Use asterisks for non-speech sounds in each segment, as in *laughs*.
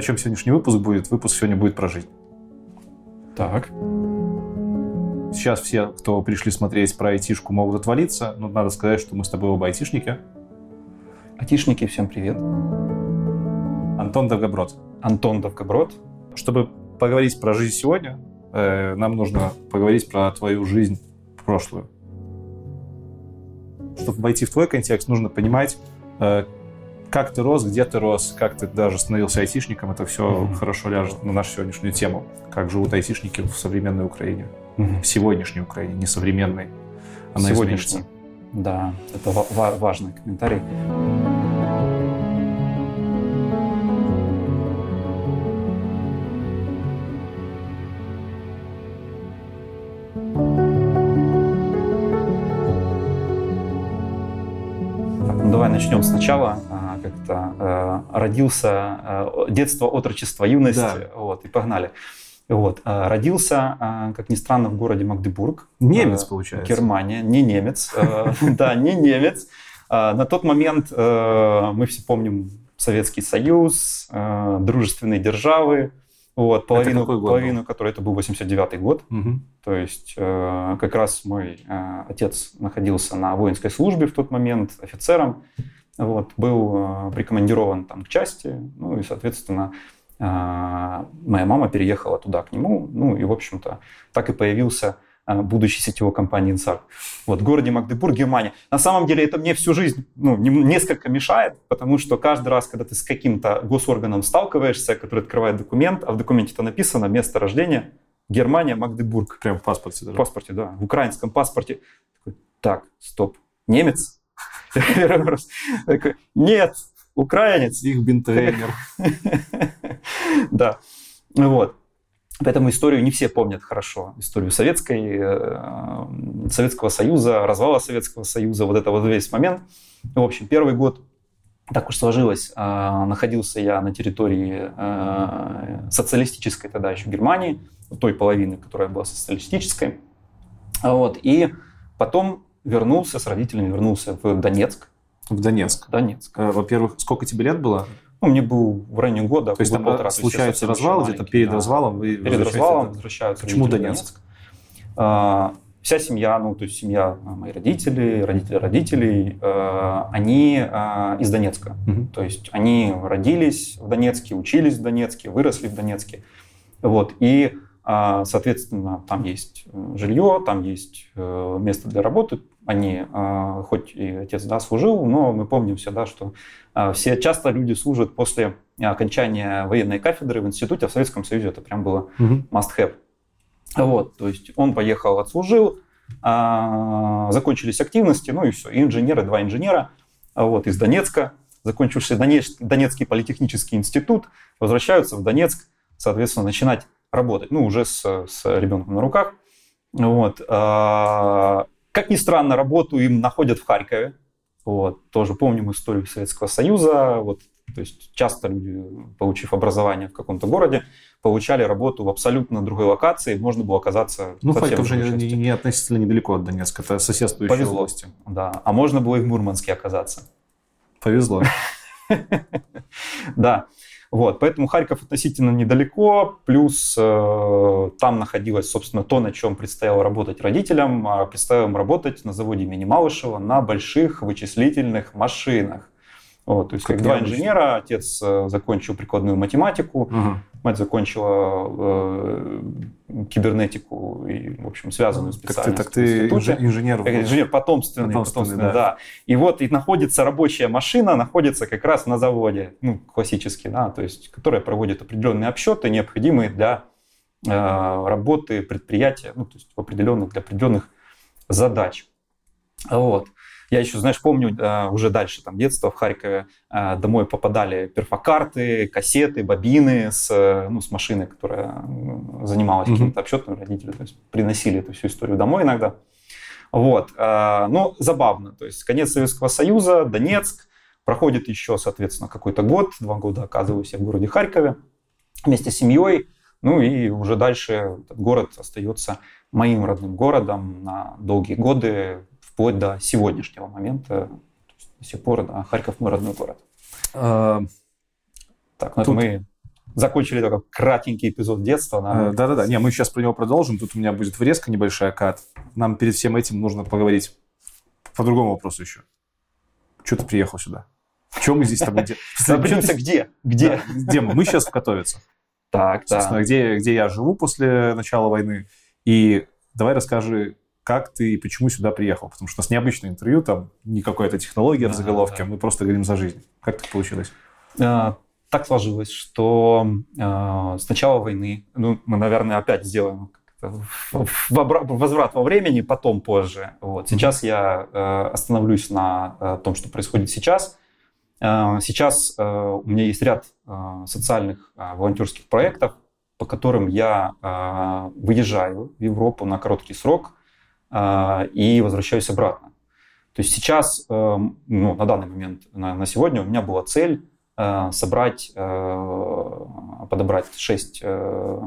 О чем сегодняшний выпуск будет? Выпуск сегодня будет про жизнь. Так. Сейчас все, кто пришли смотреть про айтишку, могут отвалиться, но надо сказать, что мы с тобой оба айтишники. Айтишники, всем привет. Антон Довгоброд. Антон Довгоброд. Чтобы поговорить про жизнь сегодня, э, нам нужно поговорить про твою жизнь прошлую. Чтобы войти в твой контекст, нужно понимать, э, как ты рос, где ты рос, как ты даже становился айтишником. Это все mm-hmm. хорошо ляжет на нашу сегодняшнюю тему. Как живут айтишники в современной Украине. Mm-hmm. В сегодняшней Украине, не современной. Она Сегодняшней. Да, это ва- важный комментарий. Ну, давай начнем сначала. Э, родился э, детство, отрочество, юность, да. вот и погнали. Вот. А, родился, а, как ни странно, в городе Магдебург. Немец, получается. Германия, не немец. *laughs* Да, не немец. На тот момент мы все помним Советский Союз, дружественные державы, вот, половину, это половину которой это был 89-й год. Угу. То есть э, как раз мой э, отец находился на воинской службе в тот момент офицером. Вот, был э, прикомандирован там к части, ну и, соответственно, э, моя мама переехала туда к нему, ну и, в общем-то, так и появился э, будущий сетевой компании Инсарк. Вот, в городе Магдебург, Германия. На самом деле это мне всю жизнь ну, несколько мешает, потому что каждый раз, когда ты с каким-то госорганом сталкиваешься, который открывает документ, а в документе-то написано место рождения Германия, Магдебург. Прям в паспорте даже? В паспорте, да. В украинском паспорте. Так, стоп. Немец? Нет, украинец. Их бинтрейнер. *laughs* Да, вот. Поэтому историю не все помнят хорошо. Историю советской, э, Советского Союза, развала Советского Союза, вот это вот весь момент. В общем, первый год так уж сложилось, э, находился я на территории э, социалистической тогда еще Германии, той половины, которая была социалистической. Вот. И потом вернулся с родителями, вернулся в Донецк. В Донецк? Донецк. Э, во-первых, сколько тебе лет было? Ну, мне был в районе года. То есть там полтора, случается развал где-то перед да. развалом? Вы перед развалом возвращаются. Почему Донецк? Донецк? А, вся семья, ну, то есть семья а, моих родителей, родители родителей, э, они э, из Донецка. Угу. То есть они родились в Донецке, учились в Донецке, выросли в Донецке. Вот. И а, соответственно, там есть э, жилье, там есть э, место для работы. Они, а, хоть и отец да, служил, но мы помним все, да, что а, все часто люди служат после окончания военной кафедры в институте, а в Советском Союзе это прям было must-have. Вот, то есть он поехал, отслужил, закончились активности, ну и все. И инженеры, два инженера вот, из Донецка, закончившие Донецкий политехнический институт, возвращаются в Донецк, соответственно, начинать работать, ну, уже с, с ребенком на руках. Вот. Как ни странно, работу им находят в Харькове. Вот. Тоже помним историю Советского Союза. Вот. То есть часто люди, получив образование в каком-то городе, получали работу в абсолютно другой локации, можно было оказаться Ну, Харьков же не, не относительно недалеко от Донецка, это соседствующие Повезло. области. Да, а можно было и в Мурманске оказаться. Повезло. *laughs* Да. Вот, поэтому Харьков относительно недалеко, плюс э, там находилось, собственно, то, на чем предстояло работать родителям. А предстояло им работать на заводе имени Малышева на больших вычислительных машинах. Вот, то есть как, как два инженера, отец э, закончил прикладную математику, угу. мать закончила э, кибернетику и, в общем, связанную специальность. Так ты, так ты инженер. Как инженер потомственный, потомственный, потомственный да. да. И вот и находится рабочая машина, находится как раз на заводе, ну, классический, да, то есть, которая проводит определенные обсчеты, необходимые для э, работы предприятия, ну, то есть определенных, для определенных задач. Вот. Я еще, знаешь, помню э, уже дальше, там, детство в Харькове, э, домой попадали перфокарты, кассеты, бобины с, э, ну, с машины, которая занималась mm-hmm. каким-то обсчетом, родители то есть, приносили эту всю историю домой иногда. Вот. Ну, забавно. То есть конец Советского Союза, Донецк, проходит еще, соответственно, какой-то год, два года оказываюсь я в городе Харькове вместе с семьей, ну и уже дальше этот город остается моим родным городом на долгие годы вплоть до сегодняшнего момента. До сих пор да, Харьков мой родной город. А, так, ну Тут... мы закончили только кратенький эпизод детства. Э, да-да-да, не, мы сейчас про него продолжим. Тут у меня будет врезка небольшая, кат. Нам перед всем этим нужно поговорить по другому вопросу еще. Что ты приехал сюда? Чем мы здесь с тобой делаем? где? Где? Где мы? Мы сейчас в Котовице. Так, Собственно, где, где я живу после начала войны. И давай расскажи, как ты и почему сюда приехал. Потому что у нас необычное интервью, там не какая-то технология в заголовке, мы просто говорим за жизнь. Как так получилось? А, так сложилось, что э, с начала войны, ну, мы, наверное, опять сделаем возврат во времени, потом позже. Вот. Сейчас я э, остановлюсь на э, том, что происходит сейчас. Э, сейчас э, у меня есть ряд э, социальных э, волонтерских проектов, по которым я э, выезжаю в Европу на короткий срок и возвращаюсь обратно. То есть сейчас, э, ну, на данный момент, на, на сегодня у меня была цель Э, собрать, э, подобрать 6 э,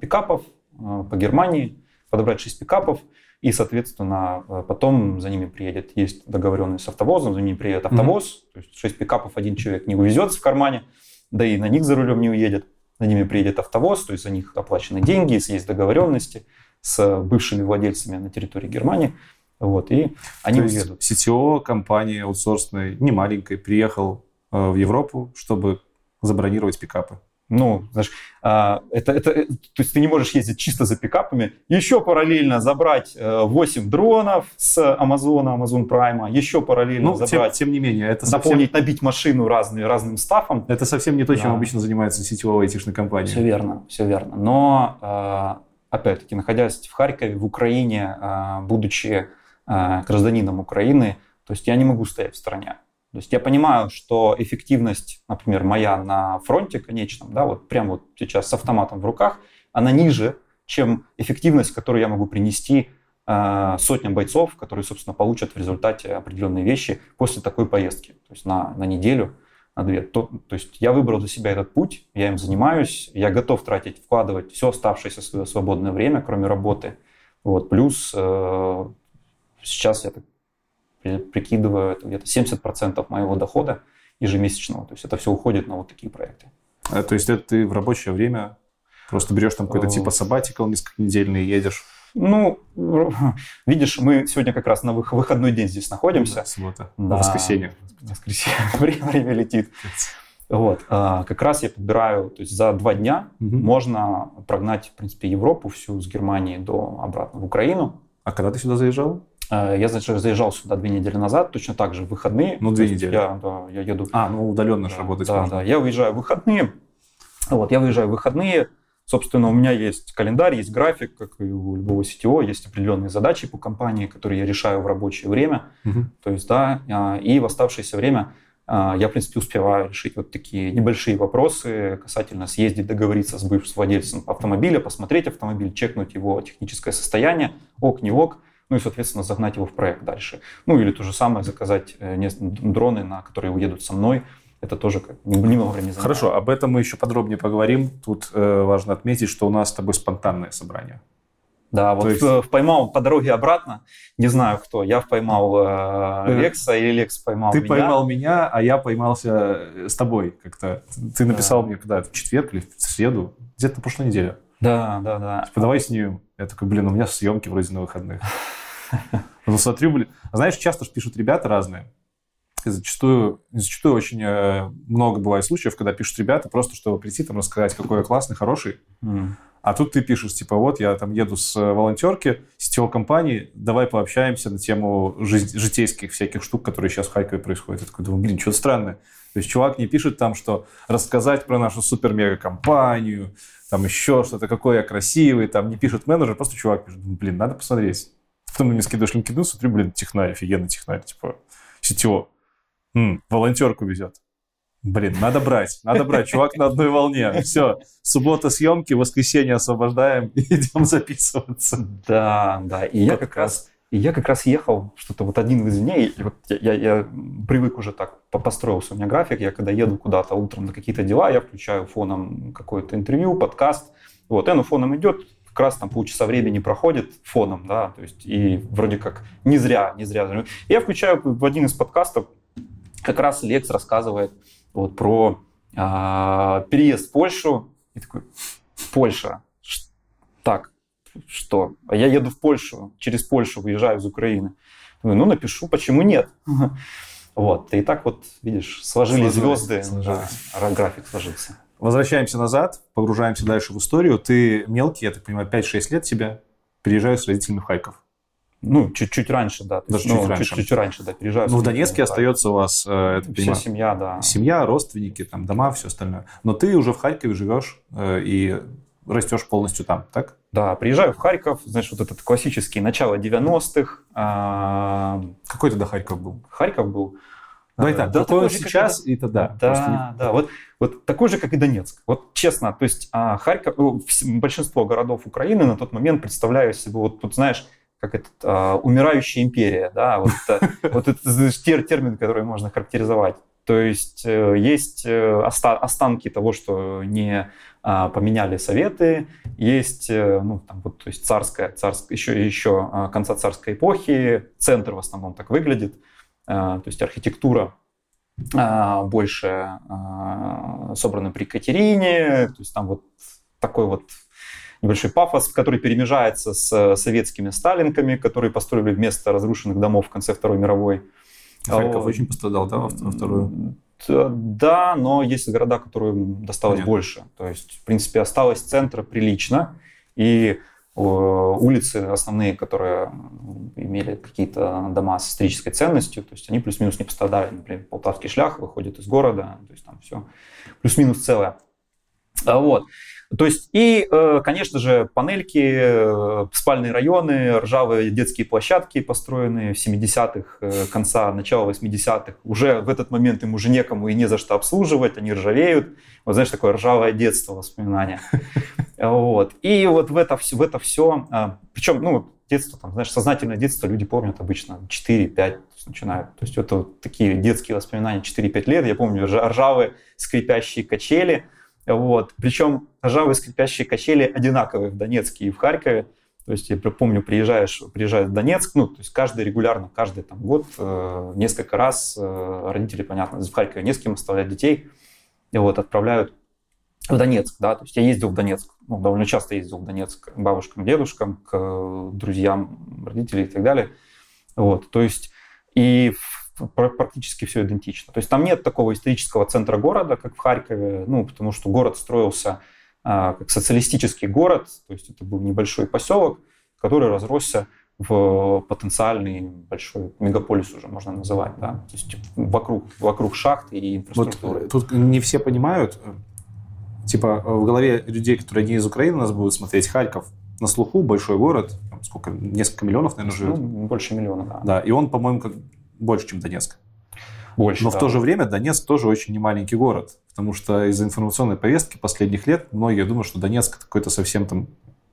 пикапов по Германии, подобрать 6 пикапов, и, соответственно, потом за ними приедет, есть договоренность с автовозом, за ними приедет автовоз, mm-hmm. то есть 6 пикапов один человек не увезет в кармане, да и на них за рулем не уедет, за ними приедет автовоз, то есть за них оплачены деньги, есть договоренности с бывшими владельцами на территории Германии, вот, и они то уедут. CTO компании аутсорсной, не маленькой, приехал Э, в Европу, чтобы забронировать пикапы. Ну, знаешь, а, это, это, э, то есть ты не можешь ездить чисто за пикапами, еще параллельно забрать 8 э, дронов с Амазона, Amazon Prime, еще параллельно ну, забрать, тем, тем не менее, это наполнить, совсем... набить машину разные, разным стафом. Это совсем не то, чем да. обычно занимается сетевая айтишная компания. Все верно, все верно. Но, опять-таки, находясь в Харькове, в Украине, будучи гражданином Украины, то есть я не могу стоять в стороне. То есть я понимаю, что эффективность, например, моя на фронте конечном, да, вот прямо вот сейчас с автоматом в руках, она ниже, чем эффективность, которую я могу принести э, сотням бойцов, которые, собственно, получат в результате определенные вещи после такой поездки, то есть на, на неделю, две. То, то есть я выбрал для себя этот путь, я им занимаюсь, я готов тратить, вкладывать все оставшееся свое свободное время, кроме работы. Вот, плюс э, сейчас я так прикидываю, это где-то 70% моего дохода ежемесячного. То есть это все уходит на вот такие проекты. А, то есть это ты в рабочее время просто берешь там какой-то типа сабатикал несколько недельный и едешь? Ну, *laughs* видишь, мы сегодня как раз на выходной день здесь находимся. Да, суббота. Да. Воскресенье. Воскресенье. *laughs* Время, время летит. Вот. А, как раз я подбираю, то есть за два дня угу. можно прогнать, в принципе, Европу всю с Германии до обратно в Украину. А когда ты сюда заезжал? Э, я значит, заезжал сюда две недели назад, точно так же в выходные. Ну, две недели. Я, да, я еду. А, ну удаленно да, работать да, можно. Да, я выезжаю в выходные. Вот, я выезжаю в выходные. Собственно, у меня есть календарь, есть график, как и у любого сетевого, есть определенные задачи по компании, которые я решаю в рабочее время. Угу. То есть, да, а, и в оставшееся время а, я, в принципе, успеваю решить вот такие небольшие вопросы касательно съездить, договориться с бывшим владельцем автомобиля, посмотреть автомобиль, чекнуть его техническое состояние, ок, не ок, ну и, соответственно, загнать его в проект дальше. Ну или то же самое, заказать э, дроны, на которые уедут со мной, это тоже как немного времени занимает. Хорошо, об этом мы еще подробнее поговорим. Тут э, важно отметить, что у нас с тобой спонтанное собрание. Да, вот есть... поймал по дороге обратно, не знаю кто, я поймал э, Лекса или Лекс поймал Ты меня. поймал меня, а я поймался э, с тобой как-то. Ты написал да. мне когда, в четверг или в среду, где-то на прошлой неделе. Да, да, да. Типа, давай снимем. Я такой, блин, у меня съемки вроде на выходных. *laughs* Ну, смотрю, блин. Знаешь, часто же пишут ребята разные. И зачастую, зачастую очень э, много бывает случаев, когда пишут ребята просто, чтобы прийти там рассказать, какой я классный, хороший. Mm. А тут ты пишешь, типа, вот я там еду с э, волонтерки сетевой компании, давай пообщаемся на тему жи- житейских всяких штук, которые сейчас в Харькове происходят. Я такой думаю, блин, что-то странное. То есть чувак не пишет там, что рассказать про нашу супер-мега-компанию, там еще что-то, какой я красивый, там не пишет менеджер, просто чувак пишет, блин, надо посмотреть. Потом мне скидываешь LinkedIn, смотрю, блин, технарь, офигенный технарь, типа, сетево. М, волонтерку везет. Блин, надо брать, надо брать, чувак на одной волне. Все, суббота съемки, воскресенье освобождаем *laughs* идем записываться. Да, да, и я как раз... И я как раз ехал что-то вот один из дней, и вот я, я, я привык уже так, построился у меня график, я когда еду куда-то утром на какие-то дела, я включаю фоном какое-то интервью, подкаст, вот, и оно фоном идет, как раз там полчаса времени проходит фоном, да, то есть и вроде как не зря, не зря. Я включаю в один из подкастов, как раз Лекс рассказывает вот про А, переезд в Польшу, и такой, Польша, так, что? А я еду в Польшу, через Польшу выезжаю из Украины. Думаю, ну, напишу, почему нет? *laughs* Вот, и так вот, видишь, сложились звезды, сложились. Да, график сложился. Возвращаемся назад, погружаемся дальше в историю. Ты мелкий, я так понимаю, 5-6 лет тебе, переезжаешь с родителями в Харьков. Ну, чуть-чуть раньше, да. Даже ну, чуть раньше. Чуть, чуть раньше, да, переезжаю. Ну, в Донецке остается у вас, э, это, Вся семья, да. Семья, родственники, там, дома, все остальное. Но ты уже в Харькове живешь э, и растешь полностью там, так? Да, приезжаю в Харьков, знаешь, вот этот классический начало 90-х. А... Какой тогда Харьков был? Харьков был. Давай так, да, какой он сейчас и, и тогда. Да, Просто... да, вот, вот такой же, как и Донецк. Вот честно, то есть а, Харьков, большинство городов Украины на тот момент представляю себе, вот тут, знаешь, как это, а, умирающая империя, да, вот это, *laughs* вот это термин, который можно характеризовать. То есть э, есть э, останки того, что не а, поменяли советы, есть, э, ну, там, вот, то есть царская, царская, еще, еще а, конца царской эпохи, центр в основном так выглядит, то есть архитектура больше собрана при Катерине, то есть там вот такой вот небольшой пафос, который перемежается с э, советскими сталинками, которые построили вместо разрушенных домов в конце Второй мировой. Харьков очень пострадал, да, во вторую? Да, но есть города, которым досталось Нет. больше. То есть, в принципе, осталось центра прилично, и улицы основные, которые имели какие-то дома с исторической ценностью, то есть они плюс-минус не пострадали. Например, Полтавский шлях выходит из города, то есть там все плюс-минус целое. А вот. То есть и, э, конечно же, панельки, э, спальные районы, ржавые детские площадки, построенные в 70-х, э, конца, начала 80-х. Уже в этот момент им уже некому и не за что обслуживать, они ржавеют. Вот знаешь, такое ржавое детство, воспоминания. Вот. И вот в это все, в это все а, причем, ну, детство, там, знаешь, сознательное детство люди помнят обычно 4-5 начинают. То есть это вот такие детские воспоминания 4-5 лет. Я помню ржавые скрипящие качели – вот. Причем ржавые скрипящие качели одинаковые в Донецке и в Харькове. То есть я помню, приезжаешь, приезжаешь в Донецк, ну, то есть каждый регулярно, каждый там год, э, несколько раз э, родители, понятно, в Харькове не с кем оставлять детей, и вот отправляют в Донецк, да, то есть я ездил в Донецк, ну, довольно часто ездил в Донецк к бабушкам, дедушкам, к друзьям, родителям и так далее, вот, то есть и практически все идентично. То есть там нет такого исторического центра города, как в Харькове, ну, потому что город строился а, как социалистический город, то есть это был небольшой поселок, который разросся в потенциальный большой мегаполис уже можно называть, да, то есть вокруг, вокруг шахт и инфраструктуры. Вот, тут не все понимают, типа в голове людей, которые не из Украины нас будут смотреть, Харьков на слуху, большой город, сколько, несколько миллионов, наверное, живет. Ну, больше миллиона, да. Да, и он, по-моему, как больше, чем Донецк. Больше, Но да. в то же время Донецк тоже очень немаленький город, потому что из-за информационной повестки последних лет многие думают, что Донецк какой-то совсем там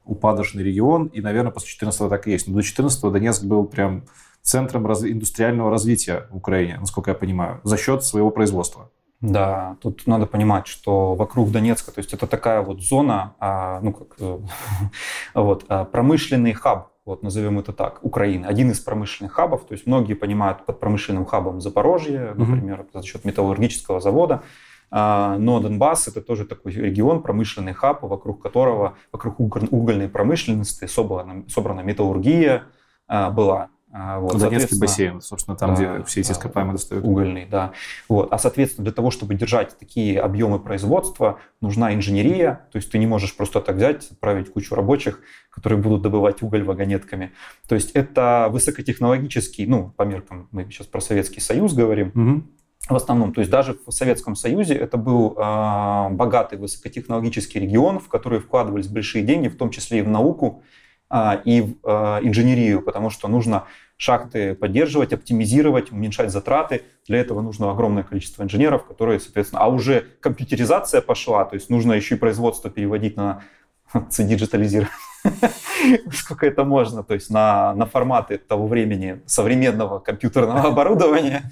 упадочный регион, и, наверное, после 14 так и есть. Но до 14 Донецк был прям центром раз... индустриального развития в Украине, насколько я понимаю, за счет своего производства. Да, тут надо понимать, что вокруг Донецка, то есть это такая вот зона, а, ну как, э, *laughs* вот, а, промышленный хаб вот назовем это так, Украины, один из промышленных хабов, то есть многие понимают под промышленным хабом Запорожье, например, mm-hmm. за счет металлургического завода, а, но Донбасс это тоже такой регион, промышленный хаб, вокруг которого, вокруг угольной промышленности собрана, собрана металлургия а, была. А, вот, Донецкий бассейн, собственно, там, да, где все эти ископаемые достают. Угольный, да. Вот. А, соответственно, для того, чтобы держать такие объемы производства, нужна инженерия. То есть ты не можешь просто так взять, отправить кучу рабочих, которые будут добывать уголь вагонетками. То есть это высокотехнологический, ну, по меркам, мы сейчас про Советский Союз говорим, угу. В основном, то есть даже в Советском Союзе это был э, богатый высокотехнологический регион, в который вкладывались большие деньги, в том числе и в науку, и в а, инженерию, потому что нужно шахты поддерживать, оптимизировать, уменьшать затраты. Для этого нужно огромное количество инженеров, которые, соответственно, а уже компьютеризация пошла, то есть нужно еще и производство переводить на *laughs* диджитализировать. *laughs* Сколько это можно, то есть на, на форматы того времени современного компьютерного *laughs* оборудования.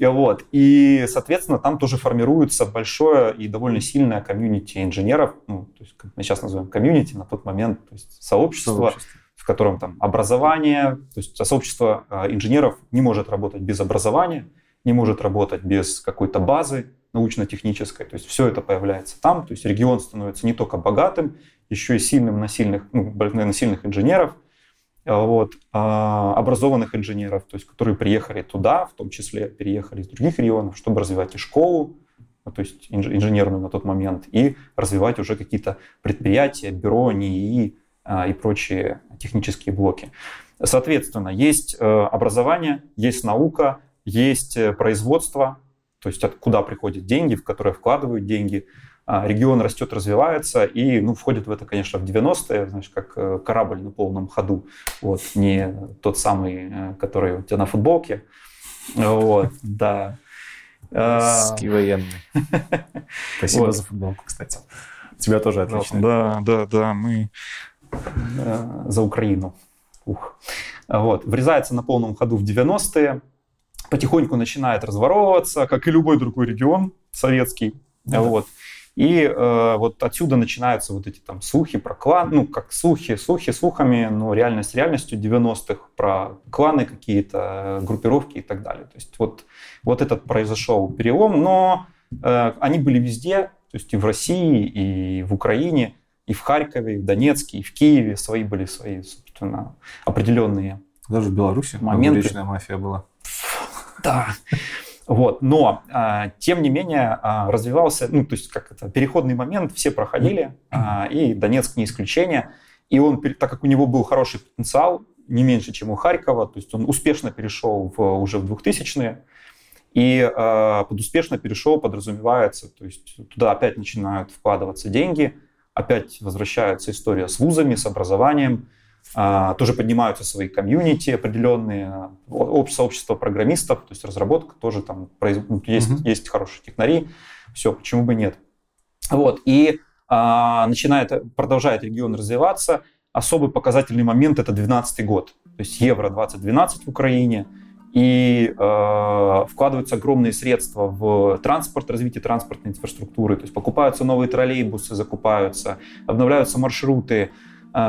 Вот. И, соответственно, там тоже формируется большое и довольно сильное комьюнити инженеров, ну, то есть, как мы сейчас называем комьюнити, на тот момент, то есть сообщество, сообщество, в котором там образование, то есть сообщество а, инженеров не может работать без образования, не может работать без какой-то базы, научно-технической. То есть все это появляется там. То есть регион становится не только богатым, еще и сильным на сильных, ну, на сильных инженеров, вот, а, образованных инженеров, то есть которые приехали туда, в том числе переехали из других регионов, чтобы развивать и школу, ну, то есть инженерную на тот момент, и развивать уже какие-то предприятия, бюро, НИИ а, и прочие технические блоки. Соответственно, есть э, образование, есть наука, есть э, производство, то есть откуда приходят деньги, в которые вкладывают деньги. А, регион растет, развивается, и ну, входит в это, конечно, в 90-е, знаешь, как э, корабль на полном ходу. Вот, не тот самый, который у тебя на футболке. Вот, *laughs* да. Ски военный. *laughs* Спасибо вот. за футболку, кстати. У тебя тоже отлично. Да, да, да, мы за Украину. Ух. Вот. Врезается на полном ходу в 90-е, потихоньку начинает разворовываться, как и любой другой регион советский. Да. Вот. И э, вот отсюда начинаются вот эти там слухи про клан, ну, как слухи, слухи слухами, но реальность реальностью 90-х, про кланы какие-то, группировки и так далее. То есть вот, вот этот произошел перелом, но э, они были везде, то есть и в России, и в Украине, и в Харькове, и в Донецке, и в Киеве свои были свои, собственно, определенные Даже в Беларуси моменты. мафия была. Да. Вот. Но, а, тем не менее, а, развивался, ну, то есть, как это, переходный момент, все проходили, а, и Донецк не исключение. И он, так как у него был хороший потенциал, не меньше, чем у Харькова, то есть он успешно перешел в, уже в 2000-е, и э, под успешно перешел подразумевается, то есть туда опять начинают вкладываться деньги, опять возвращается история с вузами, с образованием, тоже поднимаются свои комьюнити определенные, сообщество программистов, то есть разработка тоже там ну, есть, mm-hmm. есть хорошие технари, все, почему бы нет. Вот, и а, начинает, продолжает регион развиваться. Особый показательный момент это 2012 год, то есть Евро 2012 в Украине, и э, вкладываются огромные средства в транспорт, развитие транспортной инфраструктуры, то есть покупаются новые троллейбусы, закупаются, обновляются маршруты,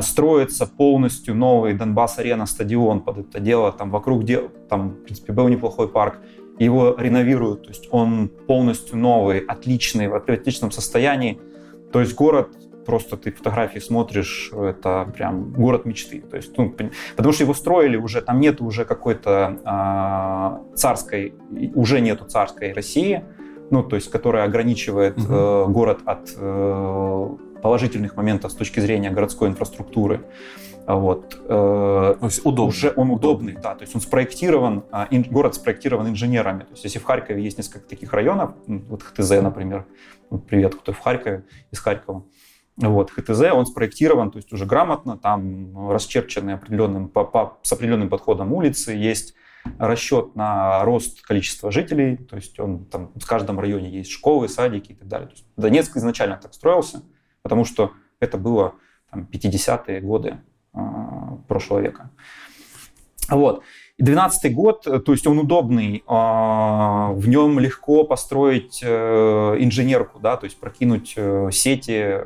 строится полностью новый Донбасс-арена стадион под это дело, там вокруг, де... там, в принципе, был неплохой парк, его реновируют, то есть он полностью новый, отличный, в отличном состоянии, то есть город просто ты фотографии смотришь, это прям город мечты. То есть, ну, потому что его строили уже, там нету уже какой-то э, царской, уже нету царской России, ну, то есть, которая ограничивает угу. э, город от э, положительных моментов с точки зрения городской инфраструктуры. Вот. Э, то есть удобный. Уже он удобный, да. То есть он спроектирован, а, город спроектирован инженерами. То есть если в Харькове есть несколько таких районов, вот ХТЗ, например, привет, кто в Харькове, из Харькова, вот, ХТЗ, он спроектирован, то есть уже грамотно, там расчерчены определенным, по, по, с определенным подходом улицы, есть расчет на рост количества жителей, то есть он там в каждом районе есть школы, садики и так далее. То есть Донецк изначально так строился, потому что это было там, 50-е годы э, прошлого века. Вот. 2012 год, э, то есть он удобный, а, в нем легко построить э, инженерку, да, то есть прокинуть э, сети.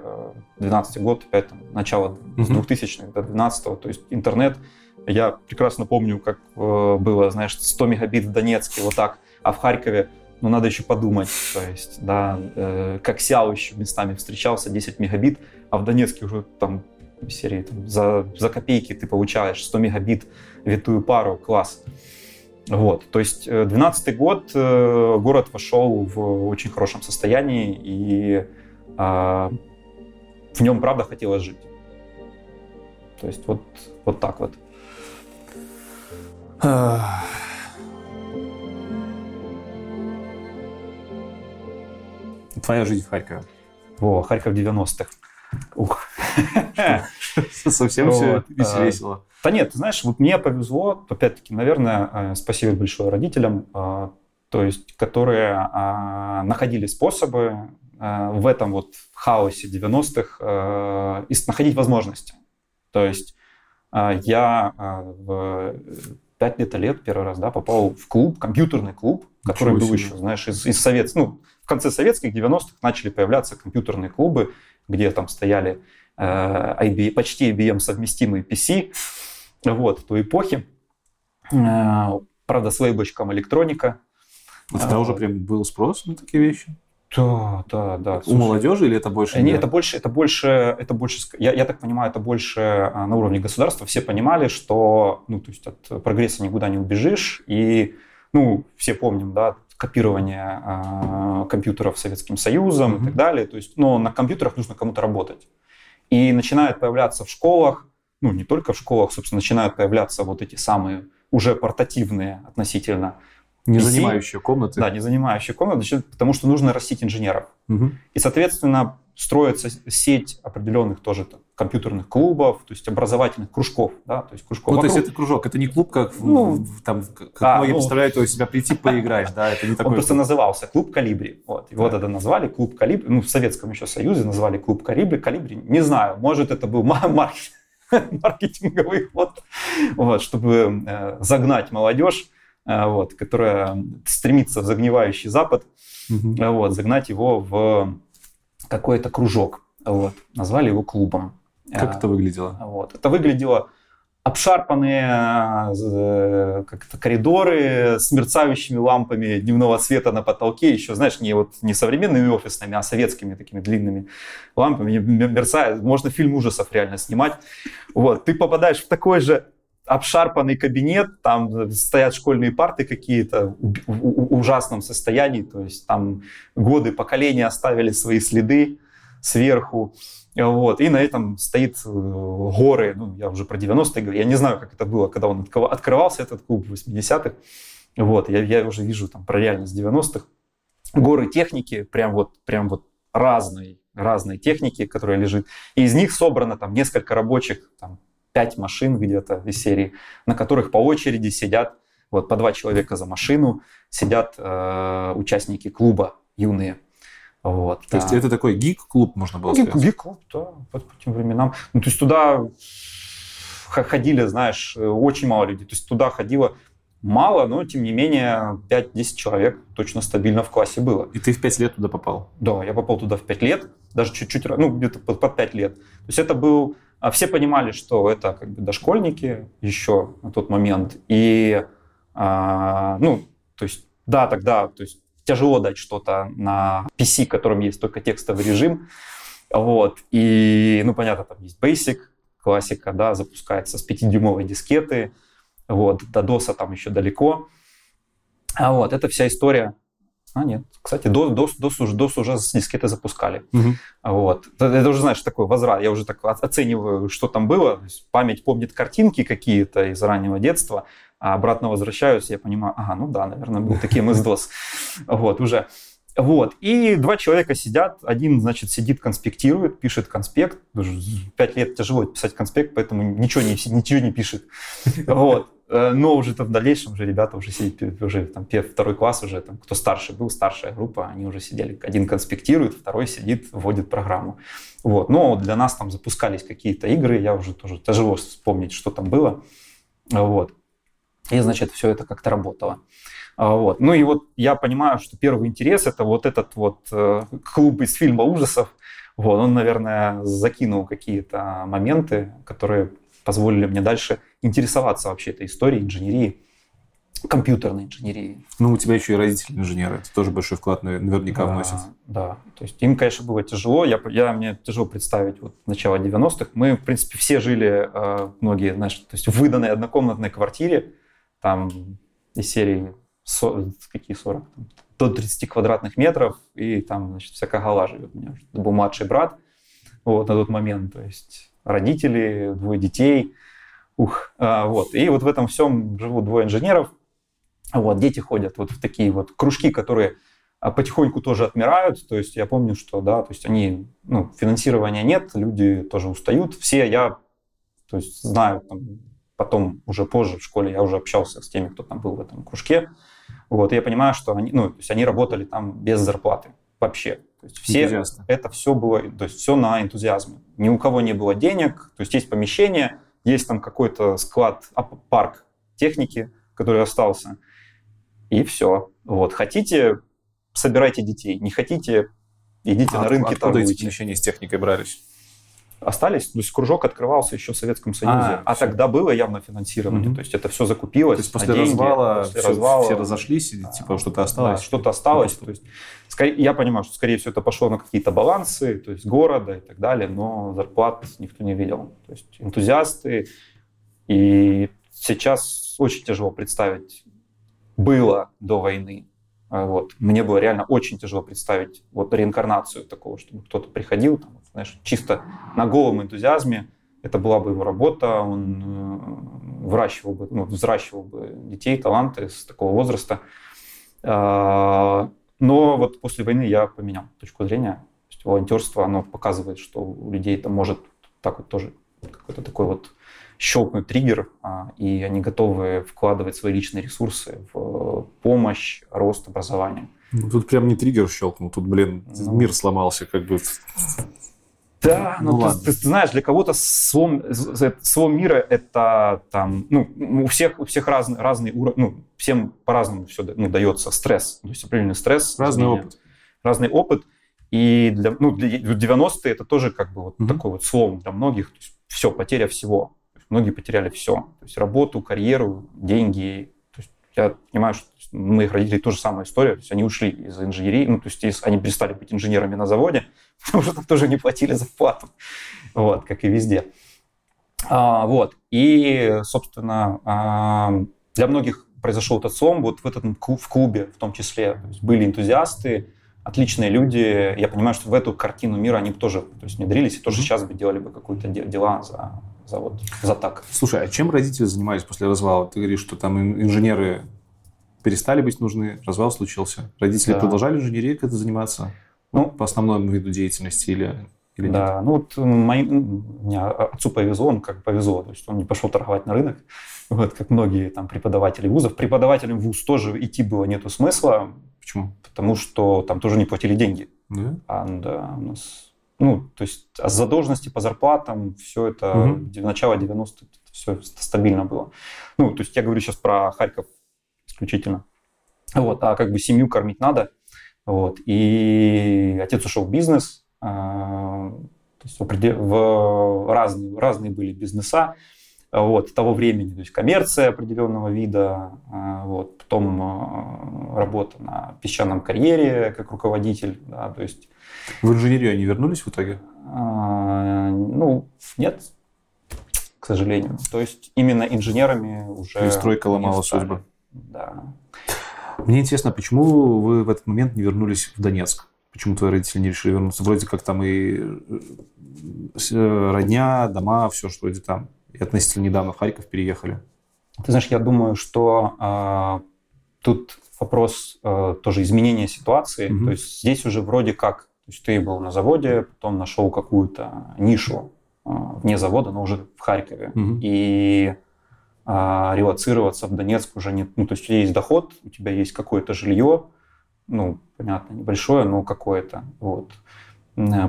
12 год, опять там, начало с 2000-х до 12 то есть интернет. Я прекрасно помню, как было, знаешь, 100 мегабит в Донецке, вот так, а в Харькове ну, надо еще подумать, то есть, да, как Сяо еще местами встречался, 10 мегабит, а в Донецке уже там серии там, за, за копейки ты получаешь 100 мегабит витую пару, класс. Вот, то есть 12 год э, город вошел в очень хорошем состоянии, и а, в нем, правда, хотелось жить. То есть вот, вот так вот. Твоя жизнь в Харькове. О, Харьков 90-х. Ух. Совсем все весело. Да нет, ты знаешь, вот мне повезло, опять-таки, наверное, э, спасибо большое родителям, э, то есть, которые э, находили способы в этом вот хаосе 90-х находить возможности. То есть я в 5 лет лет первый раз да, попал в клуб, компьютерный клуб, который был еще, знаешь, из, из советских, ну, конце советских 90-х начали появляться компьютерные клубы, где там стояли э, IBM, почти IBM совместимые PC, вот, той эпохи. Э, правда, с лейбочком электроника. А тогда уже прям был спрос на такие вещи? Да, да, да. У молодежи или это больше? Нет, это больше, это больше, это больше, я, я так понимаю, это больше а, на уровне государства. Все понимали, что, ну, то есть от прогресса никуда не убежишь. И, ну, все помним, да, копирование э, компьютеров Советским Союзом mm-hmm. и так далее. То есть, но на компьютерах нужно кому-то работать. И начинают появляться в школах, ну, не только в школах, собственно, начинают появляться вот эти самые уже портативные относительно не PC, занимающие комнаты. Да, не занимающие комнаты, потому что нужно растить инженеров. Угу. И, соответственно, строится сеть определенных тоже там, компьютерных клубов, то есть образовательных кружков, да, то есть кружков. Ну, вокруг. то есть это кружок, это не клуб, как, ну, там, как а, многие ну, представляют, у себя прийти поиграть, да, это не такой. Он просто назывался клуб Калибри, вот, его да. тогда назвали клуб Калибри, ну, в Советском еще Союзе назвали клуб Калибри, Калибри, не знаю, может это был маркетинг, *laughs* маркетинговый ход, вот, чтобы э, загнать молодежь, э, вот, которая стремится в загнивающий Запад, угу. вот, загнать его в какой-то кружок. Вот, назвали его клубом. Как э, это выглядело? Вот, это выглядело обшарпанные э, как-то коридоры с мерцающими лампами дневного света на потолке, еще, знаешь, не, вот, не современными офисными, а советскими такими длинными лампами, мерцает. Можно фильм ужасов реально снимать. Вот, ты попадаешь в такой же обшарпанный кабинет, там стоят школьные парты какие-то в ужасном состоянии, то есть там годы, поколения оставили свои следы сверху. Вот. И на этом стоит э, горы, ну, я уже про 90-е говорю, я не знаю, как это было, когда он открывался, этот клуб в 80-х. Вот. Я, я уже вижу там про реальность 90-х. Горы техники, прям вот, прям вот разной, разной техники, которая лежит. И из них собрано там несколько рабочих, там, пять машин где-то из серии, на которых по очереди сидят, вот по два человека за машину, сидят э, участники клуба юные. Вот, то да. есть это такой гик-клуб, можно было гик, сказать? Гик-клуб, да, по, по тем временам. Ну, то есть туда ходили, знаешь, очень мало людей. То есть туда ходило мало, но тем не менее 5-10 человек точно стабильно в классе было. И ты в 5 лет туда попал? Да, я попал туда в 5 лет, даже чуть-чуть, ну где-то под, под 5 лет. То есть это был... А все понимали, что это как бы дошкольники еще на тот момент. И, а, ну, то есть, да, тогда, то есть тяжело дать что-то на PC, котором есть только текстовый режим. Вот. И, ну, понятно, там есть Basic, классика, да, запускается с 5-дюймовой дискеты. Вот. До DOS там еще далеко. А вот, это вся история а, нет. Кстати, DOS, DOS, DOS, уже, DOS уже с дискеты запускали. Угу. Вот. Это уже, знаешь, такой возврат. Я уже так оцениваю, что там было. память помнит картинки какие-то из раннего детства, а обратно возвращаюсь, я понимаю, ага, ну да, наверное, был таким из *laughs* DOS. Вот, уже. Вот. И два человека сидят. Один, значит, сидит, конспектирует, пишет конспект. Пять лет тяжело писать конспект, поэтому ничего не, ничего не пишет. Вот. Э, но уже в дальнейшем уже ребята уже сидят, уже там второй класс уже, там, кто старше был, старшая группа, они уже сидели. Один конспектирует, второй сидит, вводит программу. Вот. Но для нас там запускались какие-то игры, я уже тоже тяжело вспомнить, что там было. Вот. И, значит, все это как-то работало. А, вот. Ну и вот я понимаю, что первый интерес это вот этот вот э, клуб из фильма ужасов. Вот, он, наверное, закинул какие-то моменты, которые позволили мне дальше интересоваться вообще этой историей инженерии, компьютерной инженерии. Ну, у тебя еще и родители инженеры, это тоже большой вклад наверняка да, вносит. Да, то есть им, конечно, было тяжело, я, я, мне тяжело представить вот начало 90-х. Мы, в принципе, все жили, э, многие, знаешь, то есть в выданной однокомнатной квартире, там из серии со, какие 40, там, до 30 квадратных метров, и там, значит, вся кагала живет. У меня был младший брат вот, на тот момент, то есть родители, двое детей, ух, а, вот. И вот в этом всем живут двое инженеров, вот, дети ходят вот в такие вот кружки, которые а, потихоньку тоже отмирают. То есть я помню, что да, то есть они, ну, финансирования нет, люди тоже устают. Все я, то есть знаю, там, потом уже позже в школе я уже общался с теми, кто там был в этом кружке. Вот, и я понимаю, что они, ну, то есть они работали там без зарплаты вообще. То есть все Энтузиасты. это все было, то есть все на энтузиазме. Ни у кого не было денег, то есть есть помещение, есть там какой-то склад, парк техники, который остался, и все. Вот хотите, собирайте детей, не хотите, идите а на рынки откуда торгуйте. эти помещения с техникой брались? Остались. То есть кружок открывался еще в Советском Союзе. А, а тогда было явно финансирование. Угу. То есть это все закупилось. То есть после, деньги, развала, после все, развала все разошлись, и типа что-то осталось? Да, что-то осталось. То есть, скорее, я понимаю, что скорее всего это пошло на какие-то балансы, то есть города и так далее, но зарплат никто не видел. То есть энтузиасты. И сейчас очень тяжело представить было до войны. А вот. Мне было реально очень тяжело представить вот реинкарнацию такого, чтобы кто-то приходил, там, знаешь, чисто на голом энтузиазме. Это была бы его работа, он э, выращивал бы, ну, взращивал бы детей, таланты с такого возраста. А, но вот после войны я поменял точку зрения. То есть волонтерство, оно показывает, что у людей это может так вот тоже какой-то такой вот щелкнуть триггер, а, и они готовы вкладывать свои личные ресурсы в помощь, рост образования. Ну, тут прям не триггер щелкнул, тут, блин, ну, мир сломался как бы. Да, ну, ну ты, ты, ты знаешь, для кого-то слом, слом мира это там, ну, у всех, у всех разный, разный уровень, ну, всем по-разному все ну, дается стресс, то есть определенный стресс. Разный изменения, опыт. Разный опыт. И для, ну, для 90-е это тоже как бы вот угу. такой вот слом для многих, то есть все, потеря всего многие потеряли все. То есть работу, карьеру, деньги. Я понимаю, что у моих родителей тоже самая история. То есть они ушли из инженерии, ну, то есть они перестали быть инженерами на заводе, *laughs* потому что там тоже не платили зарплату. Вот, как и везде. А, вот. И, собственно, а, для многих произошел этот слом вот в этом в клубе в том числе. То есть были энтузиасты, отличные люди. Я понимаю, что в эту картину мира они тоже то есть, внедрились и тоже сейчас бы делали бы какие-то дела за за, вот, за так. Слушай, а чем родители занимались после развала? Ты говоришь, что там инженеры перестали быть нужны, развал случился. Родители да. продолжали инженерией как-то заниматься? Ну, по основному виду деятельности или, или да, нет? ну вот моим, мне отцу повезло, он как повезло, то есть он не пошел торговать на рынок, вот как многие там преподаватели вузов. Преподавателям вуз тоже идти было нету смысла. Почему? Потому что там тоже не платили деньги. Да? А, да, у нас ну, то есть а задолженности по зарплатам, все это, угу. начало 90-х, все стабильно было. Ну, то есть я говорю сейчас про Харьков исключительно. Вот, а как бы семью кормить надо. Вот, и отец ушел в бизнес, а, то есть в разные, разные были бизнеса вот, того времени, то есть коммерция определенного вида, а, вот, потом а, работа на песчаном карьере как руководитель, да, то есть в инженерию они вернулись в итоге? А, ну, нет, к сожалению. То есть именно инженерами уже... Перестройка ломала судьбы. Да. Мне интересно, почему вы в этот момент не вернулись в Донецк? Почему твои родители не решили вернуться? Вроде как там и э, э, родня, дома, все, что вроде там. Относительно недавно в Харьков переехали. Ты знаешь, я думаю, что э, тут вопрос э, тоже изменения ситуации. Угу. То есть здесь уже вроде как то есть ты был на заводе, потом нашел какую-то нишу а, вне завода, но уже в Харькове. Угу. И а, релацироваться в Донецк уже нет. Ну, то есть у тебя есть доход, у тебя есть какое-то жилье, ну, понятно, небольшое, но какое-то. Вот.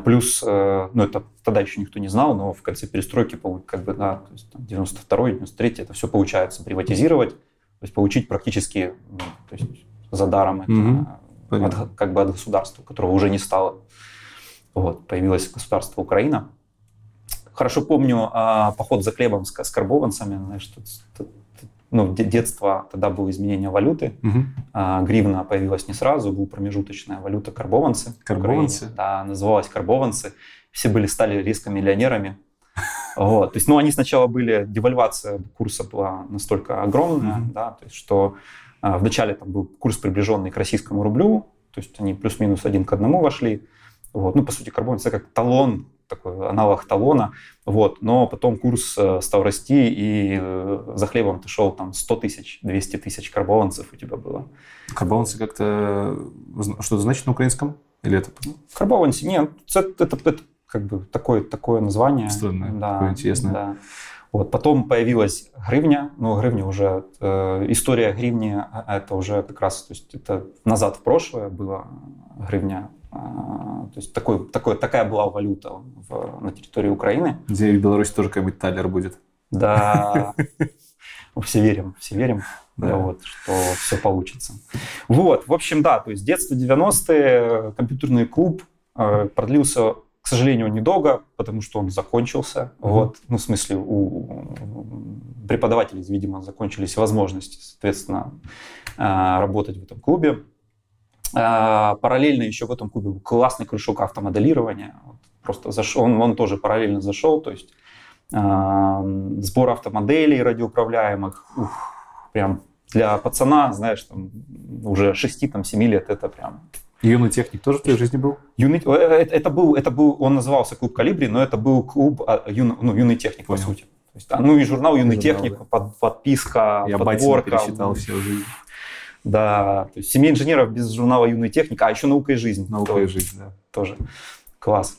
Плюс, э, ну, это тогда еще никто не знал, но в конце перестройки, как бы, да, то есть 92-й, 93-й, это все получается приватизировать, то есть получить практически, ну, то есть за даром это угу. от, как бы от государства, которого уже не стало. Вот, появилось государство Украина. Хорошо помню а, поход за хлебом с, с карбованцами. Знаешь, тут, тут, ну, детство, тогда было изменение валюты. Угу. А, гривна появилась не сразу, была промежуточная валюта карбованцы. Карбованцы? Да, называлась карбованцы. Все были, стали резко-миллионерами. Вот. То есть, ну, они сначала были, девальвация курса была настолько огромная, mm да, то есть, что а, вначале там был курс, приближенный к российскому рублю, то есть они плюс-минус один к одному вошли, вот. Ну, по сути, карбон это как талон, такой аналог талона, вот. но потом курс э, стал расти, и э, за хлебом ты шел там 100 тысяч, 200 тысяч карбованцев у тебя было. Карбованцы как-то что-то значит на украинском? Или это? Карбованцы, нет, это, это, это как бы такое, такое название. Странное, да, такое интересное. Да. Вот. Потом появилась гривня, но гривня уже, э, история гривни, это уже как раз, то есть это назад в прошлое было гривня то есть такой, такой, такая была валюта в, на территории Украины. Где в Беларуси тоже какой-нибудь талер будет. Да, *laughs* все верим, все верим, да. вот, что все получится. Вот, в общем, да, то есть детство 90-е, компьютерный клуб э, продлился, к сожалению, недолго, потому что он закончился. Mm-hmm. Вот, ну, в смысле, у преподавателей, видимо, закончились возможности, соответственно, а, работать в этом клубе. А, параллельно еще в этом клубе был классный кружок автомоделирования. Просто зашел, он, он тоже параллельно зашел, то есть сбор автомоделей радиоуправляемых, ух, прям для пацана, знаешь, там, уже 6-7 лет это прям Юный техник тоже в твоей жизни был? Юный, э, э, это, был, это был, он назывался клуб Калибри, но это был клуб а, юн, ну, юный техник, Понял. по сути. То есть, ну и журнал Юный журнал, техник, да. под, подписка, Я подборка. Я пересчитал всю жизнь. Да, то есть семья инженеров без журнала Юный техник, а еще наука и жизнь. Наука тоже, и жизнь, да. Тоже класс.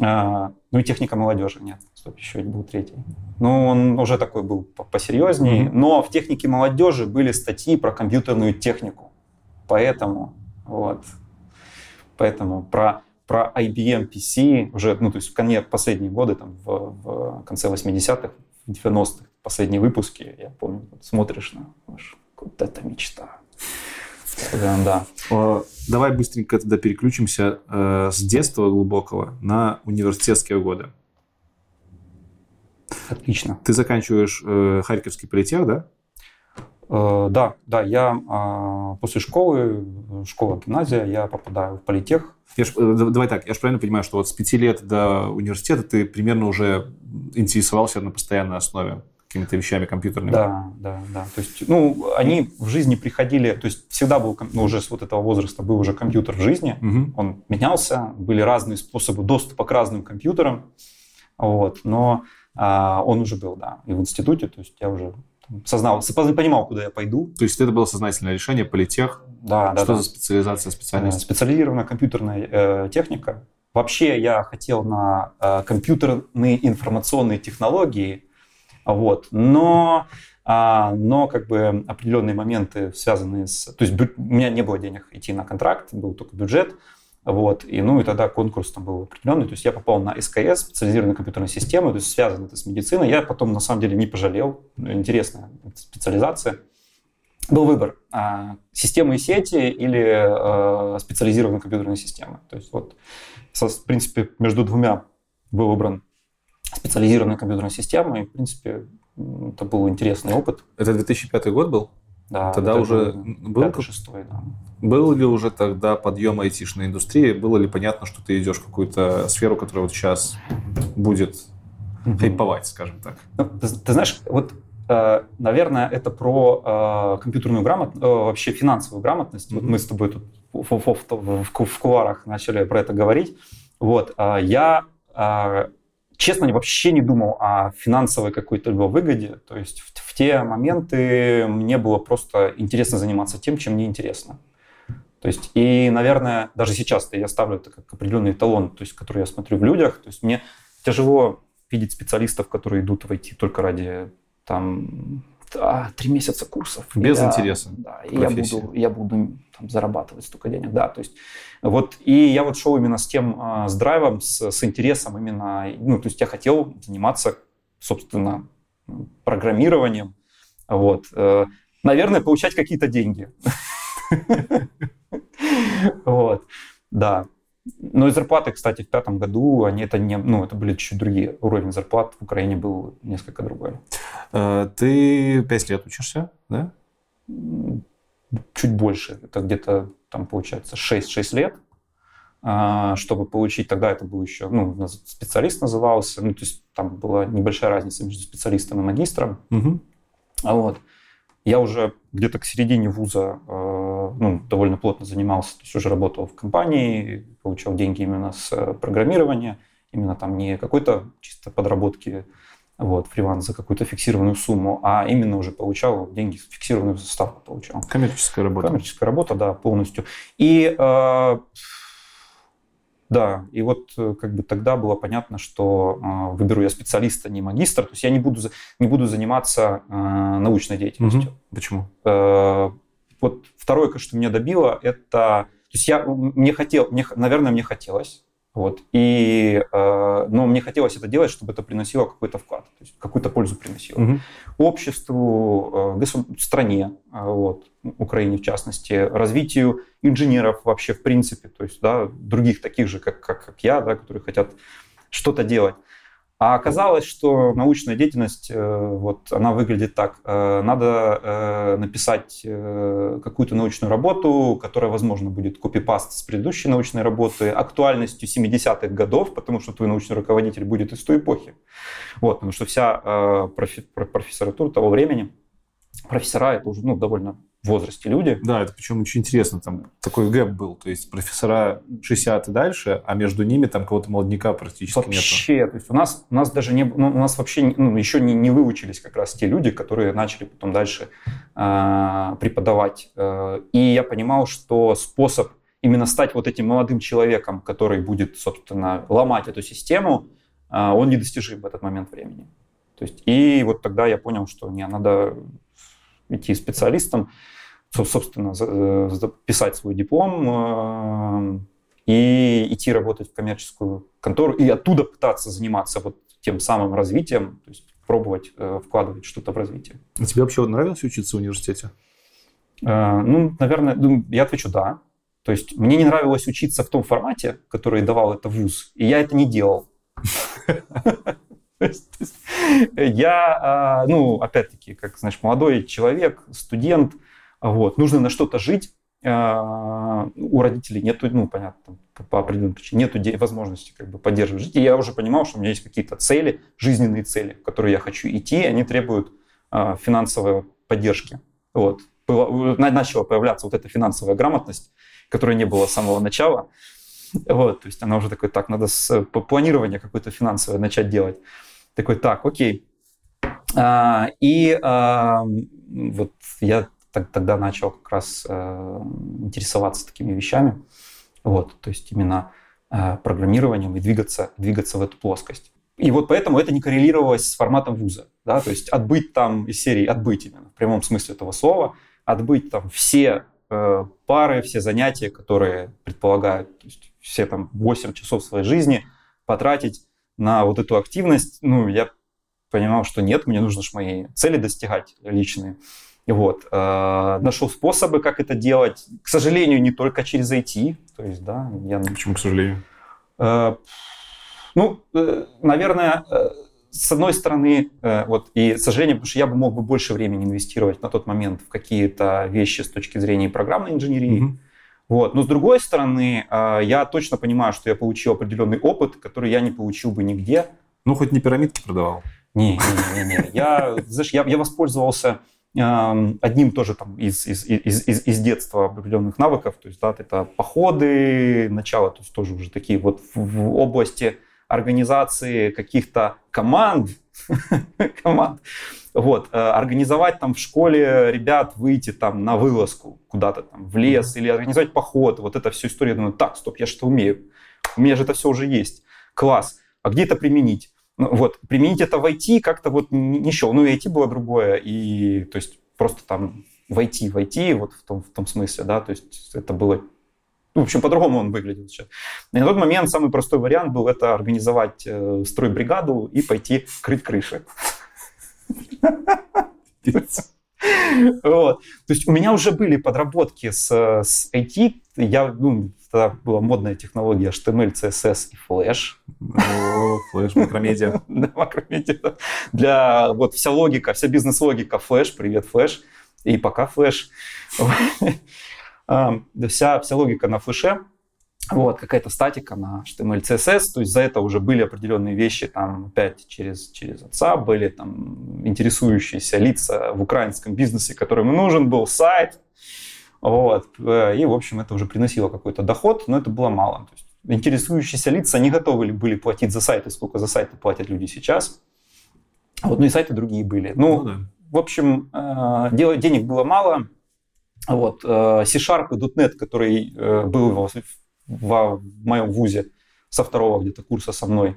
А, ну и техника молодежи, нет, стоп, еще был третий. Ну, он уже такой был посерьезнее, mm-hmm. но в технике молодежи были статьи про компьютерную технику. Поэтому вот, Поэтому про, про IBM PC уже, ну, то есть в конце последние годы, там, в, в конце 80-х, 90-х, последние выпуски, я помню, вот смотришь на, вот это мечта. Да. Давай быстренько тогда переключимся э, с детства глубокого на университетские годы. Отлично. Ты заканчиваешь э, Харьковский политех, да? Э, да, да, я а, после школы, школа, гимназия, я попадаю в политех. Я ж, э, давай так, я же правильно понимаю, что вот с пяти лет до университета ты примерно уже интересовался на постоянной основе какими-то вещами компьютерными. Да, да, да. То есть, ну, они в жизни приходили, то есть всегда был, ну, уже с вот этого возраста был уже компьютер в жизни, угу. он менялся, были разные способы доступа к разным компьютерам, вот, но а, он уже был, да, и в институте, то есть я уже сознал, понимал, куда я пойду. То есть это было сознательное решение, политех? Да, да. Что да. за специализация, специальность? Э, специализированная компьютерная э, техника. Вообще я хотел на э, компьютерные информационные технологии, вот, но, э, но как бы определенные моменты, связанные с... То есть у меня не было денег идти на контракт, был только бюджет, вот, и, ну, и тогда конкурс там был определенный. То есть я попал на СКС, специализированную компьютерную систему, то есть связано это с медициной. Я потом, на самом деле, не пожалел. Интересная специализация. Был выбор а, системы и сети или а, специализированной компьютерной системы. То есть вот, в принципе, между двумя был выбран специализированная компьютерная система, и, в принципе, это был интересный опыт. Это 2005 год был? Да, тогда уже был, 5 6 да. был ли уже тогда подъем айтишной индустрии? Было ли понятно, что ты идешь в какую-то сферу, которая вот сейчас будет mm хайповать, скажем так? Ну, ты, ты знаешь, вот э, наверное, это про э, компьютерную грамотность, э, вообще финансовую грамотность. mm Вот мы с тобой тут в, в, в, в, в кулуарах начали про это говорить. Вот, я честно, вообще не думал о финансовой какой-то либо выгоде. То есть в, в те моменты мне было просто интересно заниматься тем, чем мне интересно. То есть, и, наверное, даже сейчас я ставлю это как определенный эталон, то есть, который я смотрю в людях. То есть, мне тяжело видеть специалистов, которые идут войти только ради там а, три месяца курсов. Без я, интереса. Да, и я буду, я буду там, зарабатывать столько денег. Да, то есть вот и я вот шел именно с тем, а, с драйвом, с, с интересом именно, ну, то есть я хотел заниматься, собственно, программированием, вот, э, наверное, получать какие-то деньги. *laughs* Вот, да. Ну и зарплаты, кстати, в пятом году, они это не, ну, это были чуть другие. Уровень зарплат в Украине был несколько другой. Э, ты пять лет учишься, да? Чуть больше. Это где-то там получается 6-6 лет, а, чтобы получить, тогда это был еще, ну, специалист назывался, ну, то есть там была небольшая разница между специалистом и магистром. Угу. Вот. Я уже где-то к середине вуза э, ну, довольно плотно занимался, то есть уже работал в компании, получал деньги именно с э, программирования, именно там не какой-то чисто подработки, вот, фриланс за какую-то фиксированную сумму, а именно уже получал деньги, фиксированную ставку получал. Коммерческая работа. Коммерческая работа, да, полностью. И э, да, и вот э, как бы тогда было понятно, что э, выберу я специалиста, не магистра, то есть я не буду, не буду заниматься э, научной деятельностью. Угу. Почему? Э, вот второе, что меня добило, это... То есть я, мне хотел, мне, наверное, мне хотелось, Вот. И, э, но мне хотелось это делать, чтобы это приносило какой-то вклад, то есть какую-то пользу приносило. Угу. Обществу, э, стране, э, вот, Украине в частности, развитию инженеров вообще в принципе, то есть да, других таких же, как, как, как я, да, которые хотят что-то делать. А оказалось, что научная деятельность, э, вот она выглядит так. Э, надо э, написать какую-то научную работу, которая, возможно, будет копипаст с предыдущей научной работы, актуальностью 70-х годов, потому что твой научный руководитель будет из той эпохи. Вот, потому что вся профессоратура того времени, профессора это уже ну, довольно возрасте люди. Да, это причем очень интересно, там такой гэп был, то есть профессора 60 и дальше, а между ними там кого-то молодняка практически вообще, нету. Вообще, то есть у нас, у нас даже не, ну, у нас вообще ну, еще не, не выучились как раз те люди, которые начали потом дальше э, преподавать. И я понимал, что способ именно стать вот этим молодым человеком, который будет, собственно, ломать эту систему, э, он недостижим в этот момент времени. То есть, и вот тогда я понял, что не, надо идти специалистом, собственно, э, писать свой диплом э, и идти работать в коммерческую контору и оттуда пытаться заниматься вот тем самым развитием, то есть пробовать э, вкладывать что-то в развитие. А тебе вообще нравилось учиться в университете? Ну, наверное, ну, я отвечу «да». То есть мне не нравилось учиться в том формате, который давал это вуз, и я это не делал. *laughs* Я, а, ну, опять-таки, как, знаешь, молодой человек, студент, вот, нужно на что-то жить, а, у родителей нету, ну, понятно, по определенным причинам, нету возможности как бы поддерживать жить. И я уже понимал, что у меня есть какие-то цели, жизненные цели, в которые я хочу идти, они требуют а, финансовой поддержки. Вот. Начала появляться вот эта финансовая грамотность, которой не было с самого начала. Вот, то есть она уже такой, так, надо с планирования какое-то финансовое начать делать. Такой, так, окей. А, и а, вот я тогда начал как раз а, интересоваться такими вещами. Вот, то есть именно а, программированием и двигаться, двигаться в эту плоскость. И вот поэтому это не коррелировалось с форматом вуза. Да? То есть отбыть там из серии, отбыть именно в прямом смысле этого слова, отбыть там все э, пары, все занятия, которые предполагают, то есть все там 8 часов своей жизни потратить на вот эту активность, ну, я понимал, что нет, мне нужно же мои цели достигать личные. Вот, э, нашел способы, как это делать. К сожалению, не только через IT. То есть, да, я... Почему, к сожалению? Э, ну, э, наверное, с одной стороны, вот, и, к сожалению, потому что я бы мог бы больше времени инвестировать на тот момент в какие-то вещи с точки зрения программной инженерии. Mm-hmm. Вот. Но с другой стороны, а, я точно понимаю, что я получил определенный опыт, который я не получил бы нигде. Ну, хоть не пирамидки продавал. Не, не, не, не. Я, знаешь, я, я воспользовался одним тоже там из, из, из, из, из детства определенных навыков, то есть да, это походы, начало, то есть тоже уже такие вот в, в области организации каких-то команд, *laughs* команд, вот, э, организовать там в школе ребят выйти там на вылазку куда-то там в лес или организовать поход, вот это все история, я думаю, так, стоп, я что умею, у меня же это все уже есть, класс, а где это применить? Ну, вот, применить это в IT как-то вот не шел, ну и IT было другое, и то есть просто там в IT, в IT, вот в том, в том смысле, да, то есть это было ну, в общем, по-другому он выглядел сейчас. И на тот момент самый простой вариант был это организовать э, стройбригаду и пойти крыть крыши. Вот. То есть у меня уже были подработки с, с IT. Я, ну, тогда была модная технология HTML, CSS и Flash. О, Flash, *laughs* макромедиа. Да, макромедиа. Для вот вся логика, вся бизнес-логика Flash, привет Flash, и пока Flash. *laughs* Вся, вся логика на флеше вот, какая-то статика на HTML, CSS, то есть за это уже были определенные вещи, там, опять через, через отца были там интересующиеся лица в украинском бизнесе, которым нужен был сайт, вот, э, и, в общем, это уже приносило какой-то доход, но это было мало. То есть интересующиеся лица не готовы были платить за сайты, сколько за сайты платят люди сейчас. Вот, ну и сайты другие были. Ну, ну да. в общем, э, денег было мало. Вот, э, C-Sharp и .NET, который был в, в моем вузе со второго где-то курса со мной.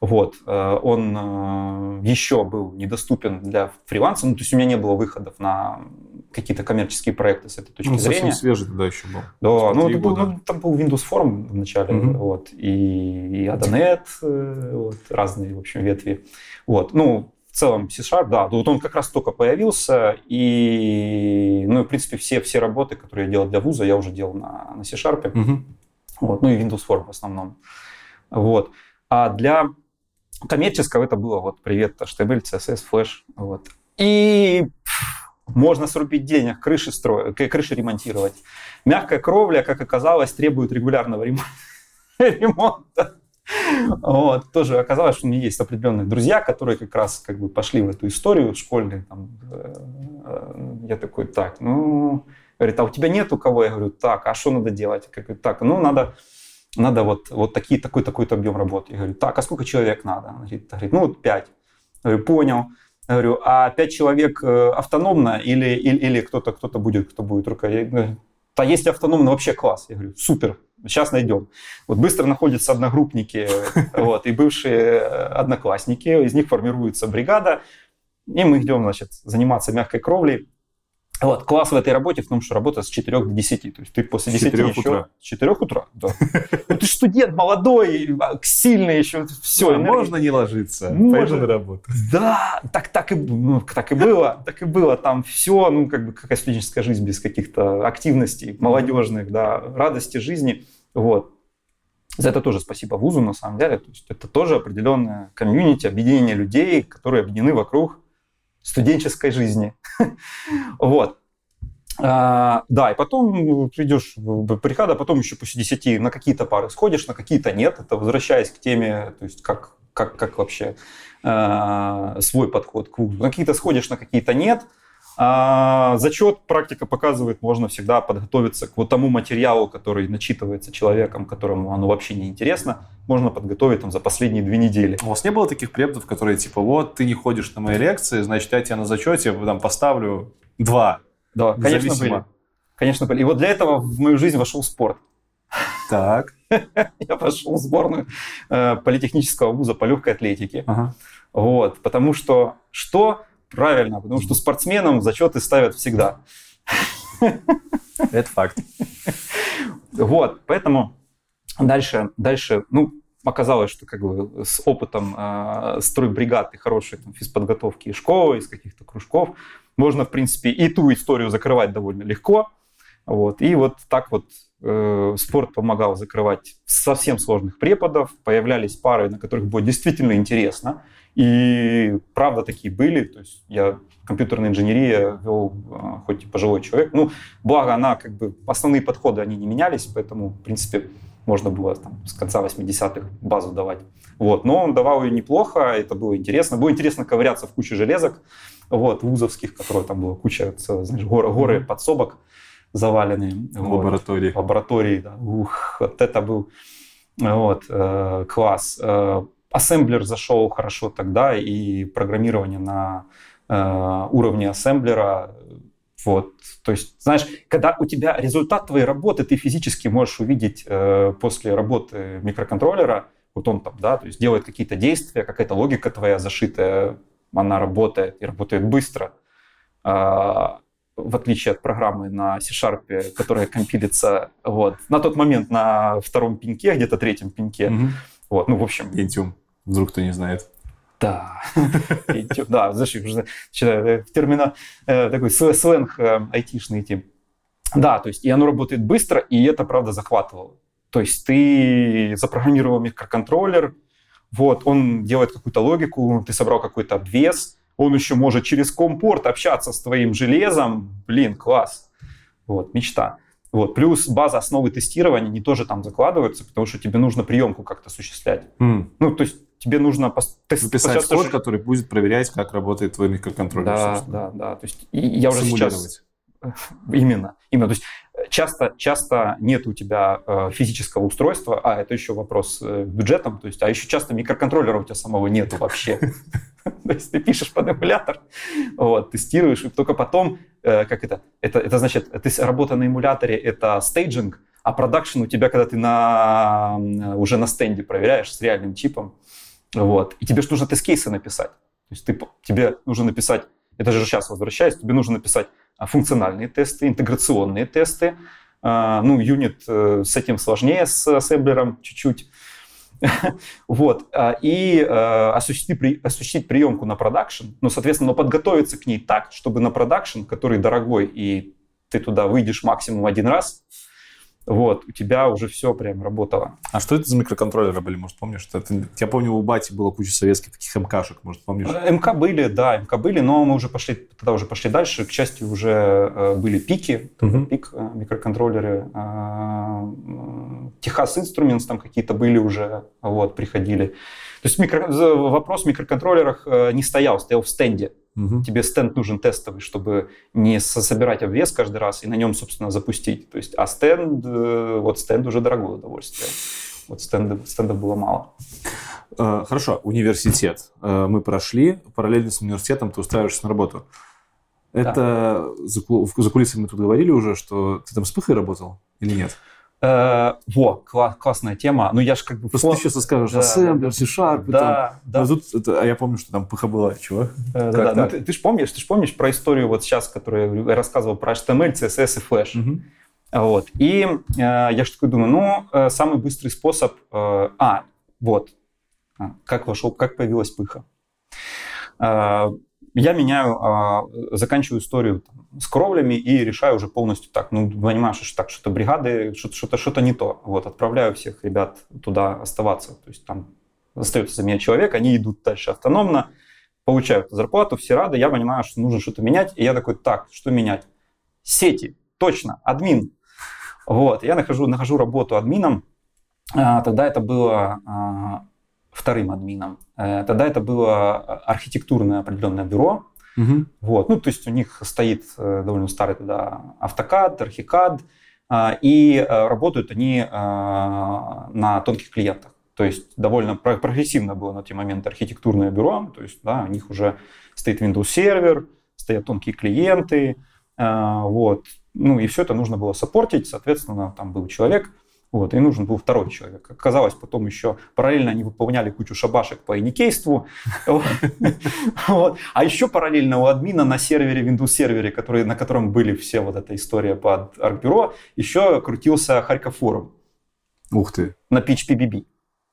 Вот, э, он э, еще был недоступен для фриланса, ну, то есть у меня не было выходов на какие-то коммерческие проекты с этой точки ну, зрения. совсем свежий тогда еще был. Да, ну, это был, ну, там был Windows Form в начале, угу. вот, и, и Adonet, э, вот, разные, в общем, ветви. Вот, ну, в целом C-Sharp, да, вот он как раз только появился, и, ну, и, в принципе, все, все работы, которые я делал для вуза, я уже делал на, на C-Sharp, угу. Вот, ну, и Windows Form в основном. Вот. А для коммерческого это было вот привет HTML, CSS, Flash. Вот. И можно срубить денег, крыши, строить, крыши ремонтировать. Мягкая кровля, как оказалось, требует регулярного *laughs* ремонта. Вот. Тоже оказалось, что у меня есть определенные друзья, которые как раз как бы пошли в эту историю школьную. Там, э, э, я такой, так, ну... Говорит, а у тебя нет у кого? Я говорю, так, а что надо делать? Я говорю, так, ну, надо надо вот, вот такие, такой, такой-то объем работы. Я говорю, так, а сколько человек надо? Она говорит, говорит ну вот пять. Я говорю, понял. Я говорю, а пять человек э, автономно или, или, или кто-то кто будет, кто будет руководить? А если автономно, вообще класс. Я говорю, супер, сейчас найдем. Вот быстро находятся одногруппники вот, и бывшие э, одноклассники, из них формируется бригада, и мы идем, значит, заниматься мягкой кровлей. Вот, класс в этой работе в том, что работа с 4 до 10. То есть ты после 10 4 еще... утра. С 4 утра, да. *laughs* Ну, ты студент молодой, а, сильный еще, все. можно не ложиться, пойду на работу. Да, так, так, и, ну, так и было, так и было. Там все, ну, как бы, какая студенческая жизнь без каких-то активностей молодежных, да, радости жизни. Вот. За это тоже спасибо вузу, на самом деле. То есть это тоже определенное комьюнити, объединение людей, которые объединены вокруг студенческой жизни. *laughs* вот. А, да, и потом придешь в бригада, потом еще после 10 на какие-то пары сходишь, на какие-то нет. Это возвращаясь к теме, то есть как, как, как вообще э, свой подход к вузу. На какие-то сходишь, на какие-то нет. А зачет практика показывает, можно всегда подготовиться к вот тому материалу, который начитывается человеком, которому оно вообще не интересно, можно подготовить там за последние две недели. У вас не было таких преподов, которые типа, вот ты не ходишь на мои лекции, значит я тебя на зачете там поставлю два. Да, конечно были. Конечно были. И вот для этого в мою жизнь вошел спорт. Так. *laughs* Я пошел в сборную э, политехнического вуза по легкой атлетике. Ага. Вот, потому что что Правильно, потому что спортсменам зачеты ставят всегда. Это факт. *laughs* Вот, поэтому дальше, дальше, ну, оказалось, что как бы с опытом э, стройбригад и хорошей там, физподготовки из школы, из каких-то кружков, можно, в принципе, и ту историю закрывать довольно легко. Вот. И вот так вот э, спорт помогал закрывать совсем сложных преподов, появлялись пары, на которых было действительно интересно, и правда такие были. То есть я компьютерная инженерия вел, а, хоть и пожилой человек. Ну, благо она, как бы, основные подходы, они не менялись, поэтому, в принципе, можно было там, с конца 80-х базу давать. Вот. Но он давал ее неплохо, это было интересно. Было интересно ковыряться в куче железок, вот, вузовских, которые там было куча, знаешь, горы, горы подсобок заваленные. Лаборатории. Вот, лаборатории, да. Ух, вот это был вот, э, класс. Э, ассемблер зашел хорошо тогда, и программирование на э, уровне ассемблера. Вот. То есть, знаешь, когда у тебя результат твоей работы, ты физически можешь увидеть э, после работы микроконтроллера, вот он там, да, то есть делает какие-то действия, какая-то логика твоя зашитая, она работает и работает быстро. А, в отличие от программы на C-Sharp, которая компилится вот, на тот момент на втором пинке, где-то третьем пинке. Mm-hmm. Вот, ну, в общем... Pentium. Вдруг кто не знает. Да. *laughs* Да, знаешь, уже в термина э, такой сленг э, айтишный идти. Да, то есть и оно работает быстро, и это, правда, захватывало. То есть ты запрограммировал микроконтроллер, вот, он делает какую-то логику, ты собрал какой-то обвес, он еще может через компорт общаться с твоим железом. Блин, класс. Вот, мечта. Вот. Плюс база основы тестирования, они тоже там закладываются, потому что тебе нужно приемку как-то осуществлять. Mm. Ну, то есть тебе нужно тест, написать код, который будет проверять, как работает твой микроконтроллер. Да, собственно. да, да. То есть я уже сейчас... *laughs* Именно, именно. То есть э, часто, часто нет у тебя э, физического устройства, а это еще вопрос э, бюджетом, то есть, а еще часто микроконтроллера у тебя самого нету вообще. *laughs* То есть ты пишешь под эмулятор, вот, тестируешь, и только потом, э, как это, это, это значит, ты работа на эмуляторе, это staging, а production у тебя, когда ты на, уже на стенде проверяешь с реальным чипом, Вот. И тебе же нужно test case ы написать. То есть ты, тебе нужно написать, это же сейчас возвращаюсь, тебе нужно написать а, функциональные тесты, интеграционные тесты. А, ну, unit э, с этим сложнее, с ассемблером чуть-чуть. *laughs* Вот. А, и осуществить, осуществить приемку на production, ну, соответственно, но подготовиться к ней так, чтобы на production, который дорогой, и ты туда выйдешь максимум один раз, вот, у тебя уже все прям работало. А что это за микроконтроллеры были, может, помнишь? Это, я помню, у Бати было куча советских таких МКшек, может, помнишь? Э, МК были, да, МК были, но мы уже пошли, тогда уже пошли дальше. К счастью, уже э, были пики, uh-huh. пик, э, микроконтроллеры. Техас Instruments там какие-то были уже, вот, приходили. То есть микро, вопрос в микроконтроллерах не стоял, стоял в стенде. Угу. Тебе стенд нужен тестовый, чтобы не собирать обвес каждый раз и на нем, собственно, запустить. То есть, а стенд, э, вот стенд уже дорогое удовольствие. Вот стендов, стендов было мало. Э, хорошо, университет. Э, мы прошли. Параллельно с университетом ты устраиваешься на работу. Это да. за, за кулисами мы тут говорили уже, что ты там с Пыхой работал или нет? Э, во, класс, классная тема. Ну, я же как бы... Просто фон... ты сейчас скажешь да, ассемблер, C-Sharp. Да, там. да. А, тут, это, а я помню, что там пыха была, чего? Э, да, да. Ну, ты, ты же помнишь, ты же помнишь про историю вот сейчас, которую я рассказывал про HTML, CSS и Flash. Угу. Вот. И э, я же такой думаю, ну, э, самый быстрый способ... Э, а, вот. А, как вошел, как появилась пыха. Э, я меняю, а, заканчиваю историю там, с кровлями и решаю уже полностью так, ну, понимаешь, что так, что-то бригады, что-то, что-то не то. Вот, отправляю всех ребят туда оставаться. То есть там остается за меня человек, они идут дальше автономно, получают зарплату, все рады, я понимаю, что нужно что-то менять, и я такой, так, что менять? Сети, точно, админ. Вот, я нахожу, нахожу работу админом, а, тогда это было а, вторым админом. Э, тогда это было архитектурное определенное бюро. Угу. Вот. Ну, то есть у них стоит э, довольно старый тогда автокад, архикад, э, и работают они на тонких клиентах. То есть довольно прогрессивно было на те моменты архитектурное бюро. То есть да, у них уже стоит Windows сервер, стоят тонкие клиенты. Вот. Ну и все это нужно было саппортить. Соответственно, там был человек, вот, и нужен был второй человек. Оказалось, потом еще параллельно они выполняли кучу шабашек по иникейству. *laughs* А еще параллельно у админа на сервере, Windows сервере, на котором были все вот эта история под ArcBureau, еще крутился Харьков форум. Ух ты. На PHPBB.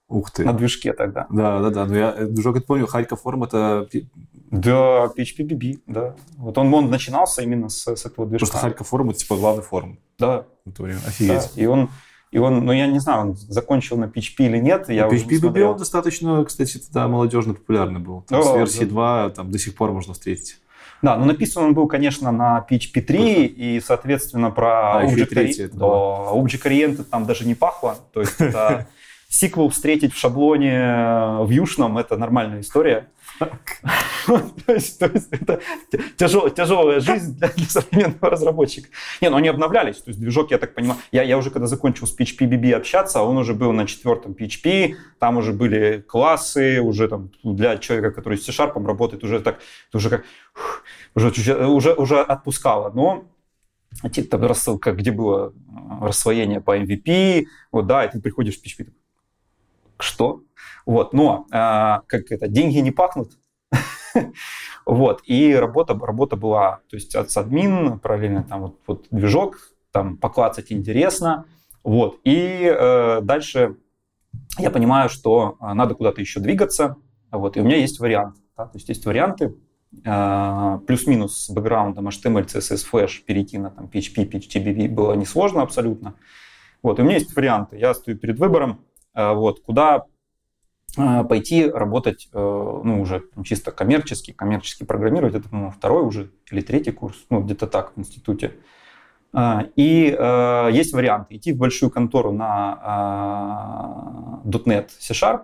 Ух ты. На движке тогда. Да, да, да. Но я движок это помню, Харьков форум это... Да, PHPBB, да. Вот он, он начинался именно с, с этого движка. Потому что Харьков форум это типа главный форум. Да. Офигеть. Да. И он и он, ну я не знаю, он закончил на PHP или нет. Я PHP BB он достаточно, кстати, тогда молодежно популярный был. Там, О, с версии да. 2 там до сих пор можно встретить. Да, но написан он был, конечно, на PHP 3, Точно. и, соответственно, про а, Object, Ori- да, Object Oriented там даже не пахло. То есть это *laughs* сиквел встретить в шаблоне в Юшном – это нормальная история. То, есть, то есть это тяжел, тяжелая жизнь для, для современного разработчика. Не, но они обновлялись. То есть движок, я так понимаю, я, я уже когда закончил с PHP BB общаться, он уже был на четвертом PHP, там уже были классы, уже там для человека, который с C-Sharp работает, уже так, уже как, уже, уже, уже отпускало. Но как, где было рассвоение по MVP, вот, да, и ты приходишь в PHP, что? Вот, но э, как это, деньги не пахнут. *laughs* вот, и работа, работа была, то есть от админ, параллельно там вот, вот движок, там поклацать интересно, вот, и э, дальше я понимаю, что э, надо куда-то еще двигаться, вот, и у меня есть вариант, да, то есть есть варианты, э, плюс-минус с бэкграундом HTML, CSS, Flash перейти на там, PHP, PHP, было несложно абсолютно, вот, и у меня есть варианты, я стою перед выбором, э, вот, куда а, пойти работать, э, ну, уже чисто коммерчески, коммерчески программировать, это, по-моему, второй уже или третий курс, ну, где-то так в институте. А, и э, есть вариант идти в большую контору на .NET C-Sharp,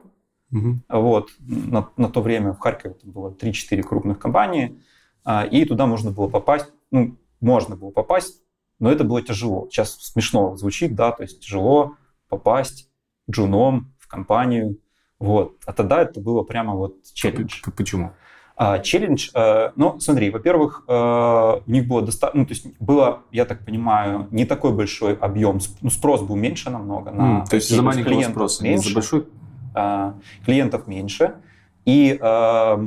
угу. вот, на, на то время в Харькове было 3-4 крупных компании, а, и туда можно было попасть, ну, можно было попасть, но это было тяжело. Сейчас смешно звучит, да, то есть тяжело попасть джуном в компанию, вот. А тогда это было прямо вот челлендж. Почему? А, челлендж, э, ну, смотри, во-первых, э, у них было достаточно, ну, то есть было, я так понимаю, не такой большой объем, ну, спрос был меньше намного. На, mm, то есть из-за маленького спроса, меньше, за большой... Э, клиентов меньше. И э,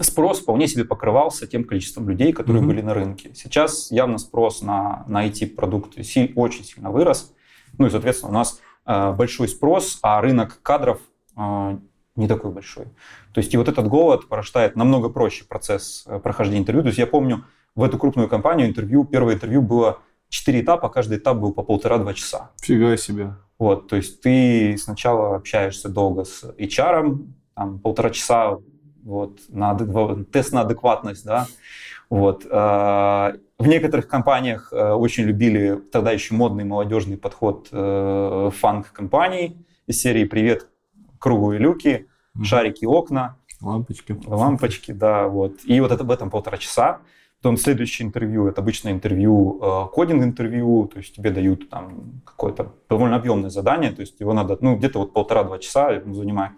спрос вполне себе покрывался тем количеством людей, которые mm-hmm. были на рынке. Сейчас явно спрос на, на IT-продукты очень сильно вырос. Ну и, соответственно, у нас э, большой спрос, а рынок кадров не такой большой. То есть и вот этот голод порождает намного проще процесс э, прохождения интервью. То есть я помню, в эту крупную компанию интервью, первое интервью было четыре этапа, каждый этап был по полтора-два часа. Фига себе. Вот, то есть ты сначала общаешься долго с HR, там, полтора часа вот, на тест на адекватность, да, вот. А, в некоторых компаниях э, очень любили тогда еще модный молодежный подход э, фанк-компаний из серии «Привет, круглые люки», «Шарики, окна», Лампочки. Лампочки, да, вот. И вот это в этом полтора часа. Потом следующее интервью, это обычное интервью, э, кодинг-интервью, то есть тебе дают там какое-то довольно объемное задание, то есть его надо, ну, где-то вот полтора-два часа занимает.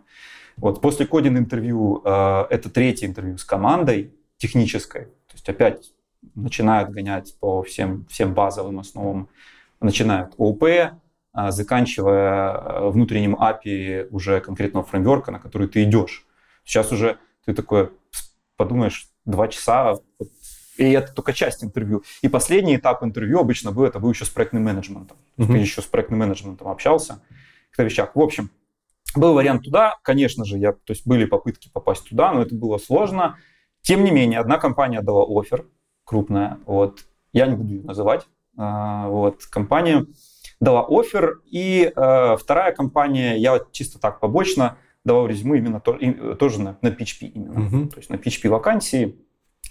Вот после кодинг-интервью э, это третье интервью с командой технической, то есть опять начинают гонять по всем, всем базовым основам, начинают ООП, э, заканчивая внутренним API уже конкретного фреймворка, на который ты идешь. Сейчас уже ты такой подумаешь, два часа и это только часть интервью. И последний этап интервью обычно был, это был еще с проектным менеджментом. Mm-hmm. Ты еще с проектным менеджментом общался в вещах. В общем, был вариант туда, конечно же, я, то есть были попытки попасть туда, но это было сложно. Тем не менее, одна компания дала офер, крупная, вот, я не буду ее называть, а, вот, компания дала офер, и э, вторая компания, я чисто так побочно давал резюме именно то, и, тоже на, на PHP именно, mm-hmm. то есть на PHP вакансии,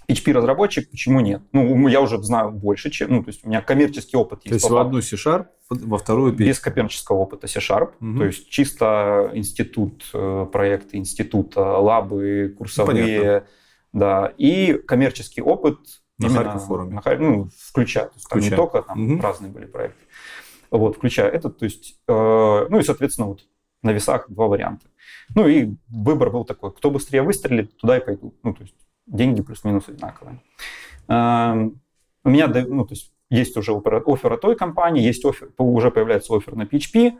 PHP-разработчик, почему нет? Ну, я уже знаю больше, чем... Ну, то есть у меня коммерческий опыт есть. То есть в одну C-Sharp, во вторую PHP? Без коммерческого опыта C-Sharp. Угу. То есть чисто институт, э, проекты института, лабы, курсовые. Понятно. Да. И коммерческий опыт на Харьков форуме. На, ну, включая. То есть там включая. не только, там угу. разные были проекты. Вот, включая этот, то есть... Э, ну и, соответственно, вот на весах два варианта. Ну и выбор был такой, кто быстрее выстрелит, туда и пойду. Ну, то есть деньги плюс-минус одинаковые. Эм, у меня, ну, то есть есть уже офер от той компании, есть офер, уже появляется офер на PHP.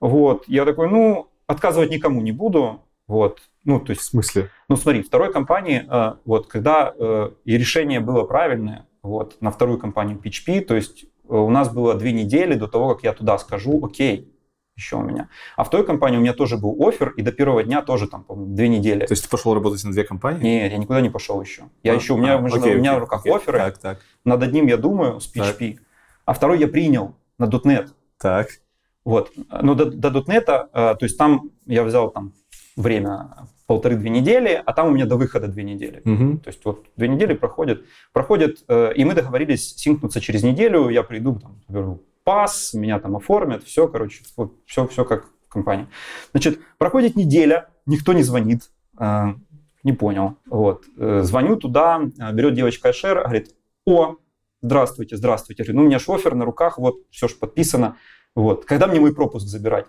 Вот, я такой, ну, отказывать никому не буду. Вот, ну, то есть... В смысле? Ну, смотри, второй компании, э, вот, когда э, и решение было правильное, вот, на вторую компанию PHP, то есть э, у нас было две недели до того, как я туда скажу, окей, еще у меня. А в той компании у меня тоже был офер, и до первого дня тоже там, по две недели. То есть ты пошел работать на две компании? Нет, я никуда не пошел еще. Я а, еще, у меня, а, окей, у меня окей, в руках окей. оферы. Так, так. Над одним я думаю с PHP, так. а второй я принял на .NET. Так. Вот. Но до, до .NET, э, то есть там я взял там время полторы-две недели, а там у меня до выхода две недели. Угу. То есть вот две недели проходят, проходят, э, и мы договорились синкнуться через неделю, я приду, там, пас, меня там оформят, все, короче, вот, все, все как в компании. Значит, проходит неделя, никто не звонит, э, не понял, вот, э, звоню туда, э, берет девочка Ашер, говорит, о, здравствуйте, здравствуйте, говорю, ну, у меня шофер на руках, вот, все же подписано, вот, когда мне мой пропуск забирать?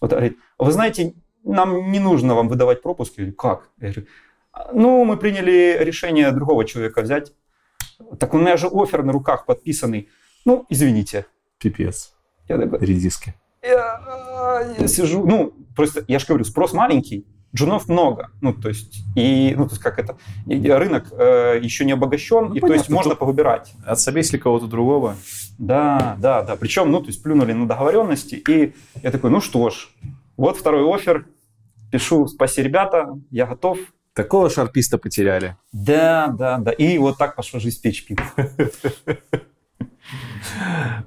Вот, говорит, вы знаете, нам не нужно вам выдавать пропуск. Я говорю, как? Я говорю, ну, мы приняли решение другого человека взять. Так у меня же офер на руках подписанный. Ну, извините. Пипец. Я такой, Редиски. Я, я сижу, ну, просто, я же говорю, спрос маленький, джунов много. Ну, то есть, и, ну, то есть, как это, рынок э, еще не обогащен, ну, и, понятно, то есть, можно повыбирать. Отсобесили кого-то другого. Да, да, да. Причем, ну, то есть, плюнули на договоренности, и я такой, ну что ж, вот второй офер, пишу, спаси, ребята, я готов. Такого шарписта потеряли. Да, да, да. И вот так пошла жизнь в PHP. *laughs*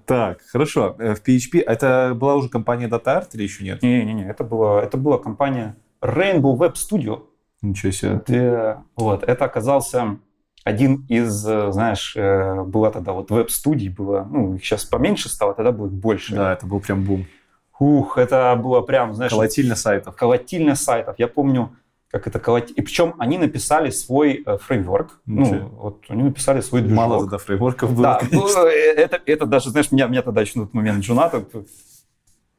Так, хорошо. Э, в PHP это была уже компания DataArt или еще нет? Не-не-не, это была, это была компания Rainbow Web Studio. Ничего себе. Да, вот, это оказался один из, э, знаешь, э, была тогда вот веб-студий, было, ну, их сейчас поменьше стало, тогда было их больше. Да, это был прям бум. Ух, это было прям, знаешь... Колотильня сайтов. Колотильня сайтов. Я помню, как это колотить. И причем они написали свой э, фреймворк. Ну, вот они написали свой движок. Мало тогда фреймворков было, Да, ну, э, это, это даже, знаешь, меня, меня тогда еще на тот момент джуната.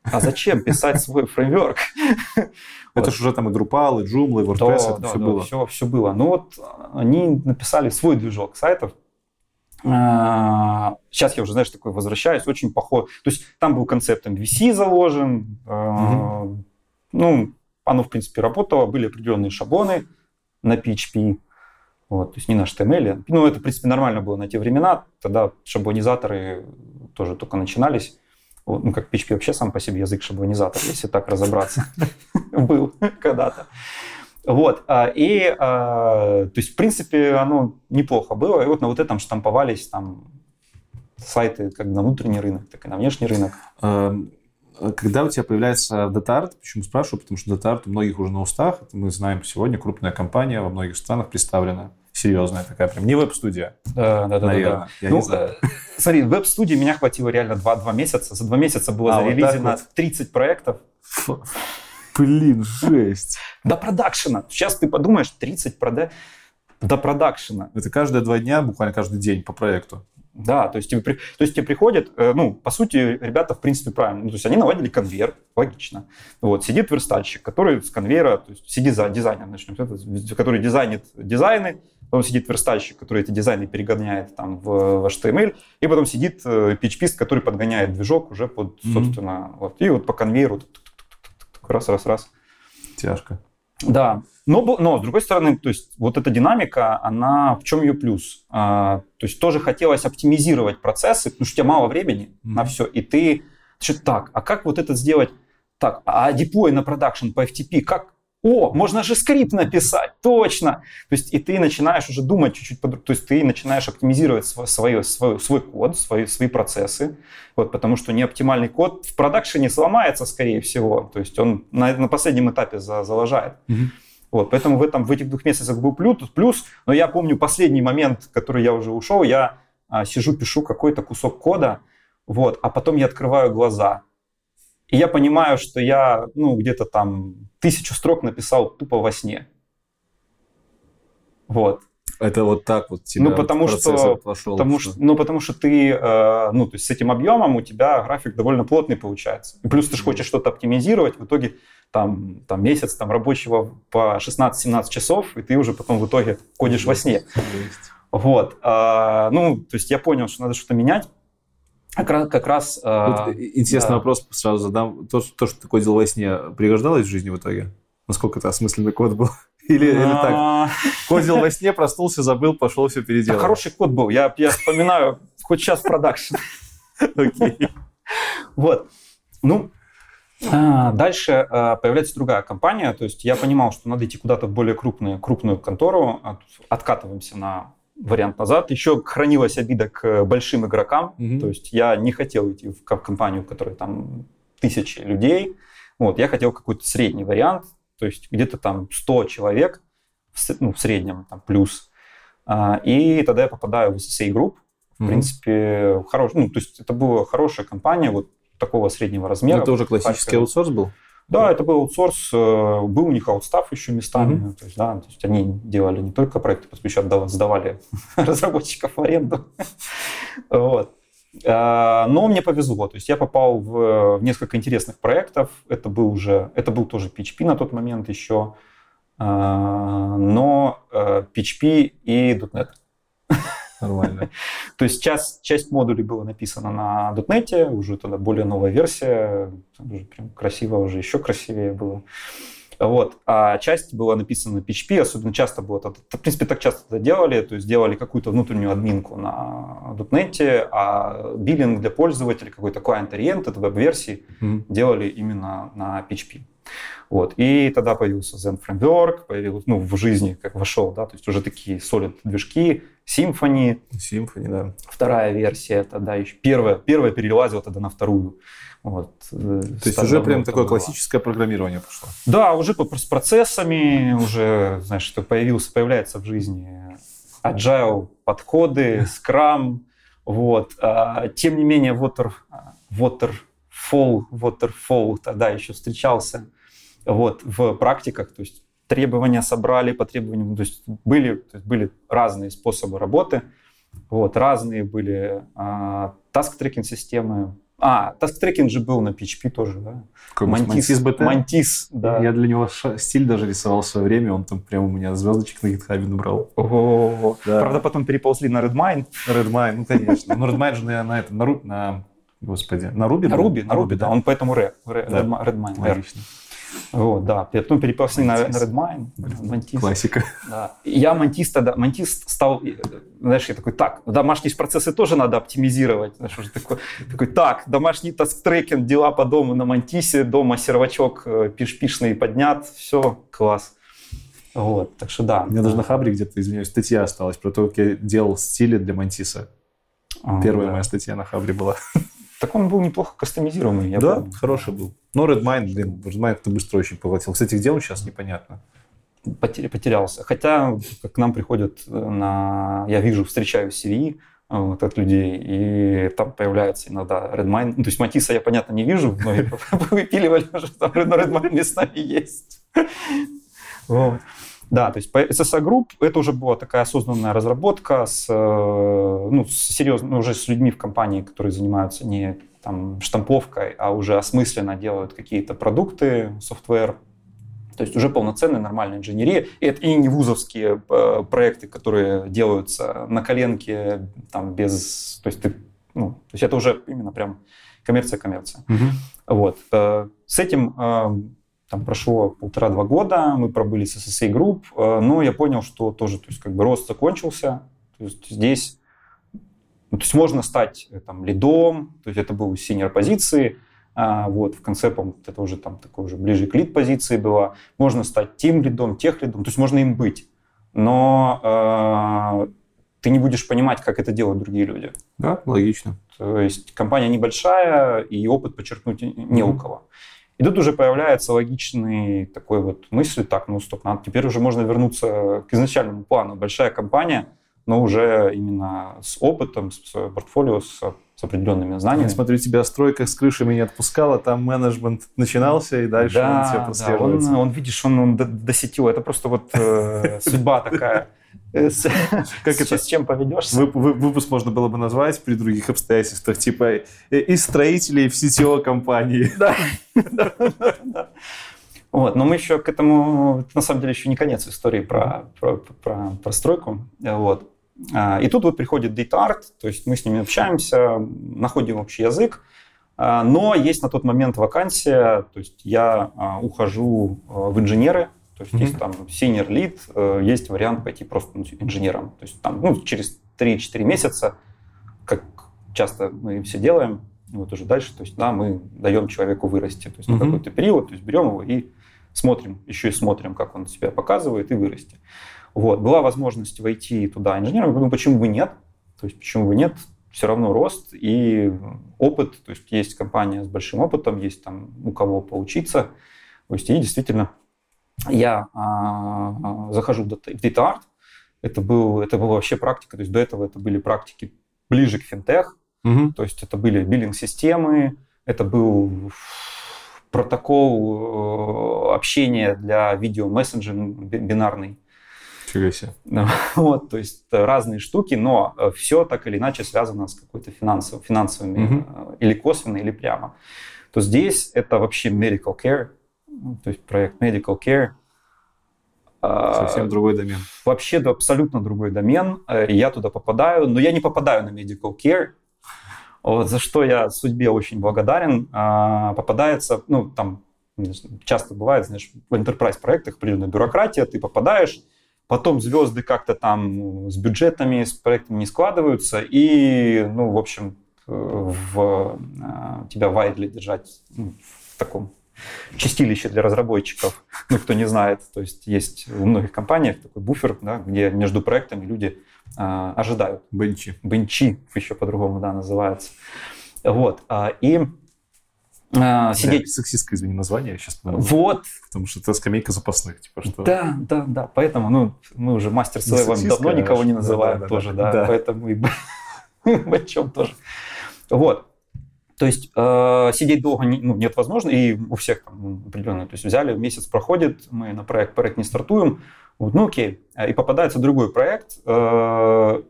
А зачем писать свой фреймворк? *laughs* Это же уже там и Drupal, и Joomla, и WordPress, это все было. Все было. Ну вот они написали свой движок сайтов. А, сейчас я уже, знаешь, такой возвращаюсь, очень похож. То есть там был концепт MVC заложен, а, ну, оно, в принципе, работало, были определенные шаблоны на PHP, вот, то есть не на HTML. Ну, это, в принципе, нормально было на те времена. Тогда шаблонизаторы тоже только начинались. Вот, ну, как PHP вообще сам по себе язык шаблонизатор, если так разобраться, *laughs* был когда-то. Вот, а, и, а, то есть, в принципе, оно неплохо было, и вот на вот этом штамповались там сайты как на внутренний рынок, так и на внешний рынок. Эм, когда у тебя появляется DataArt, почему спрашиваю, потому что DataArt у многих уже на устах, это мы знаем сегодня, крупная компания во многих странах представлена серьезная такая, прям не веб-студия. Да, да, да. Наверное, да, я ну, не знаю. Э, смотри, веб-студии меня хватило реально 2, месяца. За 2 месяца было а, зарелизено вот вот. 30 проектов. Блин, жесть. До продакшена. Сейчас ты подумаешь, 30 прода... до продакшена. Это каждые два дня, буквально каждый день по проекту. Да, то есть, тебе, то есть тебе приходят, э, ну, по сути, ребята, в принципе, правильно. Ну, то есть они наладили конвейер, логично. Вот, сидит верстальщик, который с конвейера, то есть сидит за дизайнер, начнем, который дизайнит дизайны, потом сидит верстальщик, который эти дизайны перегоняет там в, HTML, и потом сидит PHP, э, который подгоняет движок уже под, собственно, mm-hmm. вот, и вот по конвейеру раз, раз, раз. Тяжко. Да, но, но с другой стороны, то есть вот эта динамика, она в чем ее плюс? А, то есть тоже хотелось оптимизировать процессы, потому что у тебя мало времени mm-hmm. на все, и ты что так, а как вот это сделать? Так, а деплой на продакшн по FTP, как, о, можно же скрипт написать, точно. То есть и ты начинаешь уже думать чуть-чуть, то есть ты начинаешь оптимизировать свой, свой, свой, свой код, свои, свои процессы, вот, потому что неоптимальный код в продакшене сломается, скорее всего. То есть он на, на последнем этапе за, залажает. Mm-hmm. Вот, поэтому в, этом, в этих двух месяцах был плюс, плюс, но я помню последний момент, который я уже ушел, я а, сижу, пишу какой-то кусок кода, вот, а потом я открываю глаза, и я понимаю, что я, ну, где-то там тысячу строк написал тупо во сне. Вот. Это вот так вот тебя ну, потому что, вошел, потому что, ну, потому что ты, э, ну, то есть с этим объемом у тебя график довольно плотный получается. И плюс ты же хочешь что-то оптимизировать, в итоге там, там месяц там, рабочего по 16-17 часов, и ты уже потом в итоге кодишь во сне. Вот. Э, ну, то есть я понял, что надо что-то менять, как раз... Как раз вот э, интересный да. вопрос сразу задам. То, то, что ты кодил во сне, пригождалось в жизни в итоге? Насколько это осмысленный код был? *laughs* Или, или так? А. Кодил во сне, проснулся, забыл, пошел, все переделал. хороший код был. Я, я вспоминаю, хоть сейчас продакшн. Окей. Вот. Ну, а, дальше а, появляется другая компания. То есть я понимал, что надо идти куда-то в более крупную, крупную контору. Откатываемся на вариант назад. Еще хранилась обида к большим игрокам. Mm-hmm. То есть я не хотел идти в компанию, в которой там тысячи людей. Вот, я хотел какой-то средний вариант, то есть где-то там 100 человек, ну, в среднем, там, плюс. А, и тогда я попадаю в SSA Group. В mm-hmm. принципе, хорош, ну, то есть это была хорошая компания, вот такого среднего размера. Но это уже классический аутсорс был? Да, это был аутсорс, э, был у них аутстав еще местами, mm-hmm. то есть, да, то есть они делали не только проекты, по еще сдавали *laughs* разработчиков в аренду. *laughs* вот. А, но мне повезло, то есть я попал в, в несколько интересных проектов, это был уже, это был тоже PHP на тот момент еще, а, но PHP э, и .NET. *laughs* Нормально. То есть часть, часть модулей была написана на .NET, уже тогда более новая версия, уже прям красиво, уже еще красивее было. Вот. А часть была написана на PHP, особенно часто было, в принципе, так часто это делали, то есть делали какую-то внутреннюю админку на .NET, а биллинг для пользователей, какой-то client-ориент, это веб-версии, mm-hmm. делали именно на PHP. Вот. И тогда появился Zen Framework, появился, ну, в жизни, как вошел, да, то есть уже такие solid движки, Symfony. Symfony, да. Вторая версия тогда еще, первая, первая перелазила тогда на вторую. Вот. Э, то есть уже прям такое была. классическое программирование пошло? Да, уже с процессами, уже, знаешь, что появился, появляется в жизни agile подходы, Scrum, вот. А, тем не менее, water, waterfall, waterfall тогда еще встречался вот, в практиках, то есть требования собрали по требованиям, то есть были, то есть были разные способы работы, вот, разные были а, task-трекинг системы. А, task-трекинг же был на PHP тоже, да? Мантис, Мантис, Мантис, да. Я для него стиль даже рисовал в свое время, он там прямо у меня звездочек на гитхабе набрал. О, да. Правда, потом переползли на Redmine. Redmine, ну, конечно. Ну, Redmine же на, на, этом, на, на, господи, на Ruby? На Ruby, на Ruby, да. Он поэтому. Redmine. Логично. Вот, да. Потом перепался на, на Redmine. Mantis. Классика. Да. Я Mantis тогда, Mantis стал, знаешь, я такой, так, домашние процессы тоже надо оптимизировать. Знаешь, уже такой, такой, так, домашний task-tracking, дела по дому на Mantis е, дома сервачок э, PHP шный поднят, все, класс. Вот, так что да. У меня даже на Хабре где-то, извиняюсь, статья осталась про то, как я делал стили для Mantis а. А, Первая да. моя статья на Хабре была. Так он был неплохо кастомизируемый, я Да, помню. хороший был. Но Redmine, блин, Redmine это быстро очень поглотил. Кстати, где он сейчас, непонятно. Потерялся. Хотя к нам приходят на... Я вижу, встречаюсь с CVE, вот, от людей, и там появляется иногда Redmine. Ну, то есть Матиса я, понятно, не вижу, но *laughs* выпиливали уже, там Redmine местами есть. Да, то есть SSA Group это уже была такая осознанная разработка с, э, ну, с серьезно, уже с людьми в компании, которые занимаются не там, штамповкой, а уже осмысленно делают какие-то продукты, софтвер. То есть уже полноценная нормальная инженерия. И это и не вузовские э, проекты, которые делаются на коленке, там, без... То есть, ты, ну, то есть это уже именно прям коммерция-коммерция. Угу. Вот. Э, с этим там прошло полтора-два года, мы пробыли с SSA Group, э, но я понял, что тоже, то есть как бы рост закончился, то есть здесь, ну, то есть можно стать э, там лидом, то есть это был синер позиции, а, вот, в конце, по это уже там такой уже ближе к лид позиции было, можно стать тим лидом, тех лидом, то есть можно им быть, но э, ты не будешь понимать, как это делают другие люди. Да, логично. То есть компания небольшая, и опыт подчеркнуть не у кого. И тут уже появляется логичный такой вот мысль, так, ну стоп, надо, теперь уже можно вернуться к изначальному плану. Большая компания, но уже именно с опытом, с портфолио, с, с определенными знаниями. Я смотрю, тебя стройка с крышами не отпускала, там менеджмент начинался, и дальше да, он тебя прослеживается. Да, он, он, видишь, он, он досетил. Это просто вот э, судьба такая. Как это? С чем поведешься? Выпуск можно было бы назвать при других обстоятельствах, типа из строителей в сетевой компании. Да. Вот, но мы еще к этому, на самом деле, еще не конец истории про, про, про, про стройку. Вот. А, и тут вот приходит Data Art, то есть мы с ними общаемся, находим общий язык, а, но есть на тот момент вакансия, то есть я а, ухожу в инженеры, то есть mm-hmm. есть там senior lead, э, есть вариант пойти просто инженером. То есть там ну, через 3-4 месяца, как часто мы все делаем, вот уже дальше, то есть да, мы даем человеку вырасти. То есть mm-hmm. на какой-то период, то есть берем его и смотрим, еще и смотрим, как он себя показывает, и вырасти. Вот. Была возможность войти туда инженером, думаю, почему бы нет? То есть почему бы нет? Все равно рост и опыт, то есть есть компания с большим опытом, есть там у кого поучиться. То есть и действительно я а, захожу в Data Art, это, был, это была вообще практика, то есть до этого это были практики ближе к финтех, угу. то есть это были биллинг-системы, это был протокол э, общения для видео-мессенджинг бинарный. Фига себе. *laughs* Вот, то есть разные штуки, но э, все так или иначе связано с какой-то финансов, финансовыми, угу. или косвенно, или прямо. То здесь это вообще medical care, ну, то есть проект Medical Care. Совсем другой домен. Вообще да, абсолютно другой домен. Э, я туда попадаю, но я не попадаю на Medical Care, вот, за что я судьбе очень благодарен. Попадается, ну, там часто бывает, знаешь, в enterprise проектах определенная бюрократия, ты попадаешь, потом звезды как-то там с бюджетами, с проектами не складываются, и, ну, в общем, э, в, э, тебя вайдли держать ну, в таком чистилище для разработчиков, ну, кто не знает. То есть есть в многих компаниях такой буфер, да, где между проектами люди а, ожидают. Бенчи. Бенчи еще по-другому, да, называется. Вот. А, и а, сидеть... Да, сексистское, извини, название, я сейчас подумал. Вот. Потому что это скамейка запасных. Типа, что... Да, да, да. Поэтому, ну, мы уже мастер слэвом давно никого не называем да, да, тоже, да, да, да. Поэтому и *laughs* бачом тоже. Вот. То есть э, сидеть долго не, ну, нет возможно, и у всех там определенно. То есть взяли, месяц проходит, мы на проект, проект не стартуем, вот, ну окей, и попадается другой проект, э,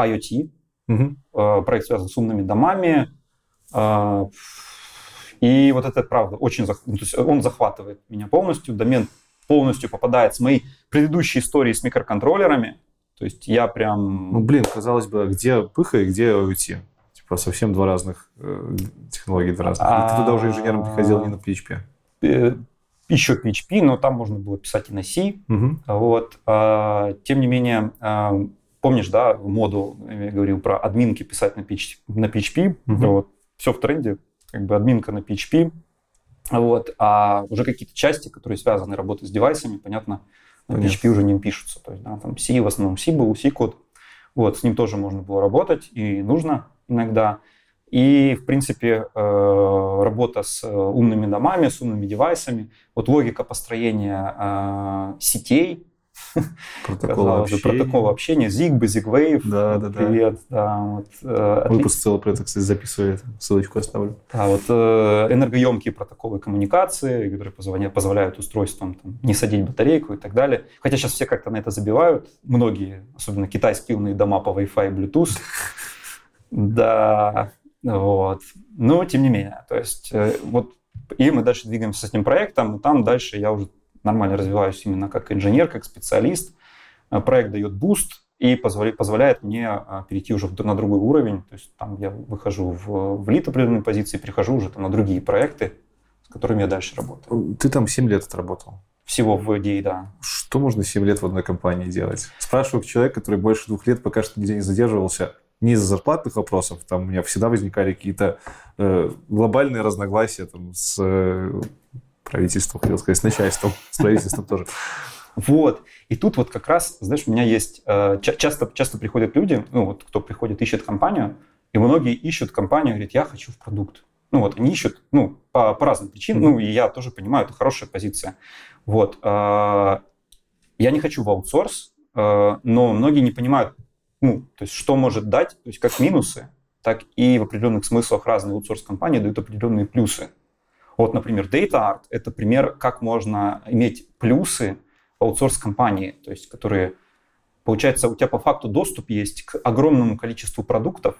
IoT, угу. э, проект связан с умными домами, э, и вот это правда очень, зах... ну, то есть он захватывает меня полностью, домен полностью попадает с моей предыдущей истории с микроконтроллерами, то есть я прям... Ну, блин, казалось бы, где пыха и где IoT? Типа совсем два разных э, технологии, два разных. А... Ты туда уже инженером приходил не на PHP. Э, еще PHP, но там можно было писать и на C. Угу. Вот. А, тем не менее, а, помнишь, да, моду, я говорил про админки писать на PHP, на PHP угу. вот. все в тренде, как бы админка на PHP, вот. а уже какие-то части, которые связаны работой с девайсами, понятно, на Понятно. PHP уже не пишутся. То есть, да, там C, в основном C был, C-код. Вот, с ним тоже можно было работать, и нужно иногда. И, в принципе, э, работа с э, умными домами, с умными девайсами, вот логика построения э, сетей, Протокол общения. Протокол общения, Zigbee, Zigwave, да, да, привет. Да. вот, Выпуск целый про это, кстати, записывает, ссылочку оставлю. Да, вот энергоемкие протоколы коммуникации, которые позволяют, позволяют устройствам там, не садить батарейку и так далее. Хотя сейчас все как-то на это забивают, многие, особенно китайские умные дома по Wi-Fi и Bluetooth. *laughs* Да, вот. Но тем не менее, то есть э, вот и мы дальше двигаемся с этим проектом, и там дальше я уже нормально развиваюсь именно как инженер, как специалист. Э, проект дает boost и позволяет, мне э, перейти уже на другой уровень. То есть там я выхожу в, в lead определенной позиции, перехожу уже там на другие проекты, с которыми я дальше работаю. Ты там 7 лет отработал? Всего в DA, да. Что можно 7 лет в одной компании делать? Спрашиваю человека, который больше двух лет пока что нигде не задерживался, не из-за зарплатных вопросов, там у меня всегда возникали какие-то э, глобальные разногласия там, с э, правительством, хотел сказать, с начальством, с правительством тоже. Вот. И тут вот как раз, знаешь, у меня есть... Э, часто, часто приходят люди, ну вот кто приходит, ищет компанию, и многие ищут компанию, говорят, я хочу в продукт. Ну вот, они ищут, ну, по, по разным причинам, ну, и я тоже понимаю, это хорошая позиция. Вот. Э, я не хочу в аутсорс, э, но многие не понимают, ну, то есть что может дать, то есть как минусы, так и в определенных смыслах разные аутсорс-компании дают определенные плюсы. Вот, например, DataArt – это пример, как можно иметь плюсы аутсорс-компании, то есть которые, получается, у тебя по факту доступ есть к огромному количеству продуктов,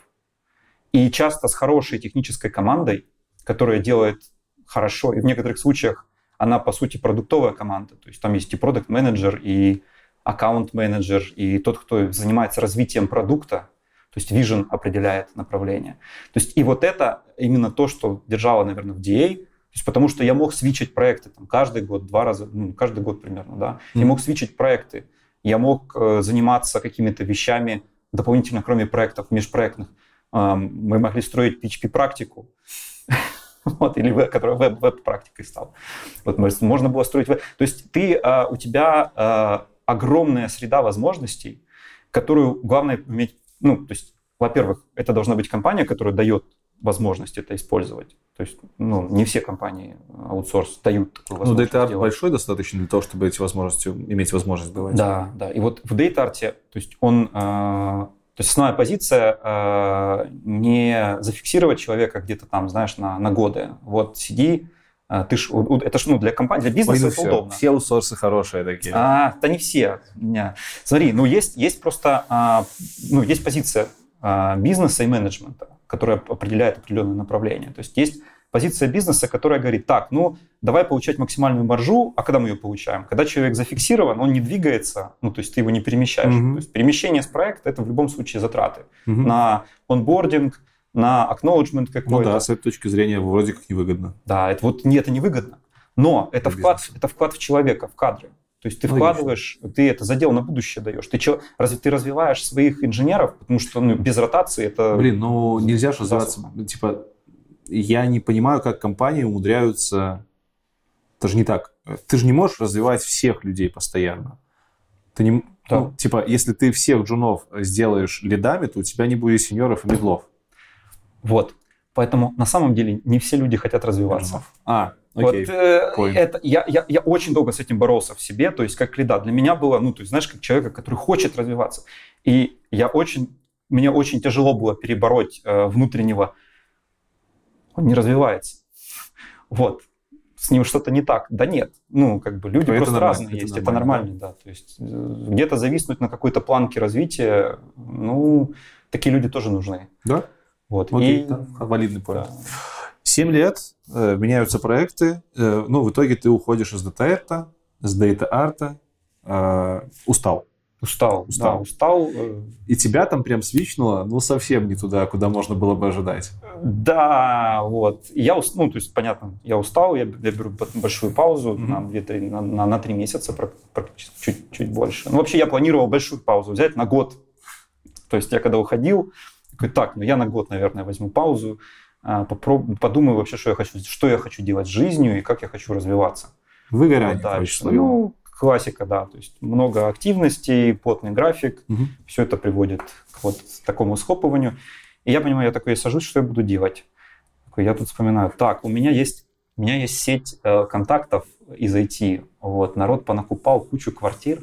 и часто с хорошей технической командой, которая делает хорошо, и в некоторых случаях она, по сути, продуктовая команда, то есть там есть и продукт менеджер и аккаунт-менеджер и тот, кто занимается развитием продукта, то есть vision определяет направление. То есть и вот это именно то, что держало, наверное, в DA, то есть потому что я мог свичить проекты там, каждый год, два раза, ну, каждый год примерно, да. Mm-hmm. Я мог свичить проекты, я мог э, заниматься какими-то вещами дополнительно, кроме проектов межпроектных. Э, мы могли строить PHP-практику, *laughs* вот, или веб, которая веб, веб-практикой стала. Вот, можно было строить веб. То есть ты, э, у тебя э, огромная среда возможностей, которую главное иметь, ну, то есть, во-первых, это должна быть компания, которая дает возможность это использовать. То есть, ну, не все компании аутсорс дают такую ну, возможность. Ну, DataArt большой достаточно для того, чтобы эти возможности, иметь возможность давать. Да, да. И вот в DataArt, то есть он, э, то есть основная позиция э, не зафиксировать человека где-то там, знаешь, на, на годы. Вот сиди, а, ты ж, это ж, ну, для компании, для бизнеса Ой, ну это все, удобно. Все аутсорсы хорошие такие. А, да не все. Смотри, ну есть, есть просто, а, ну, есть позиция а, бизнеса и менеджмента, которая определяет определенное направление. То есть есть позиция бизнеса, которая говорит, так, ну, давай получать максимальную маржу, а когда мы ее получаем? Когда человек зафиксирован, он не двигается, ну, то есть ты его не перемещаешь. Mm-hmm. То есть перемещение с проекта – это в любом случае затраты mm-hmm. на онбординг, на acknowledgement какой-то. Ну да, с этой точки зрения вроде как невыгодно. Да, это вот не это невыгодно. Но это вклад, это вклад в человека, в кадры. То есть ты Логично. вкладываешь, ты это задел на будущее даешь. Ты, че, разве ты развиваешь своих инженеров, потому что ну, без ротации это... Блин, ну нельзя же развиваться. Типа, я не понимаю, как компании умудряются... Это же не так. Ты же не можешь развивать всех людей постоянно. Ты не... Да. Ну, типа, если ты всех джунов сделаешь лидами, то у тебя не будет сеньоров и медлов. Вот. Поэтому на самом деле не все люди хотят развиваться. А, окей. Вот, э, это, я, я, я очень долго с этим боролся в себе, то есть как лида. Для меня было, ну, то есть, знаешь, как человека, который хочет развиваться. И я очень, мне очень тяжело было перебороть э, внутреннего, он не развивается. *laughs* Вот. С ним что-то не так. Да нет. Ну, как бы люди Но просто разные это есть. Нормально, это нормально, да. То есть э, где-то зависнуть на какой-то планке развития, ну, такие люди тоже нужны. Да? Вот. Окей, и... да, валидный поинт. Да. 7 лет, меняются проекты, э, ну, в итоге ты уходишь из дата-арта, с дата-арта, э, устал. Устал, устал. Да, устал. И тебя там прям свичнуло, ну, совсем не туда, куда можно было бы ожидать. Да, вот. Я устал, ну, то есть, понятно, я устал, я, я беру большую паузу mm-hmm. на, 2, 3, на, на, на 3 месяца, практически чуть, чуть больше. Ну, вообще, я планировал большую паузу взять на год. То есть, я когда уходил, такой, так, ну, я на год, наверное, возьму паузу, а, попробую, подумаю вообще, что я хочу, что я хочу делать с жизнью и как я хочу развиваться. Выгорание, вот, дальше. Ну, классика, да, то есть много активностей, плотный график, угу. все это приводит к вот такому схлопыванию. И я понимаю, я такой я сажусь, что я буду делать? Я тут вспоминаю, так, у меня есть, у меня есть сеть э, контактов из IT, вот, народ понакупал кучу квартир.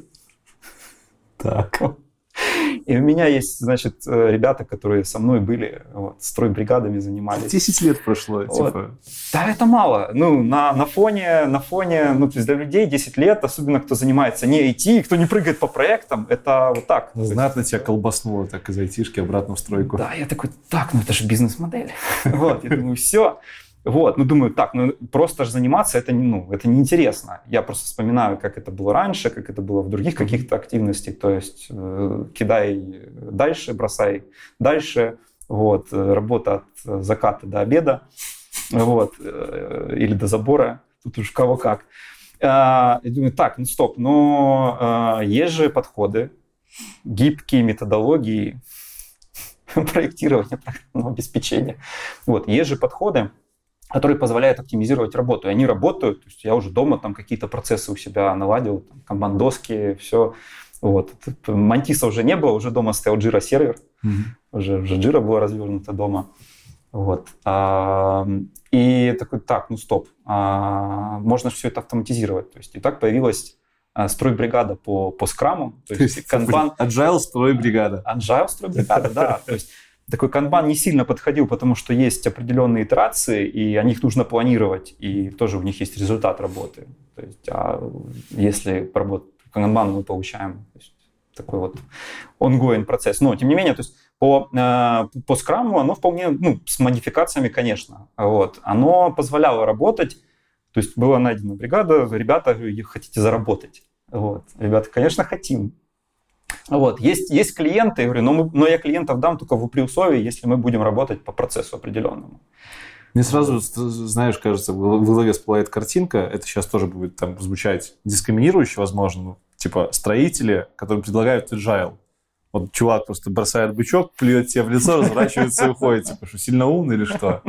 Так. И у меня есть, значит, э, ребята, которые со мной были, вот, стройбригадами занимались. 10 лет прошло, вот. типа. Да, это мало. Ну, на, на фоне, на фоне, ну, то есть для людей 10 лет, особенно кто занимается не IT, кто не прыгает по проектам, это вот так. Знатно тебя колбаснуло так из айтишки обратно в стройку. Да, я такой, так, ну это же бизнес-модель. *laughs* Вот, я думаю, все. Вот, ну думаю, так, ну просто же заниматься это, ну, это неинтересно. Я просто вспоминаю, как это было раньше, как это было в других каких-то активностях. То есть э, кидай дальше, бросай дальше. Вот, э, работа от заката до обеда. Вот, э, или до забора. Тут уж кого как. Э, я думаю, так, ну стоп, но э, есть же подходы, гибкие методологии *laughs* проектирования программного обеспечения. Вот, есть же подходы, которые позволяют оптимизировать работу. И они работают, то есть я уже дома там какие-то процессы у себя наладил, там, командоски, все. Вот. Мантиса уже не было, уже дома стоял Jira сервер, mm-hmm. уже, уже Jira была развернута дома. Вот. А, и такой, так, ну стоп, а, можно все это автоматизировать. То есть и так появилась а, стройбригада по, по скраму. То есть, канбан... *laughs* Agile стройбригада. Agile стройбригада, да. То есть такой канбан не сильно подходил, потому что есть определенные итерации, и о них нужно планировать, и тоже у них есть результат работы. То есть, а если работать канбан мы получаем такой вот ongoing процесс. Но, тем не менее, то есть по, э, по скраму оно вполне, ну, с модификациями, конечно, вот, оно позволяло работать, то есть была найдена бригада, ребята, хотите заработать. Вот. Ребята, конечно, хотим. Вот. Есть, есть клиенты, я говорю, но, мы, но я клиентов дам только в при условии, если мы будем работать по процессу определенному. Мне сразу, знаешь, кажется, в голове всплывает картинка, это сейчас тоже будет там звучать дискриминирующе, возможно, ну, типа строители, которые предлагают agile. Вот чувак просто бросает бычок, плюет тебе в лицо, разворачивается и уходит. Типа, что, сильно умный или что?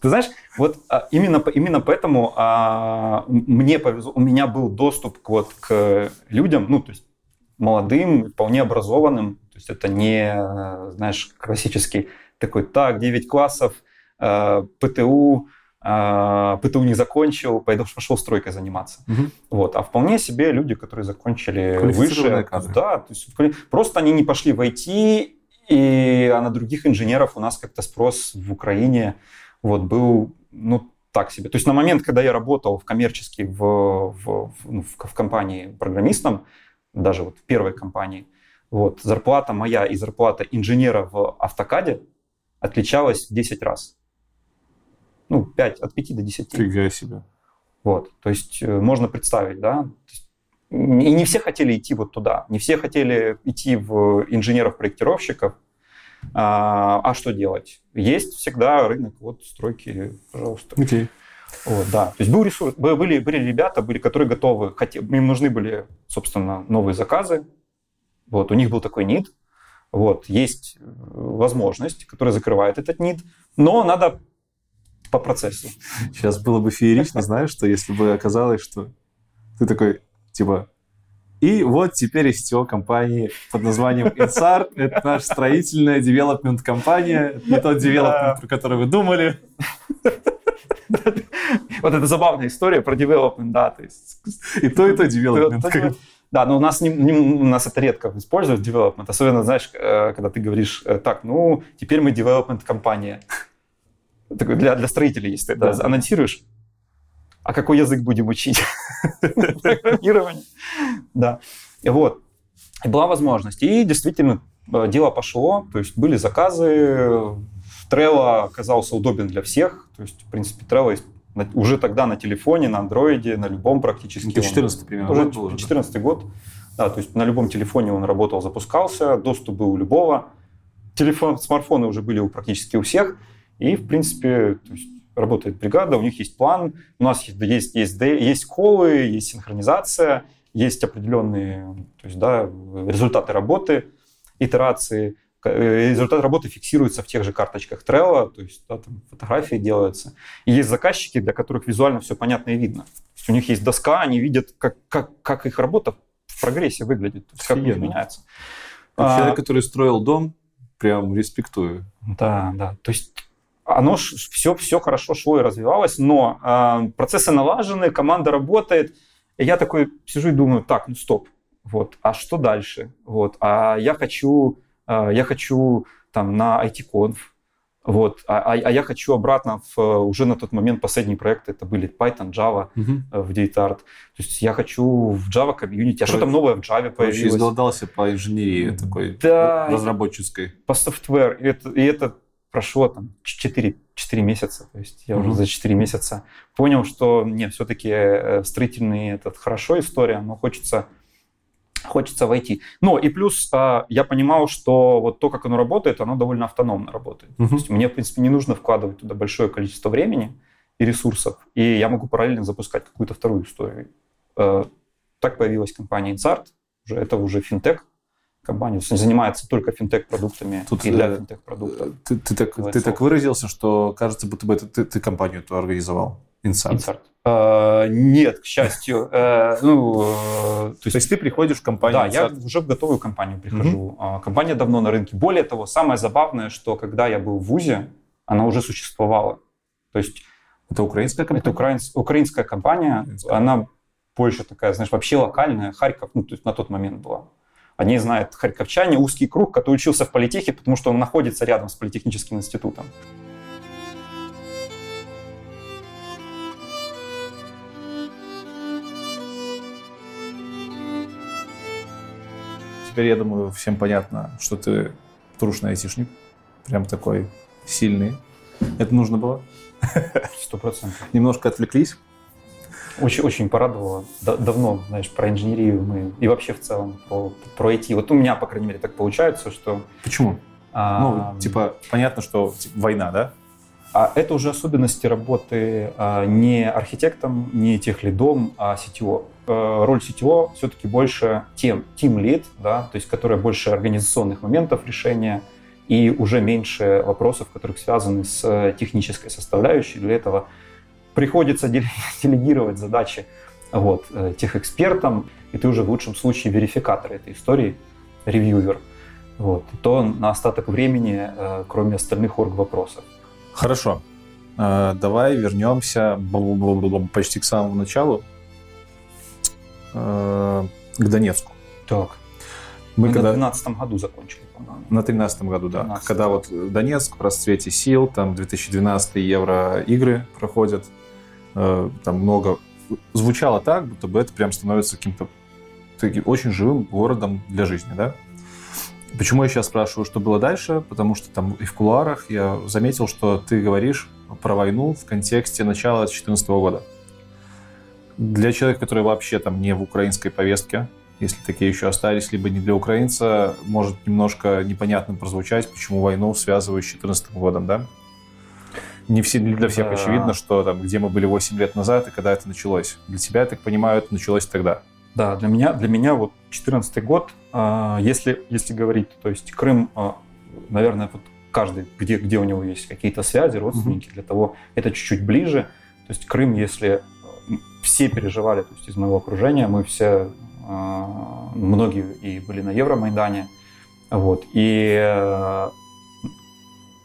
Ты знаешь, вот а, именно, именно поэтому а, мне повезло, у меня был доступ к, вот, к людям, ну, то есть молодым, вполне образованным. То есть это не, знаешь, классический такой, так, 9 классов, э, ПТУ, э, ПТУ не закончил, пойду, пошел стройкой заниматься. Угу. Вот. А вполне себе люди, которые закончили выше. Да, то есть просто они не пошли в IT, и а на других инженеров у нас как-то спрос в Украине вот был, ну, так себе. То есть на момент, когда я работал в коммерчески в, в, в, ну, в компании программистом, даже вот в первой компании, вот, зарплата моя и зарплата инженера в автокаде отличалась в 10 раз. Ну, 5, от 5 до 10. Фига себе. Вот, то есть э, можно представить, да, и не все хотели идти вот туда, не все хотели идти в инженеров-проектировщиков, а, а что делать? Есть всегда рынок, вот стройки, пожалуйста. Okay. Вот, да. То есть был ресурс, были, были ребята, были, которые готовы, хотели, им нужны были, собственно, новые заказы. Вот, у них был такой нит. Вот, есть э, возможность, которая закрывает этот нит, но надо по процессу. Сейчас было бы феерично, знаешь, что если бы оказалось, что ты такой, типа, и вот теперь STO компании под названием INSAR. Это наша строительная девелопмент компания. Не тот девелопмент, про который вы думали. *laughs* Вот это забавная история про development, да. То есть... И то, и то development. Да, но у нас, не, не, у нас это редко используют development. Особенно, знаешь, э, когда ты говоришь, э, так, ну, теперь мы development компания. Такой для, для строителей есть. Ты да. анонсируешь, а какой язык будем учить? *laughs* Программирование. Да. Вот. И была возможность. И действительно, э, дело пошло. То есть были заказы, Trello оказался удобен для всех. То есть, в принципе, Trello уже тогда на телефоне, на андроиде, на любом практически. 2014 примерно уже, год был. 2014 год. Да, то есть на любом телефоне он работал, запускался, доступ был у любого. Телефон, смартфоны уже были у практически у всех. И, в принципе, то есть работает бригада, у них есть план, у нас есть, есть, есть, есть колы, есть синхронизация, есть определенные то есть, да, результаты работы, итерации. Э, результат работы фиксируется в тех же карточках Trello, то есть да, там фотографии делаются. И есть заказчики, для которых визуально все понятно и видно. То есть у них есть доска, они видят, как, как, как их работа в прогрессе выглядит, то есть как это меняется. А, человек, который строил дом, прям респектую. Да, да. То есть оно все, все хорошо шло и развивалось, но э, процессы налажены, команда работает. И я такой сижу и думаю, так, ну стоп, вот, а что дальше? Вот, а я хочу, я хочу там на IT-конф, вот, а, а, а я хочу обратно в уже на тот момент последний проект это были Python, Java uh-huh. в DataArt. То есть я хочу в Java комьюнити. А что там новое в Java появилось? Короче, изголодался по инженерии такой да, разработческой. По software. И это, и это прошло там 4, 4 месяца, то есть я mm-hmm. уже за 4 месяца понял, что нет, все-таки э, строительный этот хорошо история, но хочется хочется войти. Но и плюс а, я понимал, что вот то, как оно работает, оно довольно автономно работает. Uh-huh. То есть мне, в принципе, не нужно вкладывать туда большое количество времени и ресурсов, и я могу параллельно запускать какую-то вторую историю. Э, так появилась компания Insart, уже, это уже финтех, компания занимается только финтех-продуктами Тут, и для э, финтех-продуктов. Ты, ты, так, ты так выразился, что кажется, будто бы это ты, ты компанию эту организовал. Insart. Insart. Uh, нет, к счастью. Uh, ну, uh, то, есть, то есть ты приходишь в компанию Да, Insart. я уже в готовую компанию прихожу. Uh-huh. Компания давно на рынке. Более того, самое забавное, что когда я был в ВУЗе, она уже существовала. То есть... Это украинская компания? Это украинс, украинская компания. Украинская. Она больше такая, знаешь, вообще локальная. Харьков, ну, то есть на тот момент была. О ней знает харьковчане, узкий круг, который учился в политехе, потому что он находится рядом с политехническим институтом. Теперь, я думаю, всем понятно, что ты трушный айтишник. Прям такой сильный. Это нужно было? Сто процентов. Немножко отвлеклись. Очень, очень порадовало. давно, знаешь, про инженерию мы и вообще в целом про, про IT. Вот у меня, по крайней мере, так получается, что... Почему? А, ну, типа, понятно, что типа, война, да? А это уже особенности работы а, не архитектом, не техлидом, а CTO. А, роль CTO все-таки больше тем, team lead, да, то есть которая больше организационных моментов решения и уже меньше вопросов, которые связаны с технической составляющей. Для этого приходится *laughs* делегировать задачи вот, э, тех экспертам, и ты уже в лучшем случае верификатор этой истории, ревьювер. Вот, то на остаток времени, э, кроме остальных орг вопросов. Хорошо. Э, давай вернемся почти к самому началу, к Донецку. Так. Мы, Мы когда... на 12 году закончили, по-моему. На 13 году, да. 13 когда вот Донецк в расцвете сил, там 2012 Евро-игры проходят, Э, там много... Звучало так, будто бы это прям становится каким-то таким очень живым городом для жизни, да? Почему я сейчас спрашиваю, что было дальше? Потому что там и в кулуарах я заметил, что ты говоришь про войну в контексте начала 2014 года. Для человека, который вообще там не в украинской повестке, если такие еще остались, либо не для украинца, может немножко непонятно прозвучать, почему войну связывают с 2014 годом, да? Не, все, для всех да. очевидно, что там, где мы были 8 лет назад и когда это началось. Для тебя, я так понимаю, это началось тогда. Да, для меня, для меня вот 2014 год, а, если, если говорить, то есть Крым, а, наверное, вот каждый, где, где у него есть какие-то связи, родственники, mm-hmm. для того это чуть-чуть ближе. То есть Крым, если все переживали, то есть из моего окружения, мы все, а, многие и были на Евромайдане, вот, и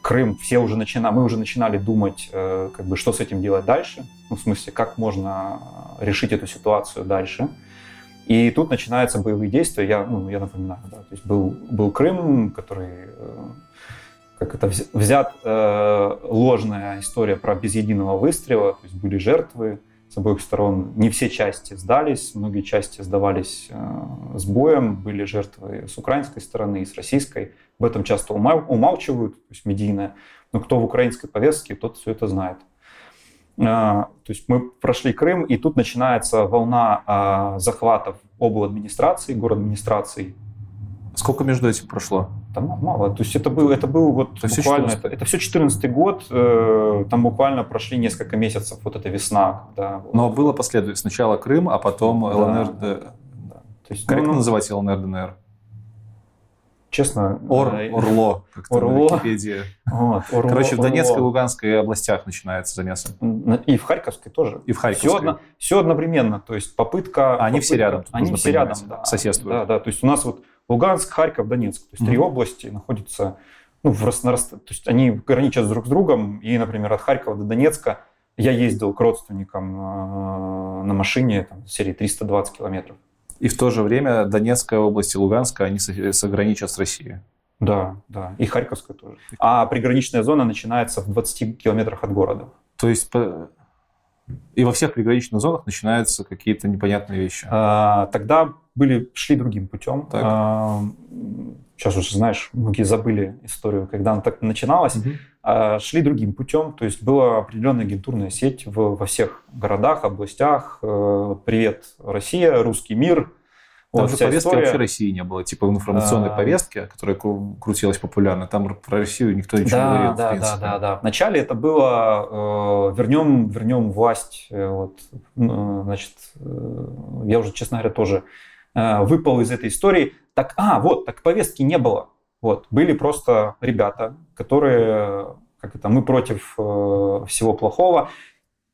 Крым, все уже начинали, мы уже начинали думать, э, как бы, что с этим делать дальше, ну, в смысле, как можно решить эту ситуацию дальше. И тут начинаются боевые действия. Я, ну, я напоминаю, да, то есть был, был Крым, который, э, как это, взят э, ложная история про без единого выстрела, то есть были жертвы с обоих сторон. Не все части сдались, многие части сдавались э, с боем, были жертвы с украинской стороны и с российской. Об этом часто умалчивают, то есть медийно, но кто в украинской повестке, тот все это знает. то есть мы прошли Крым, и тут начинается волна захватов обл. администрации, город администрации. Сколько между этим прошло? Там мало. То есть это был, это был вот это буквально, все это, это все 14 год, э, там буквально прошли несколько месяцев, вот эта весна. Когда, Но было последовательно. Сначала Крым, а потом да, ЛНР. Да, да. То есть, как ну, называть ЛНР, ДНР? Честно. Ор, э, Орло, как Орло. на Википедии. Вот, Орло, Короче, в Донецкой и Луганской областях начинается замесы. И в Харьковской тоже. И в Харьковской. Все, одно, все одновременно. То есть попытка... А они попытка, все рядом. Они все рядом, да. Соседствуют. Да, да. То есть у нас вот Луганск, Харьков, Донецк. То есть mm-hmm. три области находятся... Ну, в раст... То есть они граничат друг с другом. И, например, от Харькова до Донецка я ездил к родственникам э, на машине там, серии 320 километров. И в то же время Донецкая область и Луганская, они сограничат с Россией. Да, да. И Харьковская тоже. А приграничная зона начинается в 20 километрах от города. То есть и во всех приграничных зонах начинаются какие-то непонятные вещи. А, тогда были, шли другим путем. Так. А, сейчас уже знаешь, многие забыли историю, когда она так начиналась. Угу. А, шли другим путем, то есть была определенная агентурная сеть в, во всех городах, областях. Э, Привет, Россия, русский мир, там вот же повестки история... вообще России не было, типа в информационной а... повестке, которая крутилась популярно, там про Россию никто ничего да, не говорил. Да, да, да, да. Вначале это было э, вернем, вернем власть, э, вот, э, значит, э, я уже, честно говоря, тоже э, выпал из этой истории. Так, а, вот, так повестки не было. Вот, были просто ребята, которые, как это, мы против э, всего плохого.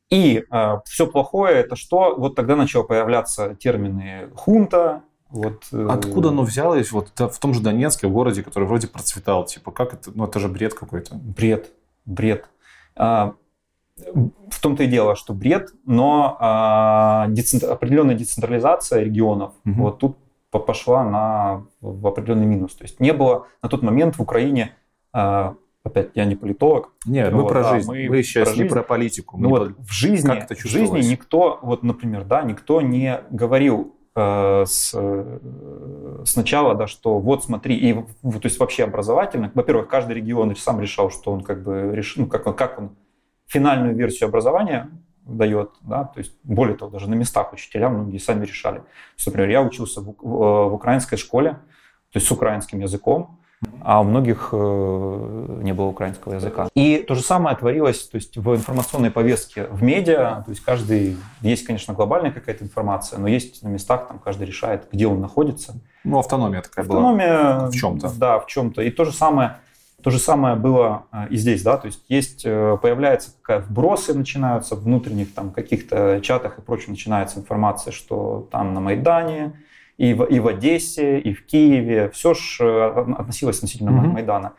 И э, все плохое это что? Вот тогда начало появляться термины хунта. Вот, э... Откуда оно взялось? Вот в том же Донецке, городе, который вроде процветал. Типа, как это? Ну, это же бред какой-то. Бред. Бред. А, в том-то и дело, что бред, но а, децент... определенная децентрализация регионов угу. вот тут пошла на в определенный минус. То есть не было на тот момент в Украине а, опять я не политолог. Нет, вот, мы про жизнь. Мы, мы сейчас про не про политику. Ну вот в жизни, как это в жизни никто, вот, например, да, никто не говорил э, с, э, сначала, да, что вот смотри, и то есть вообще образовательно, во-первых, каждый регион сам решал, что он как бы решил, ну как он, как он финальную версию образования дает, да, то есть более того, даже на местах учителя многие сами решали. есть, например, я учился в, в, в украинской школе, то есть с украинским языком, а у многих э, не было украинского языка. И то же самое творилось то есть, в информационной повестке в медиа. То есть каждый, есть, конечно, глобальная какая-то информация, но есть на местах, там каждый решает, где он находится. Ну, автономия такая автономия, была. Автономия. В чем-то. Да, в чем-то. И то же самое, то же самое было э, и здесь, да, то есть есть, э, появляется какая вбросы начинаются в внутренних там каких-то чатах и прочее, начинается информация, что там на Майдане, и в, и в Одессе, и в Киеве. Все же э, относилось относительно mm-hmm. Майдана.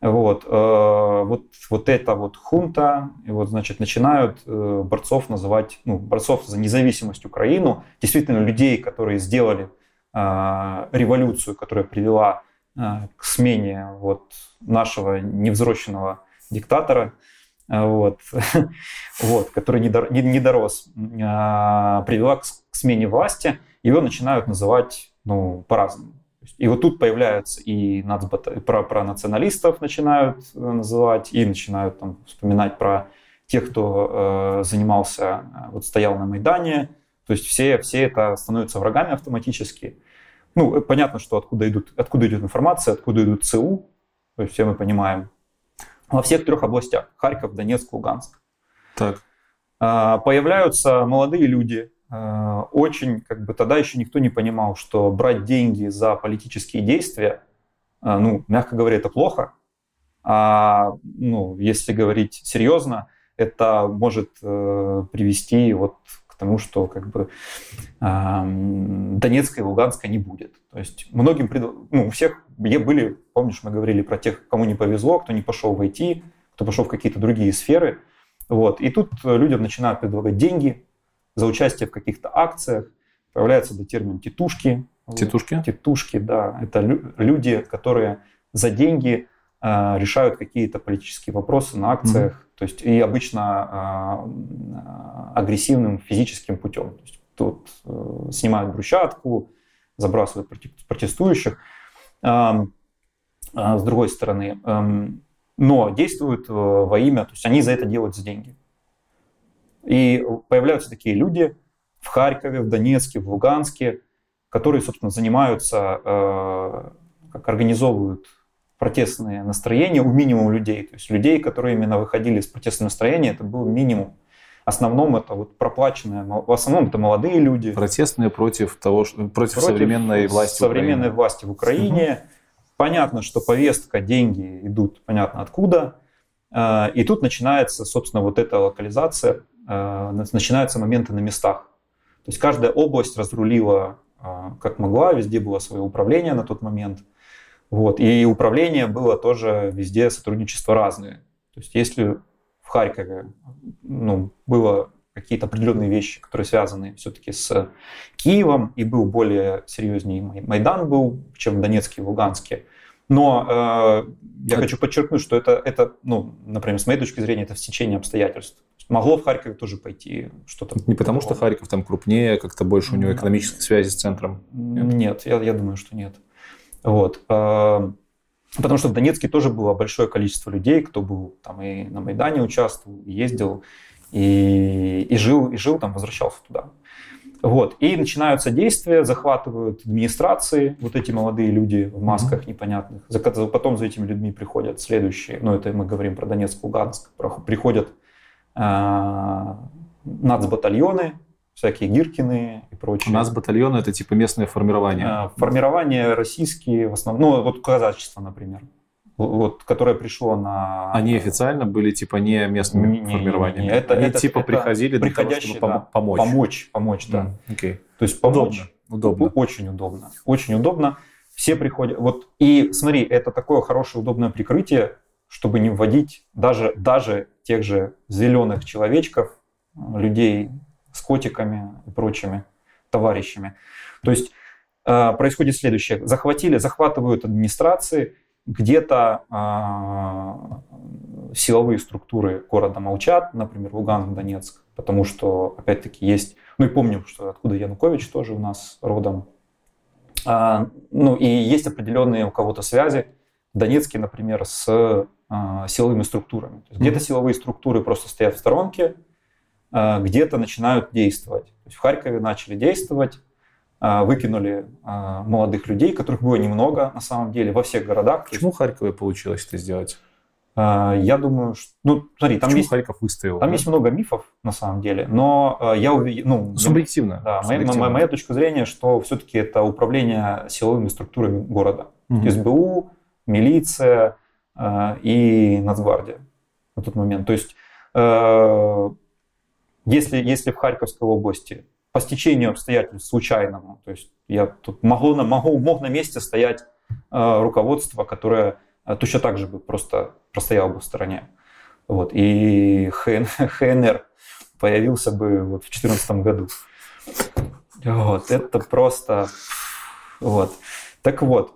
Вот, э, вот, вот это вот хунта, и вот, значит, начинают э, борцов называть, ну, борцов за независимость Украину, действительно людей, которые сделали э, революцию, которая привела э, к смене вот, нашего невзрощенного диктатора, э, вот, *laughs* вот, который не, дор, не, не дорос, э, привела к, к смене власти – его начинают называть ну, по-разному. И вот тут появляются и нацбата, про, про националистов начинают э, называть, и начинают там, вспоминать про тех, кто э, занимался, э, вот стоял на Майдане. То есть все, все это становятся врагами автоматически. Ну, э, понятно, что откуда, идут, откуда идет информация, откуда идут ЦУ, то есть все мы понимаем. Во всех трех областях, Харьков, Донецк, Луганск. Так. Появляются молодые люди, очень, как бы тогда еще никто не понимал, что брать деньги за политические действия, э, ну, мягко говоря, это плохо. А, ну, если говорить серьезно, это может э, привести вот к тому, что как бы э, Донецка и Луганска не будет. То есть многим, ну, у всех были, помнишь, мы говорили про тех, кому не повезло, кто не пошел в IT, кто пошел в какие-то другие сферы. Вот. И тут людям начинают предлагать деньги, за участие в каких-то акциях. Появляется да, термин «титушки». Титушки? Титушки, да. Это люди, которые за деньги э, решают какие-то политические вопросы на акциях. Mm-hmm. То есть и обычно э, агрессивным физическим путем. То есть тут э, снимают брусчатку, забрасывают протестующих. Э, э, с другой стороны, э, но действуют э, во имя, то есть они за это делают за деньги. И появляются такие люди в Харькове, в Донецке, в Луганске, которые, собственно, занимаются, э, как организовывают протестные настроения у минимума людей. То есть людей, которые именно выходили из протестного настроения, это был минимум. В основном это вот проплаченные, в основном это молодые люди. Протестные против того, против, против современной власти современной Украины. власти в Украине. Угу. Понятно, что повестка, деньги идут, понятно откуда. Э, и тут начинается, собственно, вот эта локализация, начинаются моменты на местах. То есть каждая область разрулила э, как могла, везде было свое управление на тот момент. Вот. И управление было тоже везде сотрудничество разное. То есть если в Харькове ну, было какие-то определенные вещи, которые связаны все-таки с Киевом, и был более серьезнее Майдан был, чем в Донецке и Луганске. Но э, я хочу подчеркнуть, что это, это, ну, например, с моей точки зрения, это в стечение обстоятельств. Могло в Харькове тоже пойти что-то. Не потому, что Харьков там крупнее, как-то больше у него экономической связи с центром? Нет, нет я, я думаю, что нет. Вот. Э, потому что в Донецке тоже было большое количество людей, кто был там и на Майдане участвовал, и ездил, и, и жил, и жил там, возвращался туда. Вот. И начинаются действия, захватывают администрации, вот эти молодые люди в масках непонятных. Потом за этими людьми приходят следующие, ну это мы говорим про Донецк, Луганск, приходят нацбатальоны, всякие Гиркины и прочие. У нас батальоны это типа местное формирование. Э, формирование российские в основном, ну вот казачество, например вот, которое пришло на... Они официально были типа не местными не, формированиями? Не, не, это, Они это, типа это приходили для того, чтобы да, помочь? Помочь, помочь, да. Mm, okay. То есть помочь. Удобно. удобно. Очень удобно. Очень удобно. Все приходят... Вот, и смотри, это такое хорошее, удобное прикрытие, чтобы не вводить даже, даже тех же зеленых человечков, людей с котиками и прочими товарищами. То есть э, происходит следующее. Захватили, захватывают администрации, где-то э, силовые структуры города молчат, например, Луганск, Донецк, потому что, опять-таки, есть... Ну и помним, что откуда Янукович тоже у нас родом. А, ну и есть определенные у кого-то связи в Донецке, например, с силовыми структурами. Mm-hmm. Где-то силовые структуры просто стоят в сторонке, а, где-то начинают действовать. То есть в Харькове начали действовать, а, выкинули а, молодых людей, которых было немного на самом деле во всех городах. Почему есть... Харькове получилось это сделать? А, я думаю, что... Ну, смотри, там есть... Харьков выстоял? Там да? есть много мифов, на самом деле, но я увидел... Ну, Субъективно. Да, Субъективно. Моя, моя точка зрения, что все-таки это управление силовыми структурами города. Угу. СБУ, милиция и Нацгвардия на тот момент. То есть, если, если в Харьковской области по стечению обстоятельств случайному. То есть я тут могу, могу, мог на месте стоять э, руководство, которое э, точно так же бы просто простояло бы в стороне. Вот. И ХН, ХНР появился бы вот в 2014 году. Вот. Это просто... Вот. Так вот,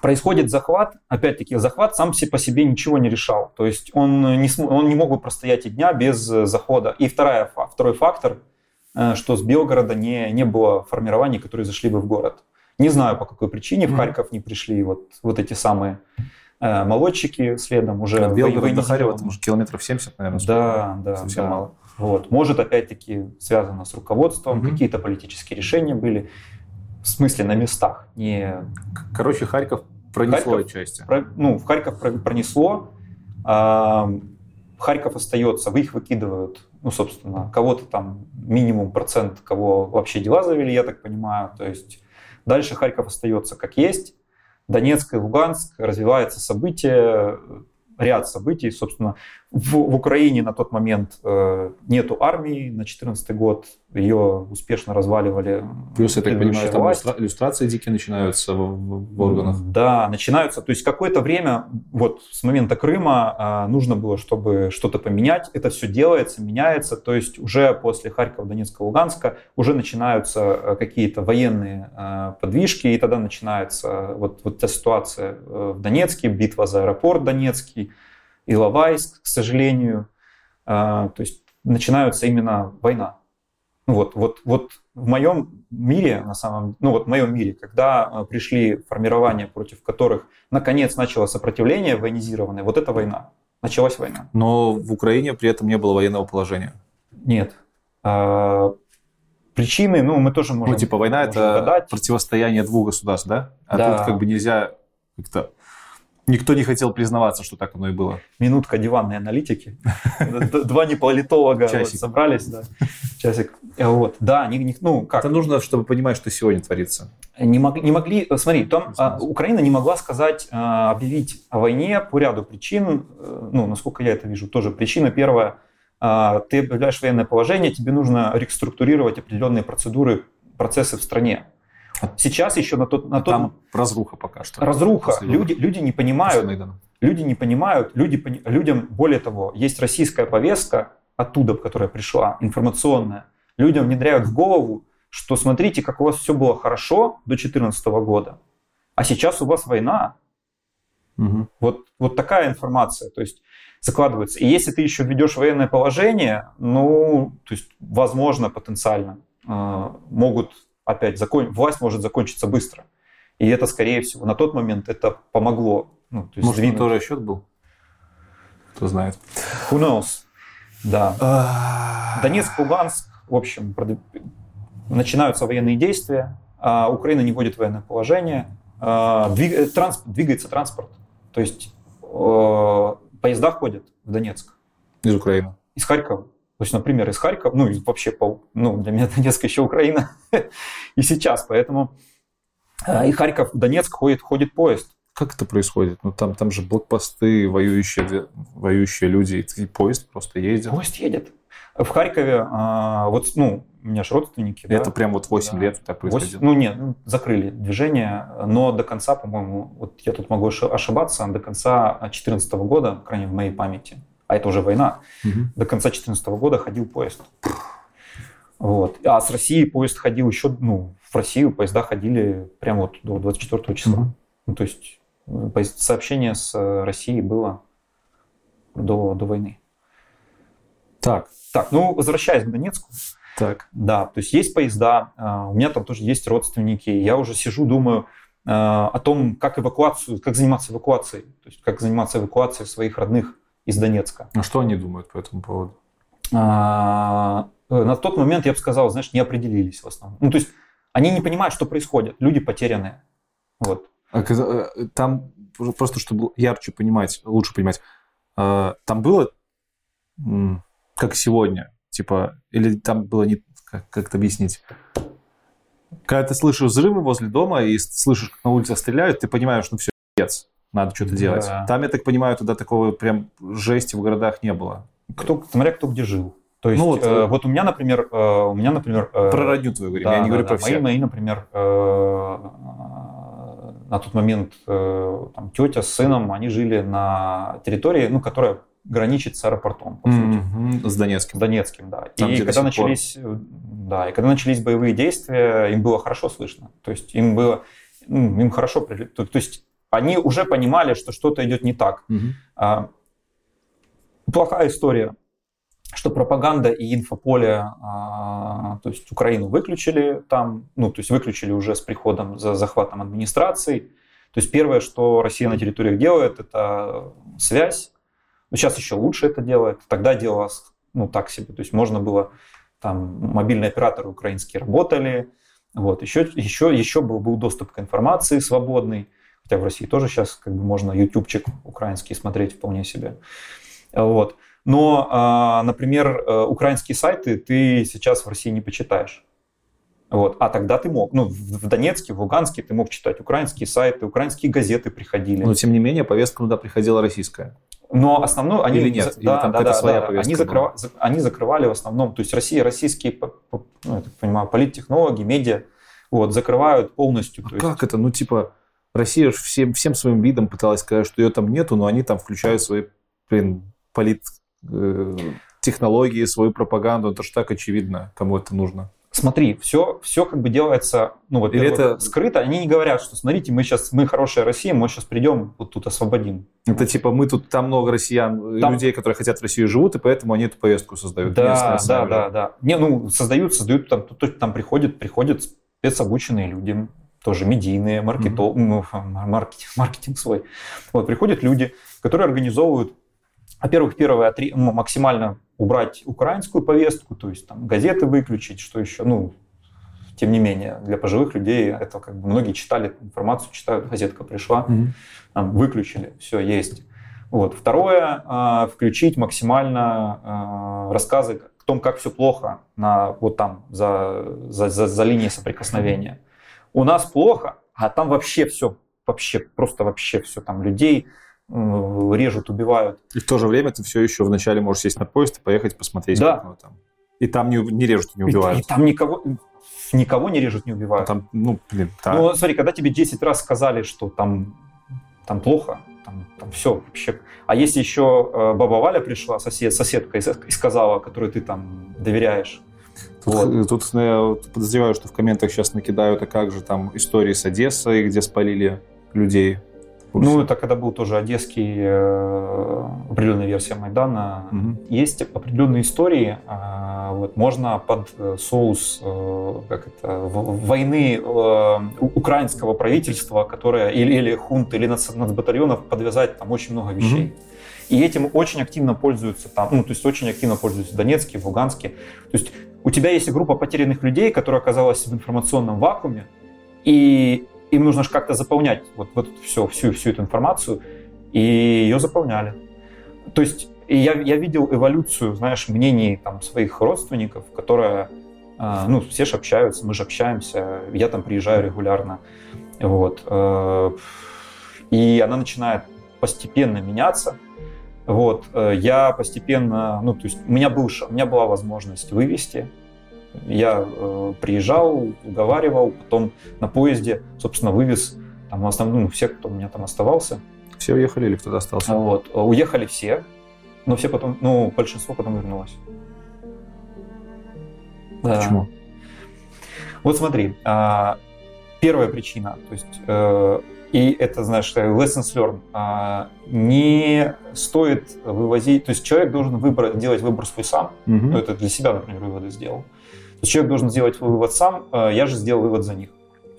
происходит захват, опять-таки захват сам по себе ничего не решал. То есть он не, он не мог бы простоять и дня без захода. И вторая, второй фактор – Э, что с Белгорода не, не было формирований, которые зашли бы в город. Не знаю, по какой причине в Харьков не пришли вот, вот эти самые э, молодчики следом уже. От Белгорода до Харькова там уже километров 70, наверное. Да, да. Совсем да. мало. Вот. Может, опять-таки, связано с руководством, угу. какие-то политические решения были. В смысле, на местах. Не... Короче, Харьков пронесло Харьков, отчасти. Про, ну, в Харьков пронесло. А, Харьков остается, вы их выкидывают ну, собственно, кого-то там минимум процент, кого вообще дела завели, я так понимаю. То есть дальше Харьков остается как есть. Донецк и Луганск развивается событие, ряд событий. Собственно, в, в Украине на тот момент э, нету армии, на 2014 год ее успешно разваливали. Плюс, я так понимаю, там власть. иллюстрации дикие начинаются в, в органах. Да, начинаются. То есть какое-то время, вот с момента Крыма э, нужно было, чтобы что-то поменять. Это все делается, меняется. То есть уже после Харькова, Донецка, Луганска уже начинаются э, какие-то военные э, подвижки, и тогда начинается вот, вот та ситуация э, в Донецке, битва за аэропорт Донецкий, Иловайск, к сожалению. А, то есть начинается именно война. Ну вот, вот, вот в моем мире, на самом ну вот в моем мире, когда а, пришли формирования, против которых наконец начало сопротивление военизированное, вот эта война. Началась война. Но в Украине при этом не было военного положения. Нет. А, причины, ну, мы тоже можем... Ну, типа, война – это гадать. противостояние двух государств, да? А да. тут как бы нельзя как-то Никто не хотел признаваться, что так оно и было. Минутка диванной аналитики. Два неполитолога собрались, да. Часик. Вот, да, ну как. Это нужно, чтобы понимать, что сегодня творится. Не, мог, не могли, смотри, там а, Украина не могла сказать, а, объявить о войне по ряду причин, э, ну, насколько я это вижу, тоже причина первая, а, ты объявляешь военное положение, тебе нужно реструктурировать определенные процедуры, процессы в стране. Сейчас еще на тот... На тот... Там разруха пока что. Разруха. Люди, люди не понимают. Люди не понимают. Люди, людям, более того, есть российская повестка оттуда, которая пришла, информационная. Людям внедряют в голову, что смотрите, как у вас все было хорошо до 2014 года, а сейчас у вас война. Угу. Вот, вот такая информация. То есть закладывается. И если ты еще введешь военное положение, ну, то есть, возможно, потенциально э, могут опять закон... власть может закончиться быстро. И это, скорее всего, на тот момент это помогло. Ну, то есть Может, сдвинуть... тоже счет был? Кто знает. Who knows? Да. А. Донецк, Луганск, в общем, начинаются военные действия, а Украина не вводит военное положение, а, двиг... Э, транс... двигается транспорт. То есть э, поезда ходят в Донецк. Из Украины? Из Харькова. То есть, например, из Харькова, ну и вообще, по, ну, для меня *laughs* Донецк еще Украина и сейчас, поэтому э, и Харьков, Донецк ходит, ходит поезд. Как это происходит? Ну там, там же блокпосты, воюющие, воюющие люди, и поезд просто ездит. Поезд едет. В Харькове, а, вот, ну, у меня же родственники. Это да? прям вот 8 да. лет так происходит? 8, ну, нет, ну, закрыли движение, но до конца, по-моему, вот я тут могу ошибаться, до конца 2014 года, по крайней мере, в моей памяти, а это уже война, угу. до конца 2014 года ходил поезд. Вот. А с России поезд ходил еще, ну, в Россию поезда ходили прямо вот до 24 числа. Угу. Ну, то есть э, сообщение с э, Россией было до, до войны. Так. Так, ну, возвращаясь к Донецку. Так. Да, то есть есть поезда, а, у меня там тоже есть родственники. Я уже сижу, думаю о том, как эвакуацию, как заниматься эвакуацией, то есть как заниматься эвакуацией своих родных из Донецка. А что они думают по этому поводу? А, э, на тот момент, я бы сказал, знаешь, не определились в основном. Ну, то есть они не понимают, что происходит. Люди потерянные. Вот. А, э, там, просто чтобы ярче понимать, лучше понимать, а, там было, как сегодня, типа, или там было не... Как, как это объяснить? Когда ты слышишь взрывы возле дома и слышишь, как на улице стреляют, ты понимаешь, ну все, пец надо что-то да. делать. Там, я так понимаю, тогда такого прям жести в городах не было. Кто, смотря кто где жил. То есть, ну, вот, э, вот у меня, например, э, у меня, например... Э, про родню твою говорим, да, я не да, говорю да, про всех. Мои, мои, например, э, на тот момент э, там, тетя с сыном, они жили на территории, ну, которая граничит с аэропортом, по mm-hmm. сути. С Донецким. Донецким, да. Там, и когда начались, пор. да, и когда начались боевые действия, им было хорошо слышно. То есть им было, ну, им хорошо, то, то есть они уже понимали, что что-то идет не так. Угу. А, плохая история, что пропаганда и инфополе, а, то есть Украину выключили там, ну, то есть выключили уже с приходом, за захватом администрации. То есть первое, что Россия на территориях делает, это связь. Ну, сейчас еще лучше это делает. Тогда делалось, ну, так себе. То есть можно было, там, мобильные операторы украинские работали, вот, еще, еще, еще был, был доступ к информации свободный. Хотя в России тоже сейчас как бы можно ютубчик украинский смотреть вполне себе. Вот. Но, а, например, э, украинские сайты ты сейчас в России не почитаешь. Вот. А тогда ты мог. Ну, в Донецке, в Луганске ты мог читать украинские сайты, украинские газеты приходили. Но, тем не менее, повестка туда приходила российская. Но основную они... Или нет? Да, Или да, да, своя да. Они, закрыва, они закрывали в основном... То есть Россия, российские, ну, я так понимаю, политтехнологи, медиа, вот, закрывают полностью. А как есть... это? Ну, типа, Россия всем, всем своим видом пыталась сказать, что ее там нету, но они там включают свои, блин, полит э, технологии, свою пропаганду. Это же так очевидно, кому это нужно. Смотри, все, все как бы делается, ну, вот это скрыто. Они не говорят, что смотрите, мы сейчас, мы хорошая Россия, мы сейчас придем, вот тут освободим. Это типа мы тут, там много россиян, там... людей, которые хотят в Россию живут, и поэтому они эту повестку создают. Да, да, да, да. Не, ну, создают, создают, там, там приходят, приходят спецобученные люди, тоже медийные, маркетол... mm-hmm. маркетинг, маркетинг свой. Вот, приходят люди, которые организовывают во-первых, первое, максимально убрать украинскую повестку, то есть там газеты выключить, что еще, ну, тем не менее, для пожилых людей это как бы многие читали информацию, читают, газетка пришла, mm-hmm. там, выключили, все есть. Вот. Второе, э, включить максимально э, рассказы о том, как все плохо на, вот там, за, за, за, за линией соприкосновения. У нас плохо, а там вообще все, вообще, просто вообще все, там людей режут, убивают. И в то же время ты все еще вначале можешь сесть на поезд и поехать посмотреть, да. как оно там. И там не, не режут, не убивают. И, и там никого, никого не режут, не убивают. Там, ну, блин, да. Ну, смотри, когда тебе 10 раз сказали, что там, там плохо, там, там все вообще. А если еще э, баба Валя пришла, сосед, соседка, и сказала, которой ты там доверяешь, Тут, вот. тут ну, я подозреваю, что в комментах сейчас накидают, а как же там истории с Одессой, где спалили людей. Ну, это когда был тоже одесский э, определенная версия Майдана. Угу. Есть определенные истории. Э, вот, можно под э, соус э, как это, войны э, украинского правительства, которое или, или хунт, или нацбатальонов подвязать там очень много вещей. Угу. И этим очень активно пользуются там, ну, то есть очень активно пользуются Донецкие, Луганские. То есть у тебя есть группа потерянных людей, которая оказалась в информационном вакууме, и им нужно же как-то заполнять вот, вот все, всю, всю эту информацию, и ее заполняли. То есть я, я видел эволюцию, знаешь, мнений там, своих родственников, которая, э, ну, все же общаются, мы же общаемся, я там приезжаю регулярно, вот, э, и она начинает постепенно меняться, вот, э, я постепенно, ну, то есть у меня, был, у меня была возможность вывести, я э, приезжал, уговаривал, потом на поезде, собственно, вывез там основную, ну, всех, кто у меня там оставался. Все уехали или кто-то остался? Вот, уехали все, но все потом, ну, большинство потом вернулось. Почему? Да. Вот смотри, а, первая причина, то есть э, и это, знаешь, lessons learned. А, не стоит вывозить, то есть человек должен выбор, делать выбор свой сам, угу. ну, это для себя, например, выводы сделал. То есть человек должен сделать вывод сам, а, я же сделал вывод за них.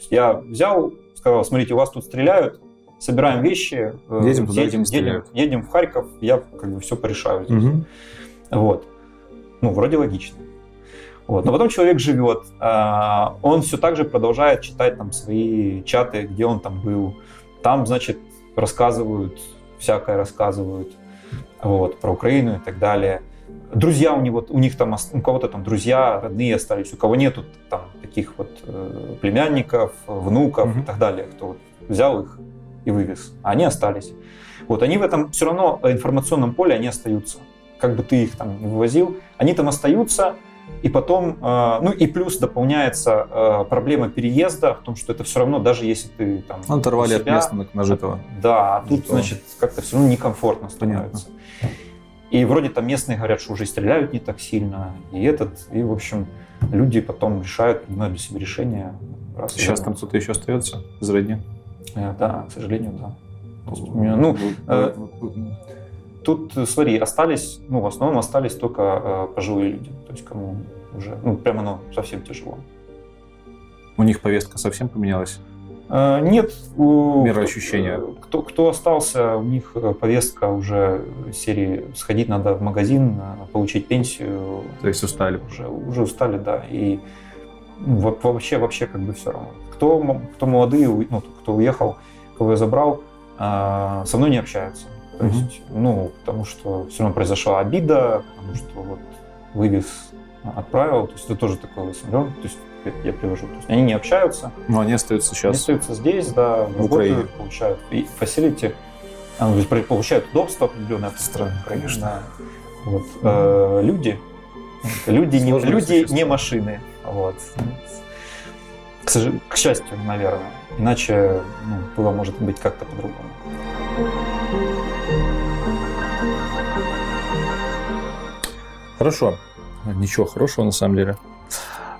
Я взял, сказал, смотрите, у вас тут стреляют, собираем вещи, э, едем, туда, едем, едем, едем в Харьков, я как бы все порешаю здесь. Угу. Вот. Ну, вроде логично. Вот. Но потом человек живет, а, он все так же продолжает читать там свои чаты, где он там был. Там, значит, рассказывают, всякое рассказывают вот, про Украину и так далее. Друзья у него, у них там, у кого-то там друзья, родные остались, у кого нету там таких вот э, племянников, внуков mm-hmm. и так далее, кто вот взял их и вывез, а они остались. Вот они в этом все равно информационном поле они остаются. Как бы ты их там не вывозил, они там остаются, и потом, э, ну и плюс дополняется э, проблема переезда в том, что это все равно, даже если ты там... Ну, оторвали себя, от места нажитого. Да, а тут, значит, как-то все равно некомфортно становится. Понятно. И вроде там местные говорят, что уже стреляют не так сильно. И этот, и в общем, люди потом решают, принимают для себя решения. Раз Сейчас там кто-то еще остается из родни? Э, да, к сожалению, да. Ну, Тут, смотри, остались, ну, в основном остались только э, пожилые люди, то есть кому уже, ну, прямо, ну, совсем тяжело. У них повестка совсем поменялась? Э, нет. У, Мироощущения? Кто, кто остался, у них э, повестка уже серии «Сходить надо в магазин, э, получить пенсию». То есть устали? Уже, уже устали, да. И ну, вообще, вообще как бы все равно. Кто, кто молодые, ну, кто уехал, кого я забрал, э, со мной не общаются. То mm-hmm. есть, ну, потому что все равно произошла обида, потому что вот вывез, отправил, то есть это тоже такой высмеян, то есть я привожу. То есть они не общаются. Но они остаются сейчас. Они остаются здесь, да, в Украине. получают и а, ну, получают удобства определенные. Странно, конечно. Да. Вот. Э, люди, люди, не, люди не машины. Вот. К, к счастью, наверное. Иначе ну, было, может быть, как-то по-другому. Хорошо. Ничего хорошего на самом деле.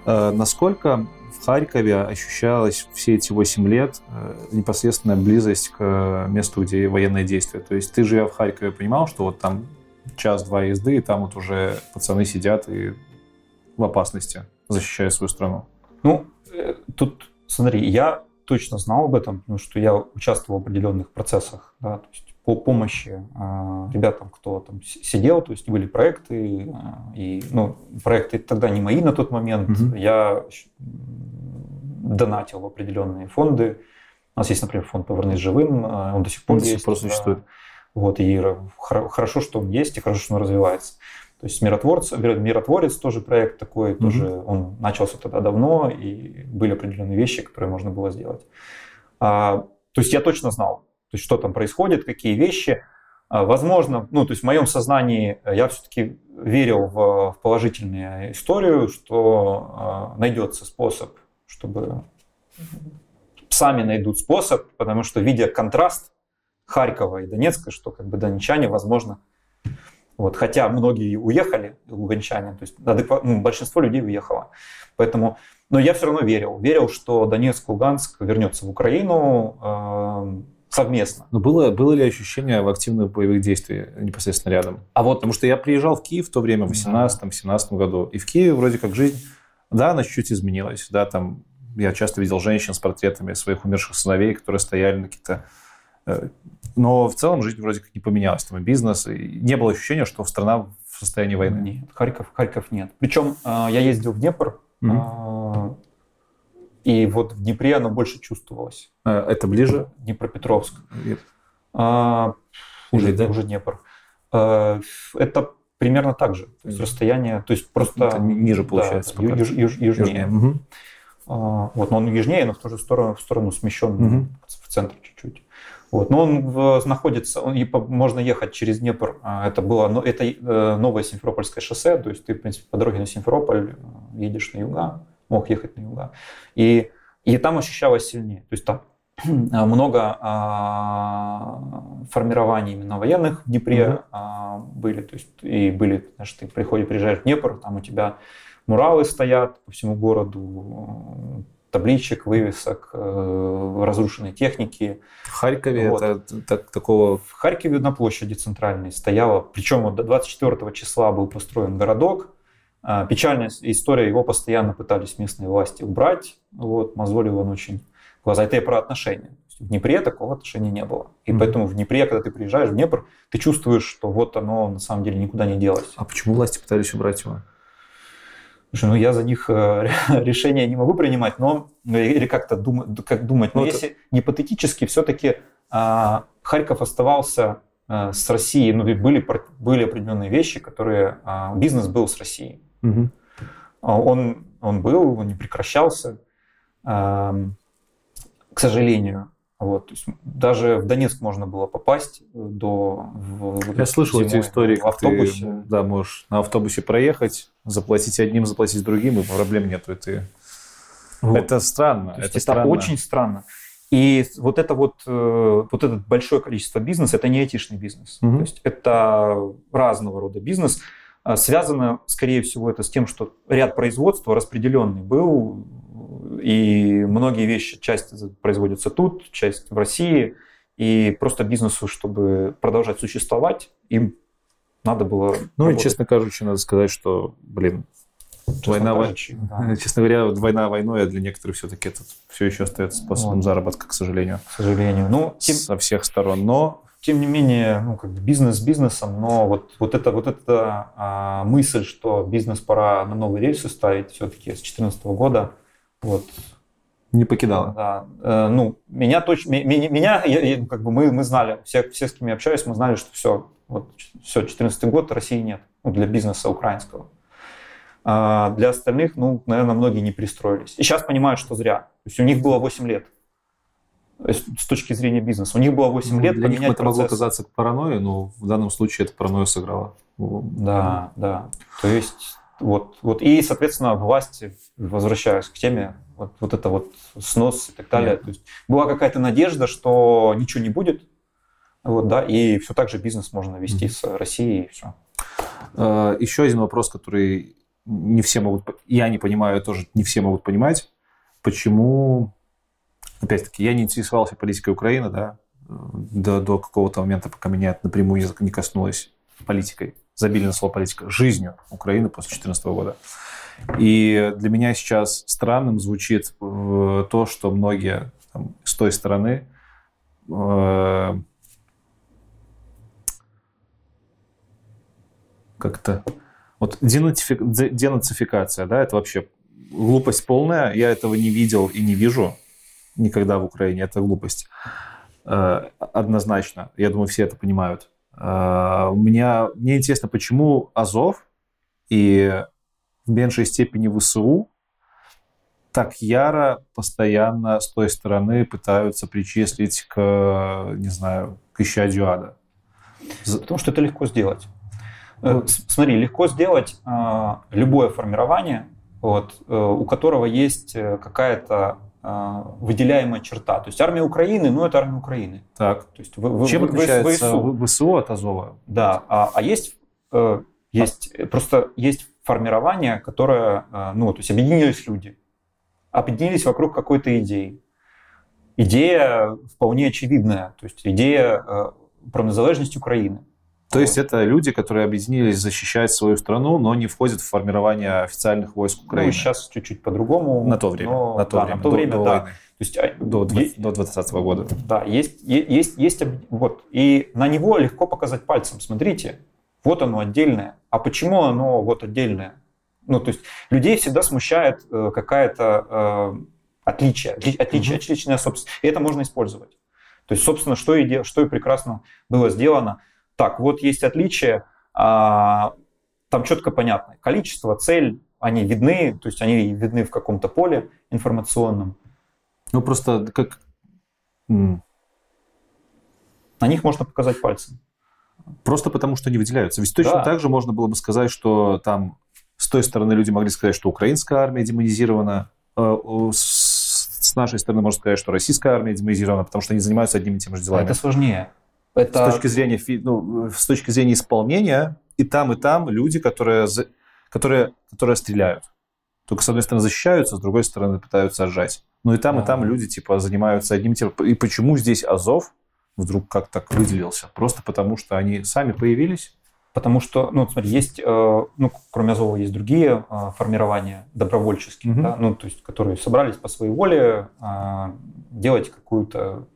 Э, насколько в Харькове ощущалась все эти 8 лет э, непосредственная близость к месту, где военные действия? То есть ты, живя в Харькове, понимал, что вот там час-два езды, и там вот уже пацаны сидят и в опасности, защищая свою страну? Ну, э, тут, смотри, я точно знал об этом, потому что я участвовал в определенных процессах, да, то есть по помощи э, ребятам, кто там сидел, то есть были проекты, э, и ну, проекты тогда не мои на тот момент, угу. я донатил в определенные фонды. У нас есть, например, фонд «Повернись живым», он до сих пор он есть. просто существует. Вот, и хорошо, что он есть, и хорошо, что он развивается. То есть миротворец, миротворец тоже проект такой, mm-hmm. тоже он начался тогда давно, и были определенные вещи, которые можно было сделать. А, то есть я точно знал, то есть что там происходит, какие вещи. А, возможно, ну, то есть в моем сознании я все-таки верил в, положительную историю, что а, найдется способ, чтобы сами найдут способ, потому что видя контраст Харькова и Донецка, что как бы донечане, возможно, вот, хотя многие уехали, луганчане, то есть ну, большинство людей уехало. Поэтому, но я все равно верил. Верил, что Донецк, Луганск вернется в Украину э, совместно. Но было, было ли ощущение в активных боевых действиях непосредственно рядом? А вот... Потому что я приезжал в Киев в то время, в 18-17 году, и в Киеве вроде как жизнь, да, она чуть-чуть изменилась, да, там я часто видел женщин с портретами своих умерших сыновей, которые стояли на каких-то э, но в целом жизнь вроде как не поменялась, там и бизнес, и не было ощущения, что страна в состоянии войны. Нет, Харьков, Харьков нет. Причем а, я ездил в Днепр, mm-hmm. И вот в Днепре оно больше чувствовалось. А, это ближе? Днепропетровск. Нет. А, уже, да? уже Днепр. Это примерно так же. То есть расстояние, то есть просто... Это ниже получается. Да, юж, юж, южнее. южнее. Угу. Вот, но он южнее, но в ту же сторону, в сторону смещен угу. в центр чуть-чуть. Вот. Но он в, находится, он, можно ехать через Днепр. А, это было, но это э, новое Симферопольское шоссе, то есть ты, в принципе, по дороге на Симферополь э, едешь на юга, мог ехать на юга. И, и там ощущалось сильнее. То есть там *clears throat* много а, формирований именно военных в Днепре mm-hmm. а, были. То есть и были, знаешь, ты приходишь, приезжаешь в Днепр, там у тебя муралы стоят по всему городу, табличек, вывесок, э, разрушенной техники. В Харькове вот. это так, такого... В Харькове на площади центральной стояла, причем вот до 24 числа был построен городок. А, печальная история, его постоянно пытались местные власти убрать. Вот, мозолил он очень глаза. Это и про отношения. В Днепре такого отношения не было. И mm-hmm. поэтому в Днепре, когда ты приезжаешь в Днепр, ты чувствуешь, что вот оно на самом деле никуда не делось. А почему власти пытались убрать его? Слушай, ну я за них э, *laughs* решения не могу принимать, но э, или как-то думать, как думать. Но ну, если это... гипотетически, все-таки а, Харьков оставался а, с Россией, ну были были определенные вещи, которые а, бизнес был с Россией. Угу. Он он был, он не прекращался, а, к сожалению. Вот, то есть даже в Донецк можно было попасть до... В, Я слышал эти истории, в автобусе. Ты, да, можешь на автобусе проехать, заплатить одним, заплатить другим, и проблем нету. И ты... вот. Это странно. это, это странно. очень странно. И вот это вот, э, вот это большое количество бизнеса, это не этичный бизнес. Угу. То есть это разного рода бизнес. А связано, скорее всего, это с тем, что ряд производства распределенный был и многие вещи, часть производится тут, часть в России. И просто бизнесу, чтобы продолжать существовать, им надо было... Ну работать. и, честно кажучи, надо сказать, что, блин, честно война, кажучи, да. *laughs* честно говоря, война войной, а для некоторых все-таки это все еще остается способом вот. заработка, к сожалению. К сожалению. Ну, тем... Со всех сторон. Но тем не менее, ну, как бы бизнес бизнесом, но вот, вот эта, вот эта а, мысль, что бизнес пора на новые рельсы ставить все-таки с 2014 года, вот. Не покидала. Да. Э, ну, меня точно, меня, меня я, как бы мы, мы знали, все, все, с кем я общаюсь, мы знали, что все, вот, все, 14 год, России нет, ну, для бизнеса украинского. А для остальных, ну, наверное, многие не пристроились. И сейчас понимают, что зря. То есть у них было 8 лет с точки зрения бизнеса. У них было 8 ну, лет для поменять них это процесс. могло казаться паранойей, но в данном случае это паранойя сыграла. Да, да. То есть вот, вот. И, соответственно, власти, возвращаясь к теме, вот, вот это вот снос и так далее. То есть была какая-то надежда, что ничего не будет, вот, да, и все так же бизнес можно вести mm-hmm. с Россией, и все. А, Еще один вопрос, который не все могут, я не понимаю, тоже не все могут понимать, почему, опять-таки, я не интересовался политикой Украины, да, до, до какого-то момента, пока меня это напрямую не коснулось политикой. Забили на слово политика. Жизнью Украины после 2014 года. И для меня сейчас странным звучит э, то, что многие там, с той стороны э, как-то вот денацификация, да, это вообще глупость полная, я этого не видел и не вижу никогда в Украине. Это глупость. Э, однозначно. Я думаю, все это понимают. Э, меня, мне интересно, почему Азов и в меньшей степени ВСУ так яро постоянно с той стороны пытаются причислить к, не знаю, к исчадию ада? Потому что это легко сделать. Э, смотри, легко сделать любое формирование, вот, у которого есть какая-то выделяемая черта. То есть армия Украины, ну это армия Украины. Так. То есть вы, Чем вы, отличается ВСУ? ВСУ от Азова? Да, а, а есть, э, есть а. просто есть формирование, которое, э, ну, то есть объединились люди объединились вокруг какой-то идеи. Идея вполне очевидная, то есть идея э, про незалежность Украины. То есть это люди, которые объединились защищать свою страну, но не входят в формирование официальных войск Украины. Ну, сейчас чуть-чуть по-другому. На то время. Но, на то да, время, на то время, до, да. До, войны. то есть, а, до, 20, до 20 года. Да, есть, есть, есть, вот. И на него легко показать пальцем. Смотрите, вот оно отдельное. А почему оно вот отдельное? Ну, то есть людей всегда смущает э, какая-то э, отличие, отличие, угу. отличная собственность. И это можно использовать. То есть, собственно, что и, что и прекрасно было сделано. Так, вот есть отличие, а, там четко понятно. Количество, цель, они видны, то есть они видны в каком-то поле информационном. Ну, просто как... На них можно показать пальцем. Просто потому, что они выделяются. Ведь точно да. так же можно было бы сказать, что там с той стороны люди могли сказать, что украинская армия демонизирована. Э, с нашей стороны можно сказать, что российская армия демонизирована, потому что они занимаются одними и теми же делами. Это сложнее. Это... С, точки зрения, ну, с точки зрения исполнения, и там, и там люди, которые, которые, которые стреляют. Только с одной стороны защищаются, с другой стороны пытаются отжать. Но и там, а -а -а. и там люди типа занимаются одним тем. И почему здесь Азов вдруг как так выделился? Просто потому, что они сами появились Потому что, ну, смотри, есть, э, ну, кроме Азова, есть другие э, формирования добровольческие, угу. да, ну, то есть, которые собрались по своей воле э, делать какую-то...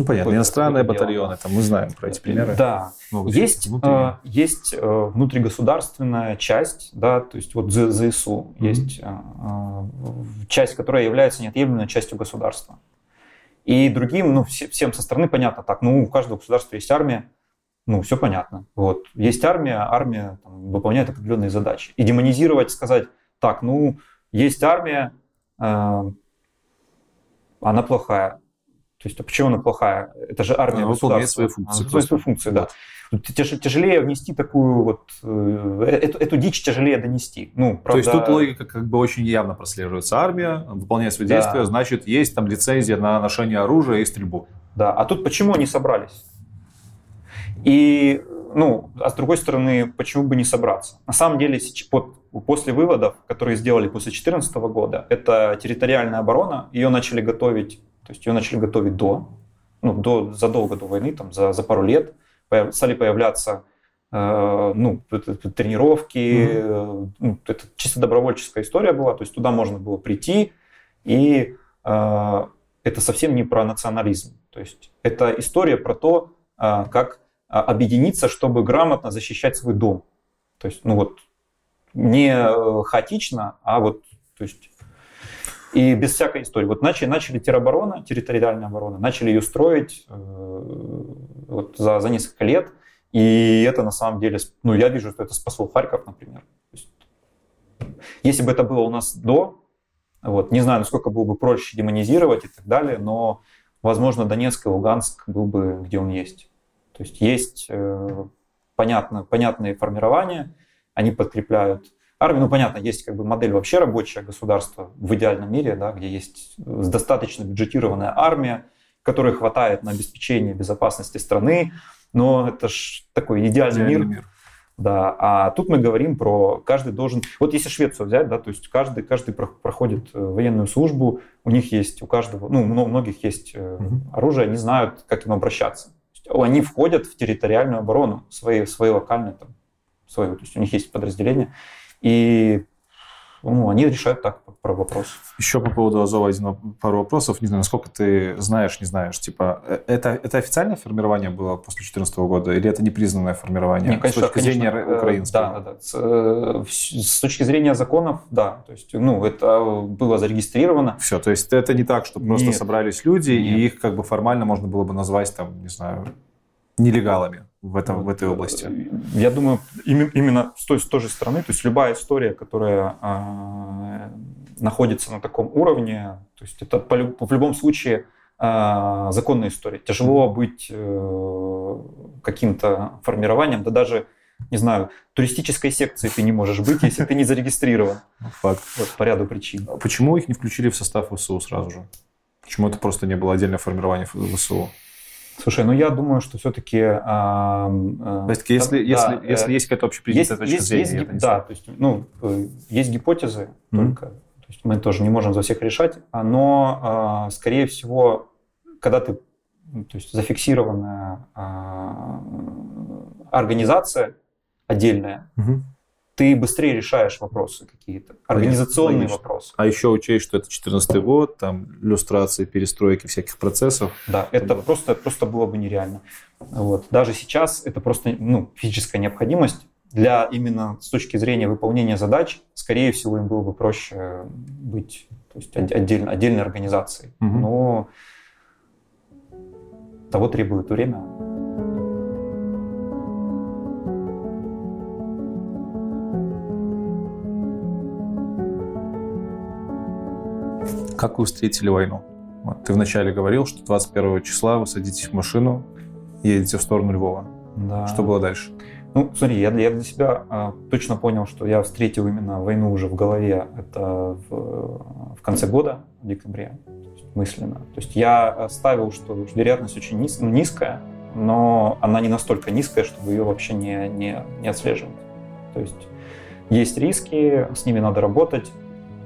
Ну, понятно, иностранные батальоны, там мы знаем про эти примеры. Да, Много есть, э, есть внутригосударственная часть, да, то есть вот ЗСУ, угу. есть часть, которая является неотъемлемой частью государства. И другим, ну, всем со стороны понятно так, ну, у каждого государства есть армия, ну, все понятно. Вот. Есть армия, армия там, выполняет определенные задачи. И демонизировать, сказать, так, ну, есть армия, э, она плохая. То есть, а почему она плохая? Это же армия она выполняет свои функции. Она свои функции, да. Тяж, тяжелее внести такую вот... Э, эту, эту дичь тяжелее донести. Ну, правда... То есть тут логика как бы очень явно прослеживается. Армия выполняет свои да. действия, значит, есть там лицензия на ношение оружия и стрельбу. Да, а тут почему они собрались? И, ну, а с другой стороны, почему бы не собраться? На самом деле, после выводов, которые сделали после 2014 года, это территориальная оборона, ее начали готовить, то есть ее начали готовить до, ну, до, задолго до войны, там, за, за пару лет, стали появляться э, ну, тренировки, mm-hmm. ну, это чисто добровольческая история была, то есть туда можно было прийти, и э, это совсем не про национализм, то есть это история про то, э, как а, объединиться, чтобы грамотно защищать свой дом. То есть, ну вот, не э, хаотично, а вот, то есть, и без всякой истории. Вот начали, начали тероборона, территориальная оборона, начали ее строить э, вот за, за несколько лет, и это на самом деле, ну, я вижу, что это спасло Харьков, например. Есть, если бы это было у нас до, вот, не знаю, насколько было бы проще демонизировать и так далее, но, возможно, Донецк и Луганск был бы, где он есть. То есть есть э, понятно, понятные формирования, они подкрепляют армию. Ну, понятно, есть как бы модель вообще рабочее государства в идеальном мире, да, где есть достаточно бюджетированная армия, которой хватает на обеспечение безопасности страны, но это ж такой идеальный, идеальный мир. мир. Да, а тут мы говорим про каждый должен... Вот если Швецию взять, да, то есть каждый, каждый проходит э, военную службу, у них есть, у каждого, ну, у многих есть угу. оружие, они знают, как им обращаться они входят в территориальную оборону, свои, свои локальные, там, свои, то есть у них есть подразделения. И ну, они решают так про вопрос. Еще по поводу Азова один пару вопросов. Не знаю, насколько ты знаешь, не знаешь. Типа, э, это, это официальное формирование было после 2014 года или это непризнанное формирование? Не, конечно, с точки конечно, зрения э, украинского? Да, да, да. С, э, с точки зрения законов, да. То есть, ну, это было зарегистрировано. Все, то есть это не так, что просто Нет. собрались люди, Нет. и их как бы формально можно было бы назвать, там, не знаю, нелегалами в, этом, в этой области. Я думаю, име- именно с той, с той же стороны, то есть любая история, которая а, находится на таком уровне, то есть это по в любом случае а, законная история. Тяжело быть э, каким-то формированием, да даже, не знаю, туристической секции ты не можешь быть, если ты не зарегистрирован. *laughs* Факт. Вот по ряду причин. А Почему их не включили в состав ВСУ сразу же? Почему это просто не было отдельное формирование ВСУ? Слушай, ну я думаю, что все-таки... а, То есть, если, если, если есть какая-то общепринятая точка есть, зрения, есть гип- да, то есть, ну, э, есть гипотезы Мгм. только, то есть мы тоже не можем за всех решать, а, но, а, скорее всего, когда ты, то есть зафиксированная а, организация отдельная, Мгм. Ты быстрее решаешь вопросы какие-то, организационные Логично. вопросы. А еще учесть, что это 14 год, там, иллюстрации, перестройки всяких процессов. Да, это просто, просто было бы нереально. Вот. Даже сейчас это просто ну, физическая необходимость для именно с точки зрения выполнения задач, скорее всего, им было бы проще быть то есть, от- отдельно, отдельной организацией. Мгм. Но того требует время. Как вы встретили войну? Вот, ты вначале говорил, что 21 числа вы садитесь в машину, едете в сторону Львова. Да. Что было дальше? Ну, смотри, я, для- я для себя а, точно понял, что я встретил именно войну уже в голове. Это в, в конце года, в декабре, то есть мысленно. То есть я ставил, что вероятность очень низ- низкая, но она не настолько низкая, чтобы ее вообще не, не, не отслеживать. То есть есть риски, с ними надо работать.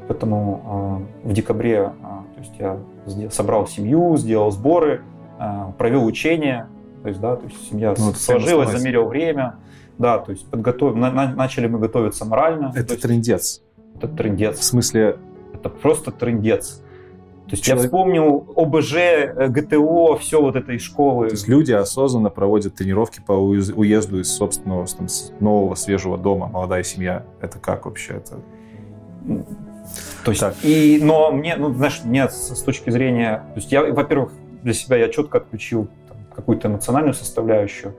Поэтому э, в декабре э, то есть я собрал семью, сделал сборы, э, провел учения. То есть, да, то есть семья Ну, сложилась, замерил время. Да, то есть подготов... на- на- начали мы готовиться морально. Это есть трендец. это В трендец. смысле, Это просто трендец. То есть я Человек- вспомнил ОБЖ, э, ГТО, все вот это из школы. то есть люди осознанно проводят тренировки по уез- уезду из собственного там, нового свежего дома, молодая семья. Это как вообще? Это... То есть, Так. и, но мне, ну, знаешь, мне с, с точки зрения, то есть я, во-первых, для себя я четко отключил какую-то эмоциональную составляющую,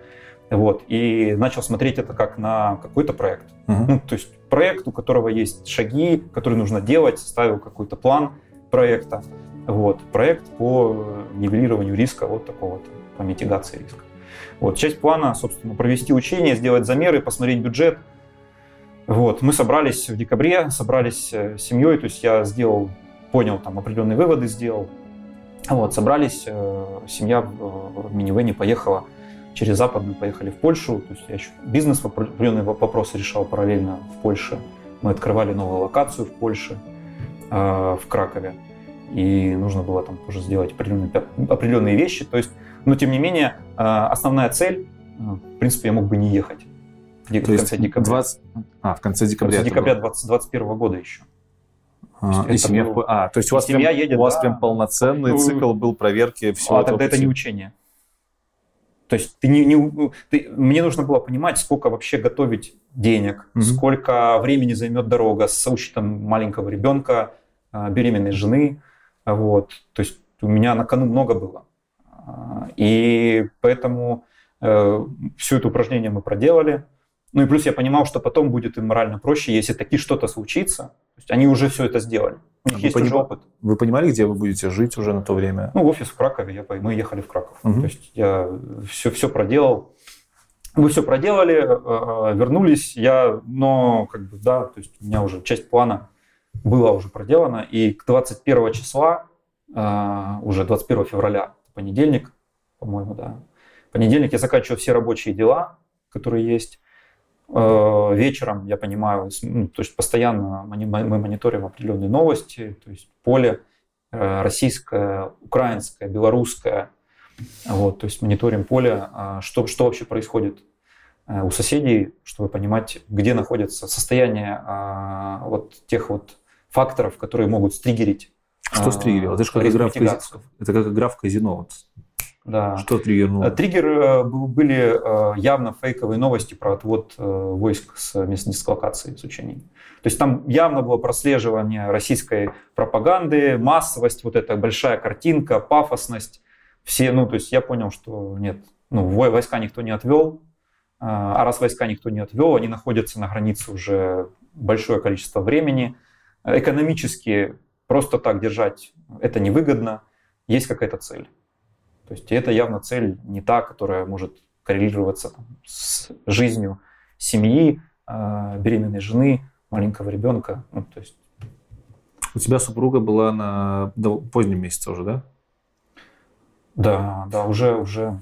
вот, и начал смотреть это как на какой-то проект. Мгм. Ну, то есть проект, у которого есть шаги, которые нужно делать, составил какой-то план проекта, вот, проект по нивелированию риска вот такого, по митигации риска. Вот, часть плана, собственно, провести учения, сделать замеры, посмотреть бюджет, вот, мы собрались в декабре, собрались э, с семьей, то есть я сделал, понял, там определенные выводы сделал. Вот, собрались, э, семья в, минивэне поехала через западную, поехали в Польшу, то есть я еще бизнес определенные вопросы решал параллельно в Польше. Мы открывали новую локацию в Польше, э, в Кракове, и нужно было там тоже сделать определенные, определенные вещи, то есть, но тем не менее, основная цель, в принципе, я мог бы не ехать. В То конце есть декабря. 20... А, в конце В декабря. конце это декабря было. 2021 года еще. А, То и семья... был- в- А, то есть у вас, семья прям, едет, у вас да. прям полноценный Ну, цикл был проверки всего а этого тогда это не учение. То есть ты не, не- ты- мне нужно было понимать, сколько вообще готовить денег, Мгм. сколько времени займет дорога с учетом маленького ребенка, а, беременной жены. А, Вот. То есть у меня на кону много было. А, И поэтому все это упражнение мы проделали. Ну и плюс я понимал, что потом будет им морально проще, если таки что-то случится. То есть они уже все это сделали. У них вы есть уже поним- опыт. Вы понимали, где вы будете жить уже на то время? Ну, офис в Кракове, я, мы ехали в Краков. Мгм. То есть я все, все проделал. Мы все проделали, э, вернулись, я, но как бы, да, то есть у меня уже часть плана была уже проделана, и к 21 числа, э, уже 21 февраля, понедельник, по-моему, да, понедельник я заканчиваю все рабочие дела, которые есть. Э, Вечером, я понимаю, ну, то есть постоянно мы мониторим определенные новости, то есть поле э, российское, украинское, белорусское, вот, то есть мониторим поле, а, что, что вообще происходит у соседей, чтобы понимать, где находится состояние вот тех вот факторов, которые могут стригерить. Что стригерило? Это же как игра в казино. Это как игра в казино. Вот. Да. Что триггернуло? Триггер были явно фейковые новости про отвод войск с мест дислокации, с учений. То есть там явно было прослеживание российской пропаганды, массовость, вот эта большая картинка, пафосность. Все, ну, то есть я понял, что нет, ну, войска никто не отвел, а раз войска никто не отвел, они находятся на границе уже большое количество времени. Экономически просто так держать это невыгодно, есть какая-то цель. То есть это явно цель не та, которая может коррелироваться там, с жизнью семьи, а, беременной жены, маленького ребенка. Ну, то есть... У тебя супруга была на позднем месяце уже, да? Да, да, уже, уже.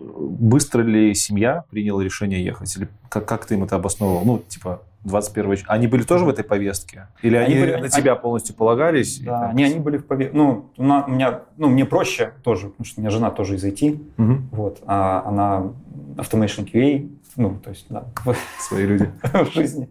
Быстро ли семья приняла решение ехать? Или как, как ты им это обосновывал? Ну, типа, 21 Они были тоже в этой повестке? Или они, они были, на тебя они, полностью полагались? Да, не, они были в повестке. Ну, у меня, ну, мне проще тоже, потому что у меня жена тоже из IT. Угу. Вот, а она Automation QA, ну, то есть, да. Свои люди. *laughs* в жизни.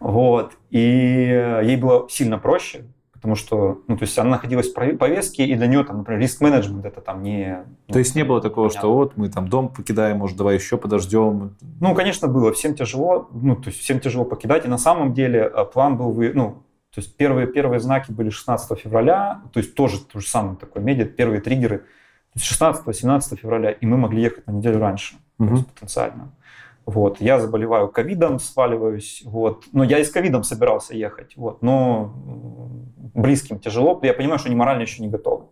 Вот. И ей было сильно проще, потому что, ну, то есть она находилась в повестке, и для нее, там, например, риск-менеджмент это там не... Ну, то есть не было такого, понятно. что вот мы там дом покидаем, может, давай еще подождем? Ну, конечно, было. Всем тяжело, ну, то есть всем тяжело покидать, и на самом деле э, план был, ну, то есть первые, первые знаки были 16 февраля, то есть тоже то же самое такое медиа, первые триггеры 16-17 февраля, и мы могли ехать на неделю раньше, угу. то есть потенциально. Вот, я заболеваю ковидом, сваливаюсь, вот, но я и с ковидом собирался ехать, вот, но близким тяжело, я понимаю, что они морально еще не готовы.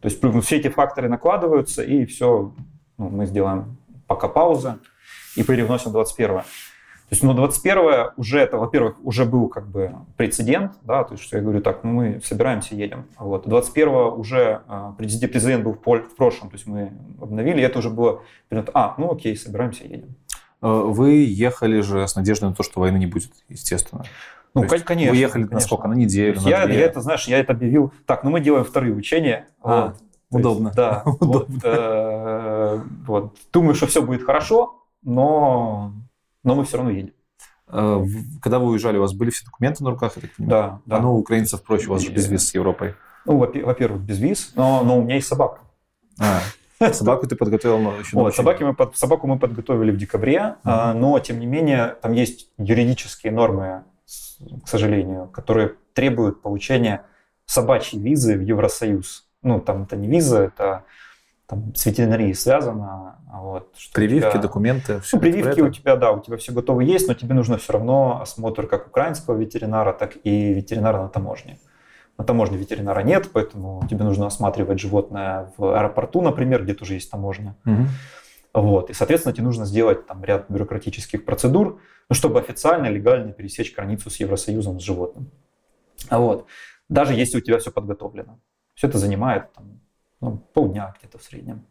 То есть все эти факторы накладываются, и все, ну, мы сделаем пока пауза и перевносим 21 То есть, ну, 21 уже это, во-первых, уже был как бы прецедент, да, то есть, что я говорю, так, ну, мы собираемся, едем. Вот. 21 уже а, президент был в, в прошлом, то есть мы обновили, и это уже было, а, ну, окей, собираемся, едем. Э, вы ехали же с надеждой на то, что войны не будет, естественно. Ну, то конечно. Вы ехали конечно. на сколько? На неделю? На я, я это, знаешь, я это объявил. Так, ну мы делаем вторые учения. А, вот. Удобно. Есть, да. *laughs* Удобно. Вот, э, вот. Думаю, что все будет хорошо, но, но мы все равно едем. Э, когда вы уезжали, у вас были все документы на руках, я так понимаю? Да. да. А ну, у украинцев проще, у вас же без виз с Европой. Ну, во-первых, без виз, но, но у меня есть собака. А. *laughs* Собаку ты подготовил еще вот, собаки мы Собаку мы подготовили в декабре, uh-huh. но, тем не менее, там есть юридические нормы, к сожалению, которые требуют получения собачьей визы в Евросоюз. Ну, там это не виза, это там, с ветеринарией связано. Вот, прививки, тебя... документы, все. Ну, прививки у тебя, да, у тебя все готово есть, но тебе нужно все равно осмотр как украинского ветеринара, так и ветеринара на таможне. На таможне ветеринара нет, поэтому тебе нужно осматривать животное в аэропорту, например, где тоже есть таможня. Угу. Вот. И, соответственно, тебе нужно сделать там ряд бюрократических процедур, ну, чтобы официально, легально пересечь границу с Евросоюзом, с животным. Вот. Даже если у тебя все подготовлено. Все это занимает там, ну, полдня где-то в среднем.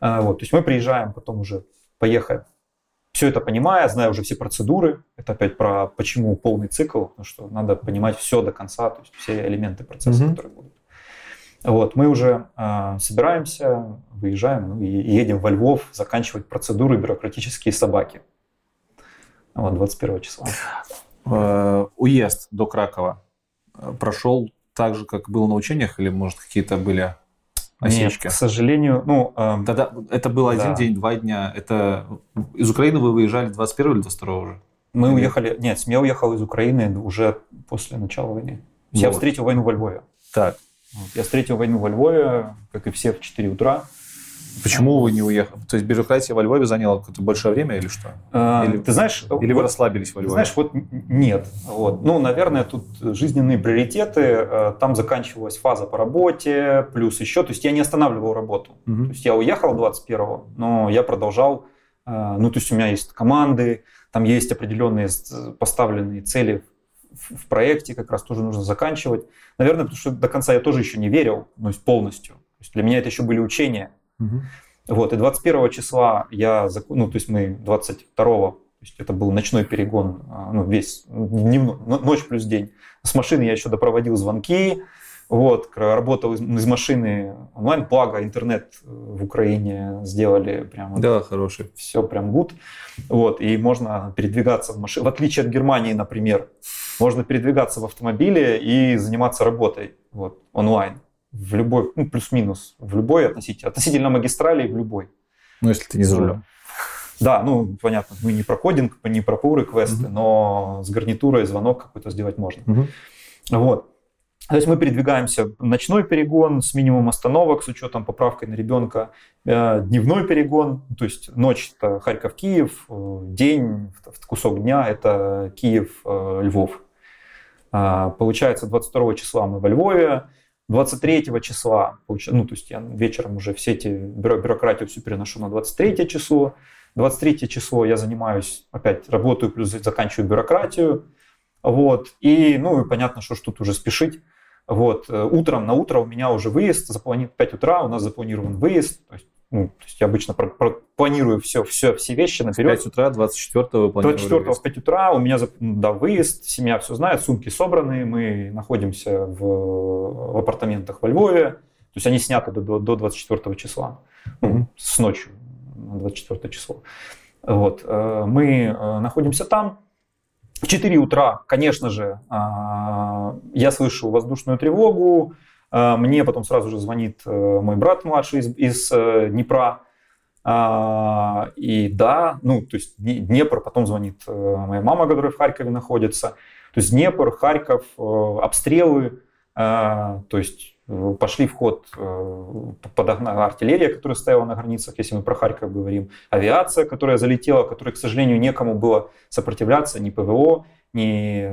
А, вот. То есть мы приезжаем, потом уже поехать все это понимая, зная уже все процедуры, это опять про почему полный цикл, потому что надо понимать все до конца, то есть все элементы процесса, mm-hmm. которые будут. Вот, мы уже э, собираемся, выезжаем ну, и едем во Львов заканчивать процедуры бюрократические собаки. Вот, 21 числа. Э, уезд до Кракова э, прошел так же, как было на учениях, или, может, какие-то были осечки? Нет, к сожалению, ну... Э, Тогда это был один да. день, два дня. Это из Украины вы выезжали 21 или 22 уже? Мы или... уехали... Нет, семья уехала из Украины уже после начала войны. Вот. Я встретил войну во Львове. Так. Я встретил войну во Львове, как и все, в 4 утра. Почему вы не уехали? То есть бюрократия во Львове заняла какое-то большое время или что? А, или, ты знаешь, или вот, вы расслабились во Львове? Знаешь, вот нет. Вот. Ну, наверное, тут жизненные приоритеты. Э, там заканчивалась фаза по работе, плюс еще. То есть я не останавливал работу. Угу. То есть я уехал 21-го, но я продолжал. Э, ну, то есть у меня есть команды, там есть определенные поставленные цели в проекте, как раз тоже нужно заканчивать. Наверное, потому что до конца я тоже еще не верил, ну, полностью. То есть для меня это еще были учения. Угу. Вот, и 21 числа я, ну, то есть мы 22 то есть это был ночной перегон, а, ну, весь, дневной, ночь плюс день. С машины я еще допроводил звонки, Вот, работал из, из машины онлайн, благо интернет в Украине сделали прям... Да, хороший. Все прям гуд. Вот, и можно передвигаться в машине. В отличие от Германии, например, можно передвигаться в автомобиле и заниматься работой вот, онлайн. В любой, ну, плюс-минус, в любой относительно, относительно магистрали, в любой. Ну, если ты не за рулем. Да, ну, понятно, мы не про кодинг, не про пуры квесты, угу. но с гарнитурой звонок какой-то сделать можно. Угу. Вот. То есть мы передвигаемся ночной перегон с минимум остановок, с учетом поправкой на ребенка, э, дневной перегон, то есть ночь это Харьков-Киев, э, день, кусок дня это Киев-Львов. А, получается, 22 числа мы во Львове, 23 числа, ну, то есть я вечером уже все эти бюрократию всю переношу на 23 число. 23 число я занимаюсь, опять работаю, плюс заканчиваю бюрократию. Вот. И, ну, и понятно, что ж тут уже спешить. Вот. Э, утром, на утро у меня уже выезд, заплани... 5 утра у нас запланирован выезд. То есть, ну, то есть я обычно про- про- планирую все, все, все вещи наперед. 5 утра, 24 го 24 в 5 утра у меня да, выезд, семья все знает, сумки собраны, мы находимся в, в апартаментах во Львове. То есть они сняты до, до 24 числа, mm-hmm. с ночью на 24 число. Вот. Э, мы э, находимся там, в 4 утра, конечно же, а, я слышу воздушную тревогу. А, мне потом сразу же звонит э, мой брат младший из, из э, Днепра. А, и да, ну, то есть Днепр, потом звонит э, моя мама, которая в Харькове находится. То есть Днепр, Харьков, обстрелы, то есть пошли в ход подогнала артиллерия, которая стояла на границах, если мы про Харьков говорим, авиация, которая залетела, которой, к сожалению, некому было сопротивляться, ни ПВО, ни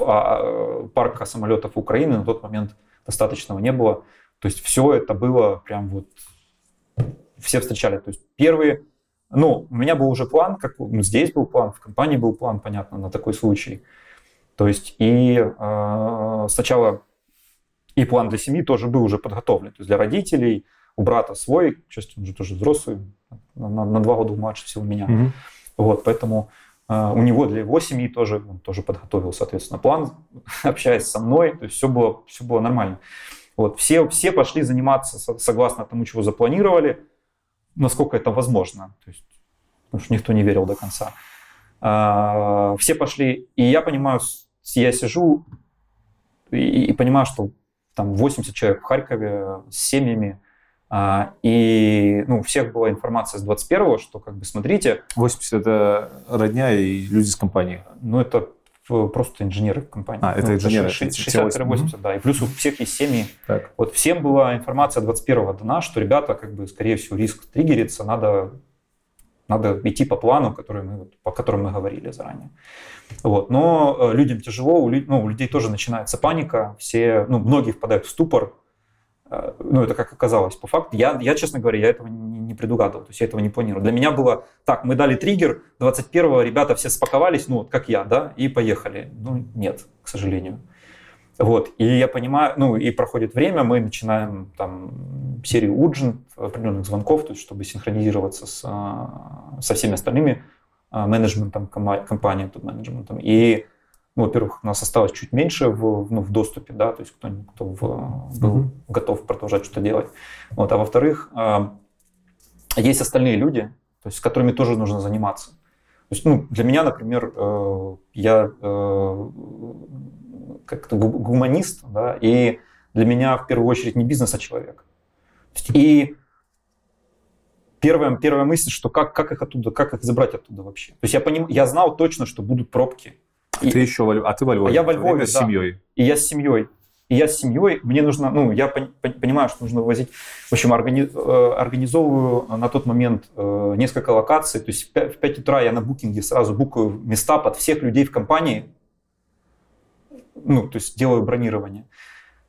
а, парка самолетов Украины на тот момент достаточного не было. То есть все это было прям вот, все встречали. То есть первые, ну, у меня был уже план, как ну, здесь был план, в компании был план, понятно, на такой случай. То есть и э, сначала и план для семьи тоже был уже подготовлен. То есть для родителей, у брата свой, к счастью, он же тоже взрослый, на, на два года младше всего меня. Угу. Вот, поэтому у него для его семьи тоже, он тоже подготовил, соответственно, план, *laughs* общаясь со мной, то есть все было, все было нормально. Вот, все, все пошли заниматься согласно тому, чего запланировали, насколько это возможно. То есть, потому что никто не верил до конца. А, все пошли, и я понимаю, я сижу и, и понимаю, что там 80 человек в Харькове с семьями, а, и ну, у всех была информация с 21-го, что как бы смотрите... 80 это родня и люди с компании? Ну, это просто инженеры в компании. А, это ну, инженеры. 60-80, да. И плюс у всех есть семьи. Так. Вот всем была информация 21-го дана, что ребята, как бы, скорее всего, риск триггерится, надо, надо идти по плану, который мы, по которому мы говорили заранее. Вот. Но э, людям тяжело, у, ну, у людей тоже начинается паника, все, ну, многие впадают в ступор, ну, это как оказалось по факту. Я, я честно говоря, я этого не, не предугадывал, то есть я этого не планировал. Для меня было так, мы дали триггер, 21-го ребята все спаковались, ну, вот как я, да, и поехали. Ну, нет, к сожалению. Вот, и я понимаю, ну, и проходит время, мы начинаем там серию уджин, определенных звонков, то есть чтобы синхронизироваться с, э, со всеми остальными а, менеджментом компании, топ-менеджментом. И, ну, во-первых, у нас осталось чуть меньше в, ну, в доступе, да, то есть кто, кто в, был mm-hmm. готов продолжать что-то делать. Вот. А во-вторых, а, есть остальные люди, то есть с которыми тоже нужно заниматься. То есть, ну, для меня, например, э, я э, как-то гуманист, да, и для меня в первую очередь не бизнес, а человек. И первая, первая мысль, что как, как их оттуда, как их забрать оттуда вообще. То есть я, поним, я знал точно, что будут пробки. А и, ты еще, а ты во Львове? А я во Львове, да. с семьей. И я с семьей. И я с семьей, мне нужно, ну, я понимаю, что нужно вывозить. В общем, органи, э, организовываю на тот момент э, несколько локаций. То есть в 5 утра я на букинге сразу букаю места под всех людей в компании. Ну, то есть делаю бронирование.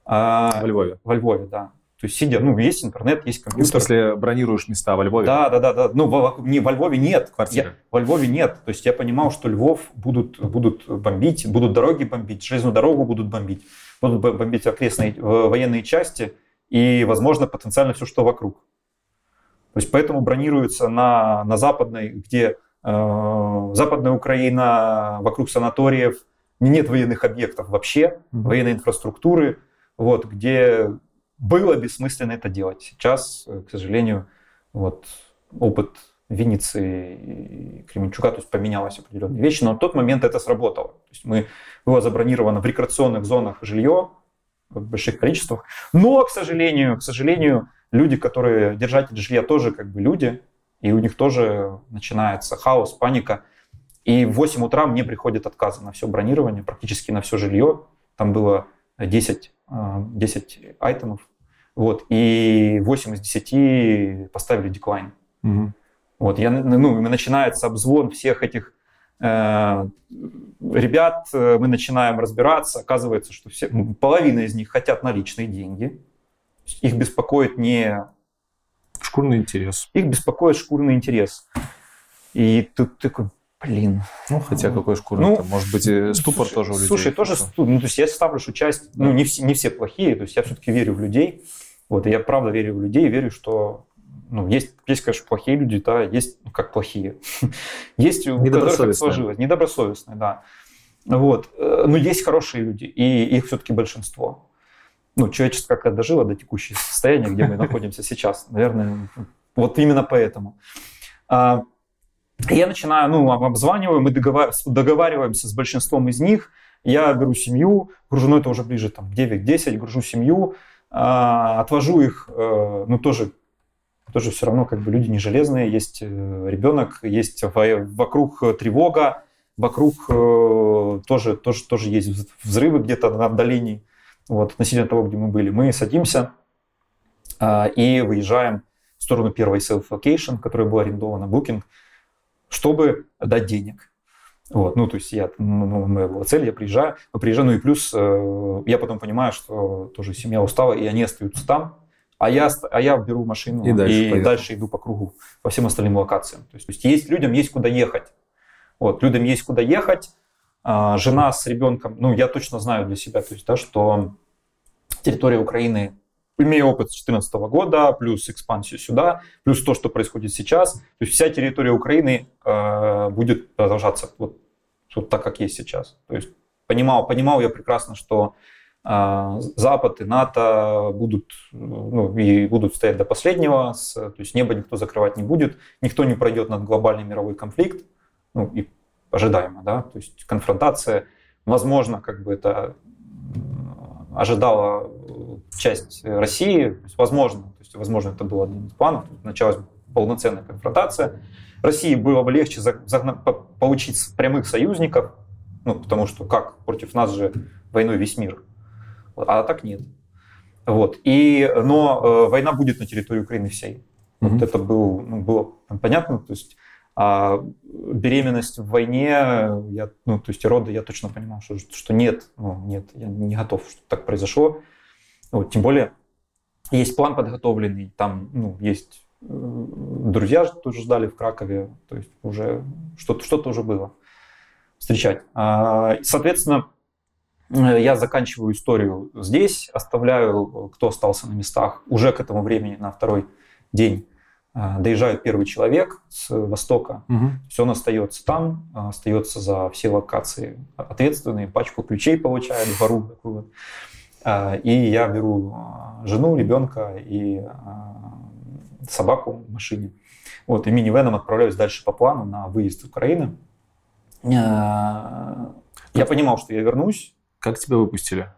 А, во Львове? Во Львове, да. То есть сидя, ну, есть интернет, есть компьютер. В смысле, бронируешь места во Львове? Да, да, да, да. Ну, во, не, во Львове нет. Квартиры? Я, во Львове нет. То есть я понимал, что Львов будут, будут бомбить, будут дороги бомбить, железную дорогу будут бомбить, будут бомбить окрестные военные части и, возможно, потенциально все, что вокруг. То есть поэтому бронируется на, на западной, где э, западная Украина, вокруг санаториев, нет военных объектов вообще, mm-hmm. военной инфраструктуры, вот, где было бессмысленно это делать. Сейчас, э, к сожалению, вот опыт Винницы и Кременчука, то есть поменялась определенные вещи, но в тот момент это сработало. То есть мы, было забронировано в рекреационных зонах жилье в больших количествах, но, к сожалению, к сожалению, люди, которые держатели жилья, тоже как бы люди, и у них тоже начинается хаос, паника. И в 8 утра мне приходят отказы на все бронирование, практически на все жилье. Там было 10, 10 э, айтемов. Вот, и 8 из 10 поставили деклайн. Угу. Вот, я, ну, начинается обзвон всех этих э, ребят, э, мы начинаем разбираться, оказывается, что все, половина из них хотят наличные деньги, их беспокоит не... Шкурный интерес. Их беспокоит шкурный интерес. И тут такой, блин. Ну, хотя какой шкурный, ну, может быть, ступор слушай, тоже у людей. Слушай, тоже, ну, то есть я ставлю, что часть, да. ну, не все, не все плохие, то есть я все-таки верю в людей, вот, и я правда верю в людей, верю, что ну, есть, есть, конечно, плохие люди, да, есть, ну, как плохие. *laughs* есть у которых так сложилось. Недобросовестные, да. Вот. Э, но есть хорошие люди, и их все-таки большинство. Ну, человечество как-то дожило до текущего состояния, где мы находимся сейчас. Наверное, вот именно поэтому. Я начинаю, ну, обзваниваю, мы договариваемся с большинством из них. Я беру семью, гружу, ну, это уже ближе там, 9-10, гружу семью, а, отвожу их, э, ну, тоже тоже все равно как бы люди не железные, есть э, ребенок, есть вокруг тревога, вокруг э, тоже, тоже, тоже есть взрывы где-то на отдалении, вот, относительно того, где мы были. Мы садимся а, и выезжаем в сторону первой self-location, которая была арендована, Booking, чтобы дать денег. Вот, ну, то есть я, ну, ну, моя была цель, я приезжаю, приезжаю, ну и плюс э, я потом понимаю, что тоже семья устала, и они остаются там, а я, а я беру машину и, дальше, и дальше иду по кругу, по всем остальным локациям. То есть, то есть есть людям есть куда ехать. Вот, людям есть куда ехать. А, жена с ребенком, ну, я точно знаю для себя, то есть, да, что территория Украины, имея опыт с 2014 года, плюс экспансию сюда, плюс то, что происходит сейчас, то есть вся территория Украины э, будет продолжаться вот, вот так, как есть сейчас. То есть понимал, понимал я прекрасно, что а, Запад и НАТО будут, ну, и будут стоять до последнего, то есть небо никто закрывать не будет, никто не пройдет над глобальный мировой конфликт, ну и ожидаемо, да, то есть конфронтация, возможно, как бы это ожидала часть России, то есть возможно, то есть возможно это было один из планов, началась полноценная конфронтация. России было бы легче получить прямых союзников, ну, потому что как против нас же войной весь мир а так нет. Вот. И, но э, война будет на территории Украины всей. Mm-hmm. Вот это был, ну, было понятно. То есть а беременность в войне, я, ну, то есть роды, я точно понимал, что, что нет, ну, нет, я не готов, что так произошло. Вот, тем более есть план подготовленный, там ну, есть э, друзья тоже ждали в Кракове, то есть уже что-то, что-то уже было встречать. А, соответственно, Э, я заканчиваю историю здесь, оставляю, кто остался на местах, уже к этому времени на второй день доезжает первый человек с востока, угу. все он остается там, остается за все локации ответственный, пачку ключей получает в вору. Такую вот. Э, и я беру жену, ребенка и собаку в машине. Вот, и минивеном отправляюсь дальше по плану на выезд из Украины. Я понимал, что я вернусь, как тебя выпустили?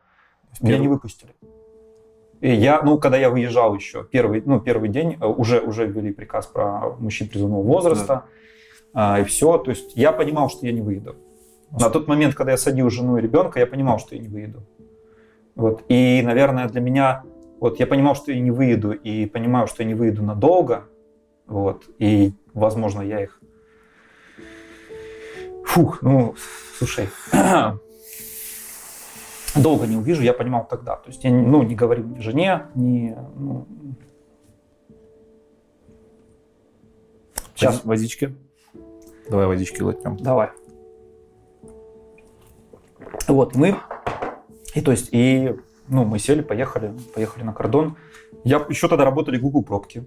Меня не выпустили. И я, ну, когда я выезжал еще, первый, ну, первый день, э, уже, уже ввели приказ про мужчин призывного возраста, да. а, и все. То есть я понимал, что я не выеду. На тот момент, когда я садил жену и ребенка, я понимал, что я не выеду. Вот. И, наверное, для меня, вот я понимал, что я не выеду, и понимаю, что я не выеду надолго, вот, и, возможно, я их... Фух, ну, слушай, *clears throat* долго не увижу, я понимал тогда. То есть я ну, не говорил ни жене, ни... Ну... Сейчас. Водички. Давай водички лотнем. Давай. Вот, мы... И то есть, и ну, мы сели, поехали, поехали на кордон. Я еще тогда работали Google пробки.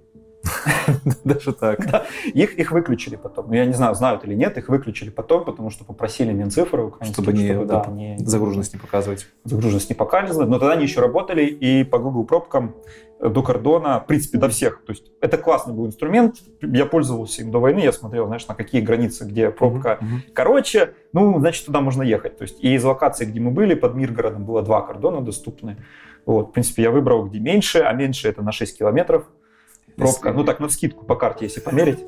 *laughs* Даже так. Да. Их, их выключили потом. Ну, я не знаю, знают или нет, их выключили потом, потому что попросили Минцифры украинские, чтобы, не, чтобы да, не, загруженность не показывать. Загруженность не показывать. Но тогда они еще работали, и по Google пробкам до кордона, в принципе, до всех. То есть это классный был инструмент. Я пользовался им до войны, я смотрел, знаешь, на какие границы, где пробка uh-huh, короче, ну, значит, туда можно ехать. То есть и из локации, где мы были, под Миргородом было два кордона доступны. Вот, в принципе, я выбрал, где меньше, а меньше это на 6 километров. Пробка, ну так, на скидку по карте, если померить.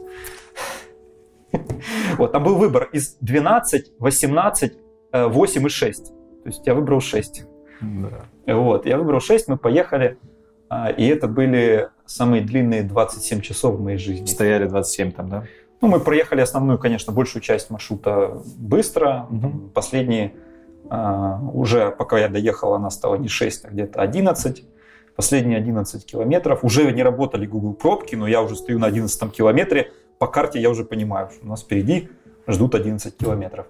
Вот, там был выбор из 12, 18, 8 и 6. То есть я выбрал 6. Да. Вот, я выбрал 6, мы поехали. А, и это были самые длинные 27 часов в моей жизни. Стояли 27 там, да? Ну, мы проехали основную, конечно, большую часть маршрута быстро. Угу. Последние, а, уже пока я доехал, она стала не 6, а где-то 11. Последние 11 километров. Уже не работали Google пробки, но я уже стою на 11 километре. По карте я уже понимаю, что у нас впереди ждут 11 километров.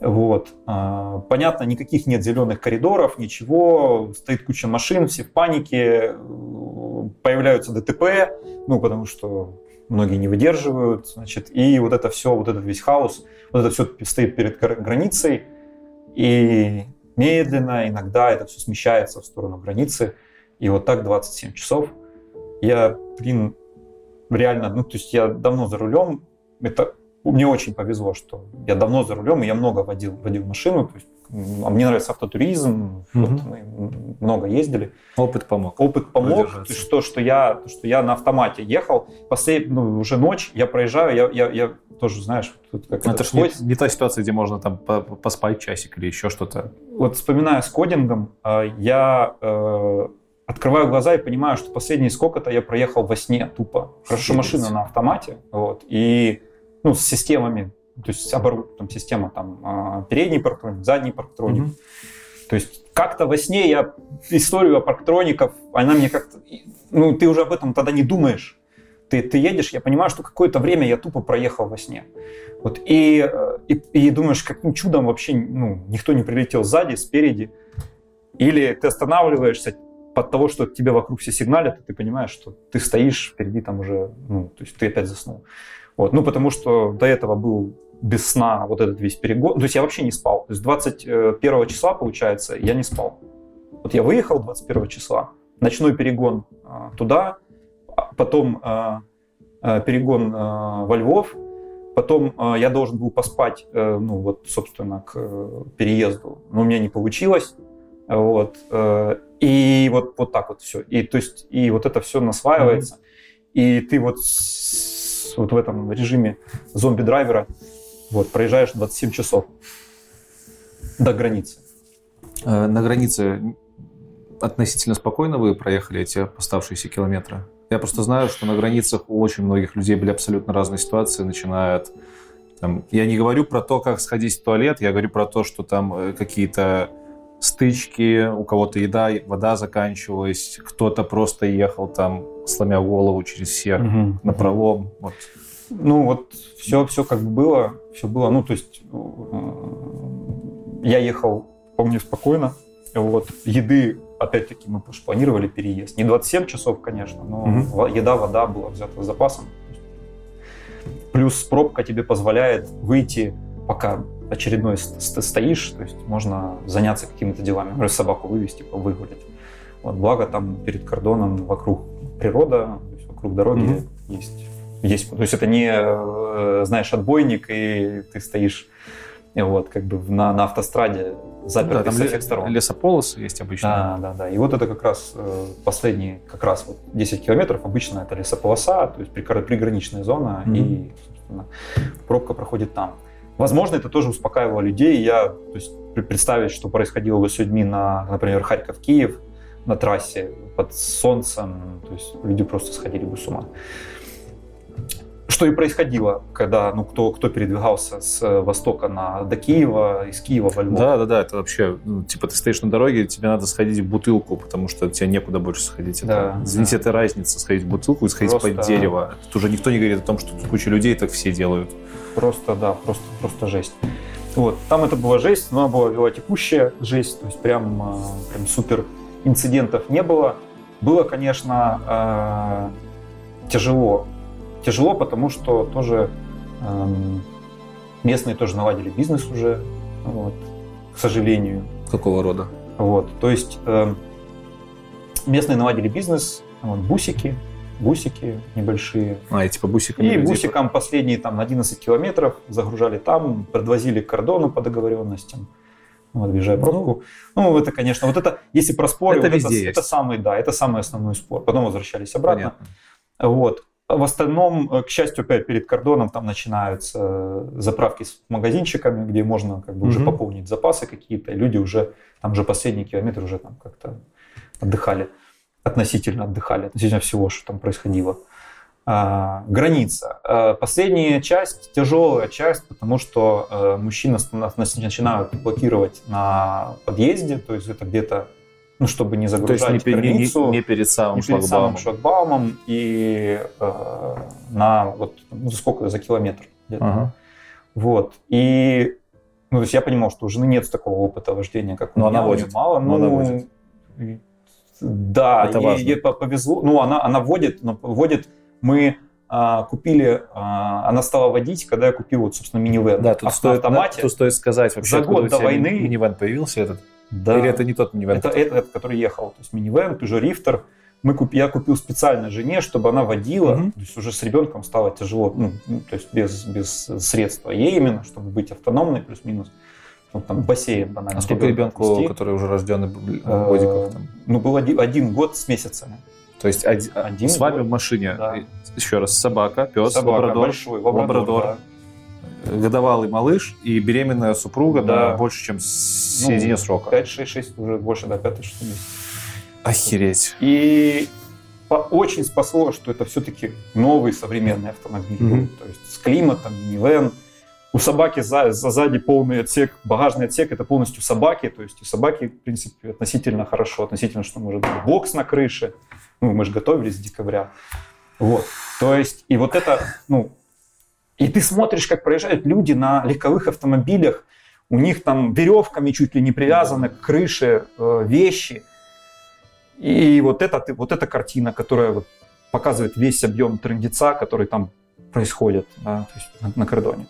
Вот. А, понятно, никаких нет зеленых коридоров, ничего, стоит куча машин, все в панике, появляются ДТП, ну, потому что многие не выдерживают, значит, и вот это все, вот этот весь хаос, вот это все стоит перед границей, и медленно, иногда это все смещается в сторону границы, и вот так 27 часов. Я, блин, реально, ну, то есть я давно за рулем, это мне очень повезло, что я давно за рулем, и я много водил, водил машину. То есть, а мне нравится автотуризм, угу. вот мы много ездили. Опыт помог. Опыт помог. То есть, то, что я, то, что я на автомате ехал, послед, ну, уже ночь, я проезжаю, я, я, я тоже, знаешь, тут как это, это же не, не та ситуация, где можно там поспать часик или еще что-то. Вот вспоминая с кодингом, а, я э, открываю глаза и понимаю, что последние сколько-то я проехал во сне тупо. Хорошо, машина на автомате, вот, и ну, с системами, то есть оборудование, там, система там, а, передний парктроник, задний парктроник. Mm-hmm. То есть как-то во сне я историю о парктроников, она мне как-то, ну, ты уже об этом тогда не думаешь. Ты, ты едешь, я понимаю, что какое-то время я тупо проехал во сне. Вот, и, и, и думаешь, каким чудом вообще ну, никто не прилетел сзади, спереди. Или ты останавливаешься под того, что тебе вокруг все сигналят, ты понимаешь, что ты стоишь впереди там уже, ну, то есть ты опять заснул. Вот. Ну, потому что до этого был без сна вот этот весь перегон. То есть я вообще не спал. То есть 21 числа, получается, я не спал. Вот я выехал 21 числа, ночной перегон а, туда, а потом а, перегон во Львов, потом я должен был поспать, ну вот, собственно, к переезду, но у меня не получилось. Вот. А, и вот, вот так вот все. И, то есть, и вот это все насваивается. Mm-hmm. И ты вот вот в этом режиме зомби-драйвера вот, проезжаешь 27 часов до границы. Э, на границе относительно спокойно вы проехали эти оставшиеся километры? Я просто знаю, что на границах у очень многих людей были абсолютно разные ситуации, начиная от... Там, я не говорю про то, как сходить в туалет, я говорю про то, что там э, какие-то стычки, у кого-то еда, вода заканчивалась, кто-то просто ехал там, сломя голову через всех угу. на пролом. Вот. Ну вот все, все как бы было, все было, ну то есть э, я ехал вполне спокойно, вот, еды, опять-таки, мы планировали переезд. Не 27 часов, конечно, но угу. еда, вода была взята с запасом. Плюс пробка тебе позволяет выйти, пока очередной стоишь, то есть можно заняться какими-то делами, например, собаку вывести, выгулять. Вот, благо там перед кордоном вокруг природа, то есть вокруг дороги mm-hmm. есть, есть. То есть это не, э, знаешь, отбойник, и ты стоишь вот, как бы на, на автостраде запертый да, со всех сторон. Лесополосы есть обычно. Да, да, да. И вот это как раз э, последние, как раз вот 10 километров, обычно это лесополоса, то есть приграничная зона, mm-hmm. и, собственно, пробка проходит там. Возможно, это тоже успокаивало людей. Я, то есть, представить, что происходило бы с людьми на, например, Харьков-Киев на трассе под солнцем, то есть люди просто сходили бы с ума. Что и происходило, когда ну, кто, кто передвигался с востока на, до Киева, из Киева во Львов. Да, да, да, это вообще, ну, типа ты стоишь на дороге, тебе надо сходить в бутылку, потому что тебе некуда больше сходить. Это, да, извините, да. это разница, сходить в бутылку и сходить просто... под дерево. Тут уже никто не говорит о том, что тут куча людей так все делают. Просто, да, просто, просто жесть. Вот, там это была жесть, но она была велотекущая жесть, то есть прям, а, прям супер инцидентов не было. Было, конечно, тяжело. Тяжело, потому что тоже эм, местные тоже наладили бизнес уже, вот, к сожалению. Какого рода? Вот, то есть эм, местные наладили бизнес, вот, бусики, бусики небольшие. А, и типа бусиками? И бусикам последние там 11 километров загружали там, подвозили к кордону по договоренностям вот, объезжая пробку. Ну, ну, это, конечно, вот это, если про споры, это, вот везде это, есть. это самый, да, это самый основной спор. Потом возвращались обратно. Понятно. Вот. В остальном, э, к счастью, опять перед кордоном там начинаются э, заправки с магазинчиками, где можно как бы уже Мгм. пополнить запасы какие-то. И люди уже, там уже последний километр уже там как-то отдыхали, относительно отдыхали, относительно всего, что там происходило. А, граница. А, последняя часть, тяжелая часть, потому что э, мужчины начинают блокировать на подъезде, то есть это где-то, ну, чтобы не То есть загружать не, пе- не- не- границу не перед самым не перед шлагбаумом. самым шлагбаумом и э, на вот ну, за сколько за километр где-то. Ага. Вот и ну то есть я понимал, что у жены нет такого опыта вождения, как у Но меня, она водит. мало, Но ну она водит. да, Это ей, важно. ей по- повезло, ну она она водит, но водит мы а, купили, а, она стала водить, когда я купил вот собственно минивэн Да, тут а в стоит, автомате. тут стоит сказать, вообще, За год до войны- ми- минивэн появился этот? Да. Или это не тот минивэн? Это этот, который ехал, то есть минивэн, тоже рифтер. Мы куп... Я купил специально жене, чтобы она водила. Мгм. То есть уже с ребенком стало тяжело, ну, ну, то есть без, без средства. Ей именно, чтобы быть автономной плюс-минус. Вот там бассейн банально. А сколько ребенку, отвезти. который уже рожденный, Э, годиков? там? Ну, был один, один год с месяцами. То есть один, один с вами год, в машине, да. еще раз, собака, пес, Собака лабрадор, большой, лабрадор. лабрадор. Годовалый малыш и беременная супруга Да. на больше, чем с Ну, середине срока. 5, 6, 6, уже больше, да, 5, 6 месяцев. Охереть. И очень спасло, что это все-таки новый современный автомобиль. Был. То есть с климатом, минивэн. У собаки за, за сзади полный отсек, багажный отсек это полностью собаки. То есть у собаки, в принципе, относительно хорошо, относительно, что может быть бокс на крыше. Ну, мы же готовились с декабря. Вот. То есть, и вот это, ну, и ты смотришь, как проезжают люди на легковых автомобилях, у них там веревками чуть ли не привязаны к крыше э, вещи. И вот, ты- вот эта картина, которая вот показывает весь объем трендеца, который там происходит да, то есть на, на кордоне.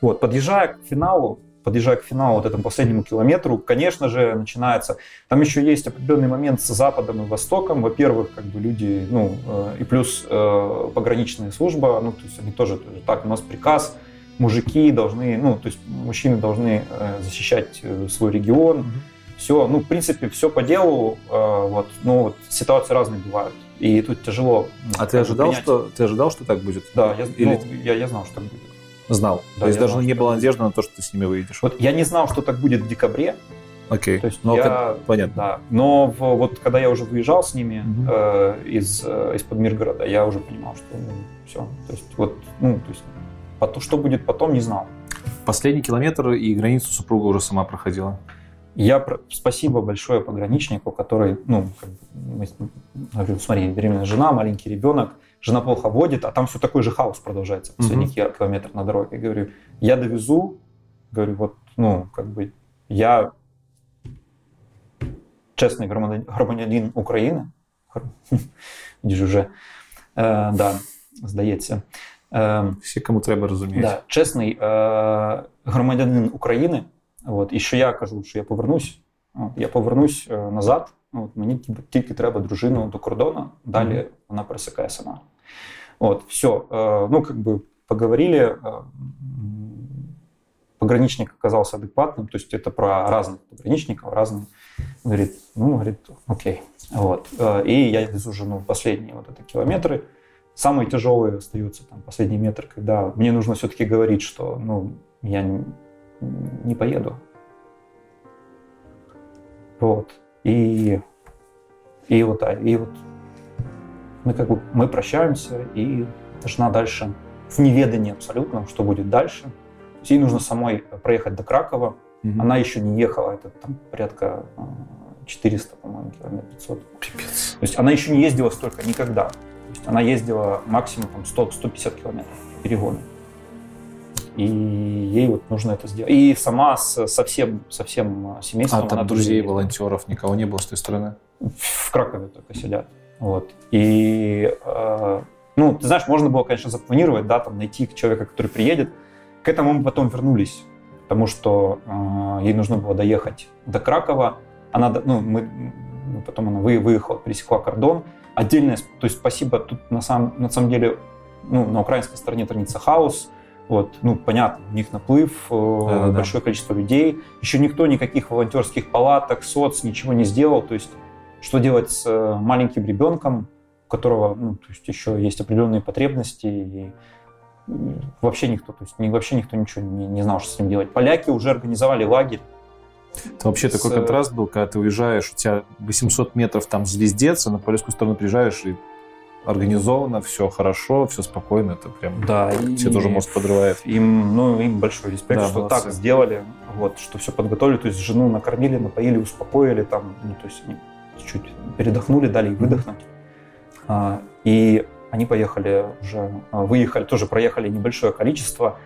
Вот, подъезжая к финалу, подъезжая к финалу, вот этому последнему километру, конечно же, начинается... Там еще есть определенный момент с Западом и Востоком. Во-первых, как бы люди, ну, э, и плюс э, пограничная служба, ну, то есть они тоже, тоже так, у нас приказ, мужики должны, ну, то есть мужчины должны э, защищать свой регион, все, ну, в принципе, все по делу, э, вот, ну, вот, ситуации разные бывают, и тут тяжело. А ты ожидал, принять. что ты ожидал, что так будет? Да, я, Или ну, я, я знал, что так будет. Знал. Да, То есть даже знал, не было надежды на то, что ты с ними выйдешь. Вот я не знал, что так будет в декабре, Окей. то есть Ну, я, как- понятно. да, но в- вот когда я уже выезжал с ними Мгм. э, из, э, из-под Миргорода, я уже понимал, что все, то есть вот, ну, то есть потом, что будет потом, не знал. Последний километр и границу супруга уже сама проходила. Я про- спасибо большое пограничнику, который, ну, как бы, говорю, смотри, беременная жена, маленький ребенок, жена плохо водит, а там все такой же хаос продолжается, последний ки- километр на дороге. Я говорю, я довезу, говорю, вот, ну, как бы, я честный громадянин, України, видишь *laughs* уже, е, да, здається. Е, Всі, кому треба, розуміють. Да, чесний е, громадянин України. От, і що я кажу, що я повернусь, от, я повернусь назад. От, мені тільки- треба дружину до кордону, далі Мгм. вона пересікає сама. От, все. Е, ну, как бы поговорили. м, Пограничник оказался адекватным, то есть это про разных пограничников, разные. Говорит, ну, говорит, окей. Вот. Э, И я везу жену последние вот это километры. Самые тяжелые остаются там последний метр, когда мне нужно все-таки говорить, что ну, я не, не поеду. Вот. И, и вот, а, и вот мы как бы мы прощаемся, и жена дальше в неведании абсолютно, что будет дальше. Ей нужно самой проехать до Кракова. Мгм. Она еще не ехала, это там порядка э, 400, по-моему, километров 500. Пипец. То есть она еще не ездила столько никогда. То есть она ездила максимум там, 100-150 километров перегоны. И ей вот нужно это сделать. И сама с, со, всем, со всем э, семейством. А там друзей, ездила. волонтеров, никого не было с той стороны? В Кракове только сидят. Вот. И, э, ну, ты знаешь, можно было, конечно, запланировать, да, там, найти человека, который приедет. К этому мы потом вернулись, потому что э, ей нужно было доехать до Кракова. Она, ну, мы, потом она выехала, пересекла кордон. Отдельное, то есть спасибо, тут на самом, на самом деле, ну, на украинской стороне творится хаос, вот, ну, понятно, у них наплыв, э, большое количество людей. Еще никто никаких волонтерских палаток, соц, ничего не сделал. То есть, что делать с э, маленьким ребенком, у которого, ну, то есть, еще есть определенные потребности, и вообще никто, то есть, вообще никто ничего не, не знал, что с ним делать. Поляки уже организовали лагерь. Это вообще с... такой контраст был, когда ты уезжаешь, у тебя 800 метров там звездец, а на польскую сторону приезжаешь, и организовано, все хорошо, все спокойно, это прям да, все тоже мозг подрывает. Им, ну, им большой респект, да, что молодцы. так сделали, вот, что все подготовили, то есть жену накормили, напоили, успокоили, там, ну, то есть они чуть-чуть передохнули, дали ей выдохнуть. А, и они поехали уже, а, выехали, тоже проехали небольшое количество,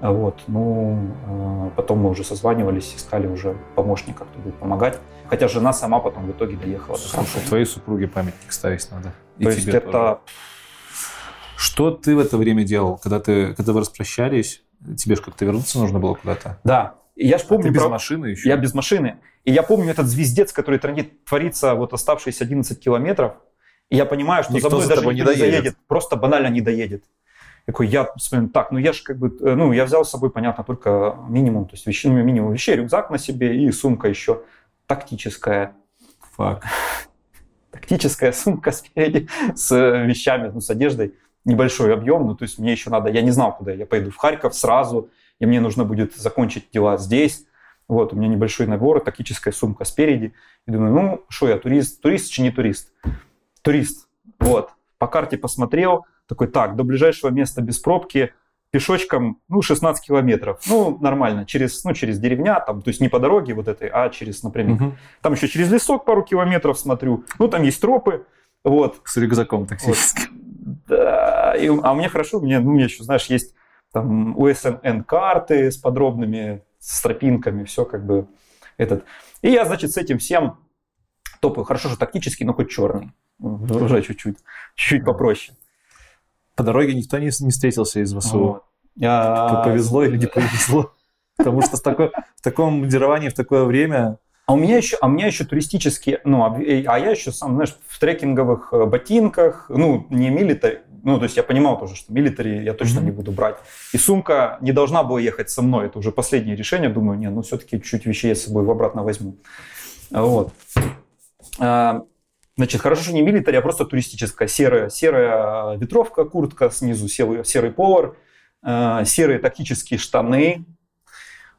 вот, ну, а, потом мы уже созванивались, искали уже помощника, кто будет помогать. Хотя жена сама потом в итоге доехала. Слушай, твоей супруге памятник ставить надо. И То есть это... Тоже. Что ты в это время делал, когда, ты, когда вы распрощались? Тебе же как-то вернуться нужно было куда-то? Да. Я же помню... А ты без про... машины еще? Я без машины. И я помню этот звездец, который творится вот оставшиеся 11 километров. И я понимаю, что Никто за мной за даже не доедет. не доедет. Просто банально не доедет. Такой, я смотрю, так, ну я же как бы, э, ну я взял с собой, понятно, только минимум, то есть вещи, ну, минимум вещей, рюкзак на себе и сумка еще тактическая. Фак. *laughs* Тактическая сумка спереди с вещами, ну, с одеждой. Небольшой объем, ну, то есть мне еще надо, я не знал, куда я поеду в Харьков сразу, и мне нужно будет закончить дела здесь. Вот, у меня небольшой набор, тактическая сумка спереди. И думаю, ну, что я, турист, турист чи не турист? Турист. Вот, по карте посмотрел, такой, так, до ближайшего места без пробки – пешочком, ну, 16 километров. Ну, нормально, через, ну, через деревня, там, то есть не по дороге вот этой, а через, например, угу. там еще через лесок пару километров смотрю. Ну, там есть тропы, вот. С рюкзаком тактически. Вот. Да, и, а меня хорошо, меня, ну, у меня еще, знаешь, есть там USNN карты с подробными, с тропинками, все как бы этот. И я, значит, с этим всем топаю. Хорошо, что тактический, но хоть черный. Уже чуть-чуть, чуть-чуть попроще. По дороге никто не, не встретился из ВСУ. Вот. Я... Повезло или не *laughs* повезло? Потому что в, такой, в таком мундировании в такое время... А у меня еще, а у меня еще туристические, ну, а, а я еще сам, знаешь, в трекинговых э, ботинках, ну, не милитари, ну, то есть я понимал тоже, что милитари я точно mm-hmm. не буду брать. И сумка не должна была ехать со мной, это уже последнее решение, думаю, не, ну, все-таки чуть вещей я с собой обратно возьму. Вот. А, Значит, хорошо, что не милитари, а просто туристическая. Серая, серая ветровка, куртка, снизу серый, серый повар, э, серые тактические штаны,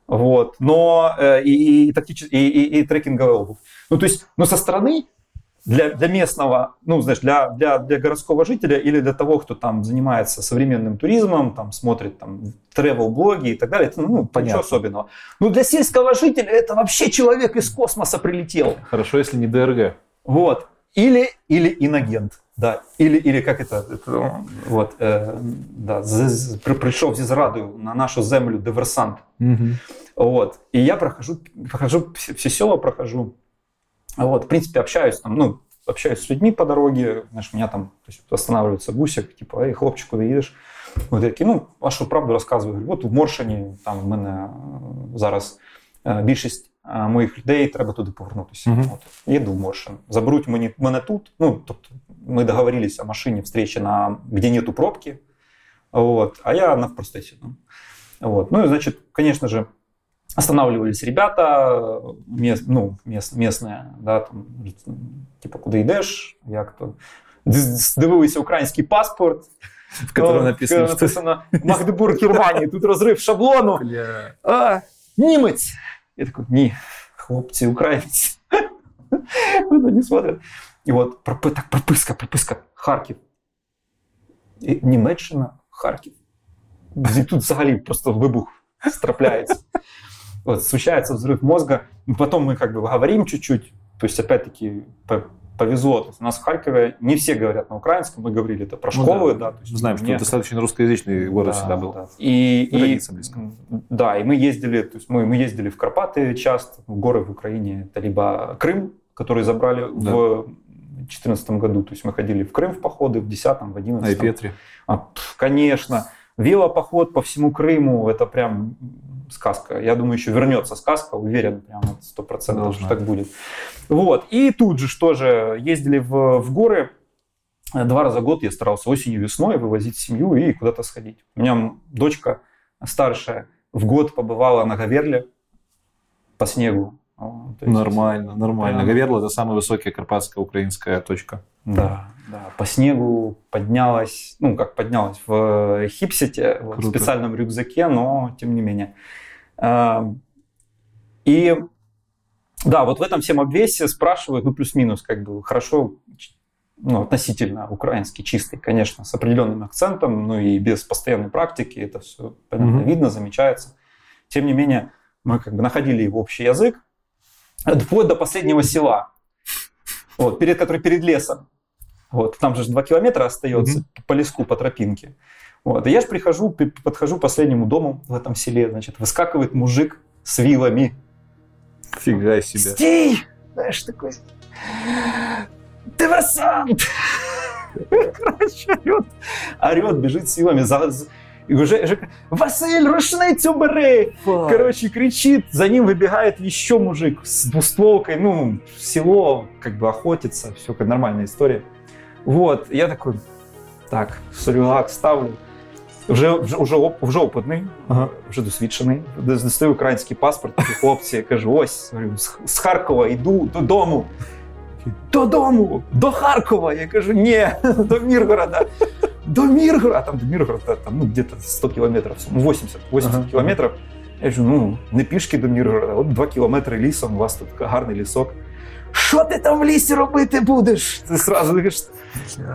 вот, но э, и, и, и, и, и трекинговая обувь. Ну, то есть, но со стороны для, для местного, ну, знаешь, для, для, для городского жителя или для того, кто там занимается современным туризмом, там смотрит там travel-блоги и так далее, это, ну, Понятно. ничего особенного. Ну, для сельского жителя это вообще человек из космоса прилетел. Хорошо, если не ДРГ. Вот. Или, или инагент, да, или, или как это, это вот, э, да, з, прийшов зі зрадою на нашу землю диверсант. Угу. Вот, и я прохожу, прохожу все села прохожу, вот, в принципе, общаюсь там, ну, общаюсь с людьми по дороге, знаешь, меня там то есть, останавливается гусик, типа, эй, хлопчик, куди їдеш? От такі, ну, вашу правду розказую. От в Моршині, там в мене зараз більшість моїх людей, треба туди повернутися. Угу. От, Їду в Моршин. Заберуть мені, мене тут. Ну, тобто, ми договорились о машине встречи, на, где нету пробки. Вот, а я на простесе. Ну. Вот. ну и, значит, конечно же, останавливались ребята, мест, ну, мест, местные, да, там, типа, куда йдеш, як то. Дивилися український паспорт, в котором написано, що... написано Магдебург Германії, тут розрив шаблону. Бля. А, німець. Я такой, ні, хлопці, українці. Вони не смотрят. І от так прописка, прописка, Харків. І Німеччина, Харків. І тут взагалі просто вибух страпляется. Вот, случается взрыв мозга. Потом мы как бы говорим чуть-чуть. То есть, опять-таки, повезло. То есть у нас в Харькове не все говорят на украинском, мы говорили это про школы, ну, да. да то есть знаем, что это достаточно русскоязычный город да, всегда был. Да. И, и, близко. Да, и мы ездили, то есть мы, мы ездили в Карпаты часто, в горы в Украине, это либо Крым, который забрали да. в 2014 году. То есть мы ходили в Крым в походы, в 10 в 11 А и Петри? А, конечно. Велопоход по всему Крыму, это прям сказка. Я думаю, еще вернется сказка, уверен, прям сто процентов, что так будет. Вот. И тут же что же, ездили в, в горы, два раза в год я старался осенью, весной вывозить семью и куда-то сходить. У меня дочка старшая в год побывала на Гаверле по снегу. Есть, нормально, нормально. Прям... Гаверла это самая высокая карпатская украинская точка. Да, да. По снегу поднялась, ну как поднялась в хипсете, вот, в специальном рюкзаке, но тем не менее. И да, вот в этом всем обвесе спрашивают, ну плюс-минус, как бы хорошо, ну, относительно украинский, чистый, конечно, с определенным акцентом, ну и без постоянной практики, это все понятно, mm-hmm. видно, замечается. Тем не менее, мы как бы находили его общий язык, вплоть до последнего села, вот, перед, который перед лесом. Вот, там же два километра остается mm-hmm. по леску, по тропинке. Вот, и я же прихожу, подхожу к последнему дому в этом селе, значит, выскакивает мужик с вилами. Фига себе. Стей! Знаешь, такой... Диверсант! Короче, орет, орет, бежит с вилами. За, и уже, уже Василь, рушницю бери! Фак. Короче, кричит, за ним выбегает еще мужик с двустволкой, ну, в село, как бы охотится, все как нормальная история. Вот, я такой, так, солюлак ставлю, вже вже, вже, вже опитний, ага. вже досвідчений. Достаю український паспорт, хлопці, я кажу, ось з Харкова йду додому. Додому, до Харкова. Я кажу, ні, до Міргорода до Миргорода, а там до Миргорода, там, ну, где-то 100 километров, 80, 80 ага. кілометрів. Я кажу, ну, не пішки до Міргорода, от 2 кілометри лісом, у вас тут гарний лісок. Що ти там в лісі робити будеш? Ти сразу говоришь,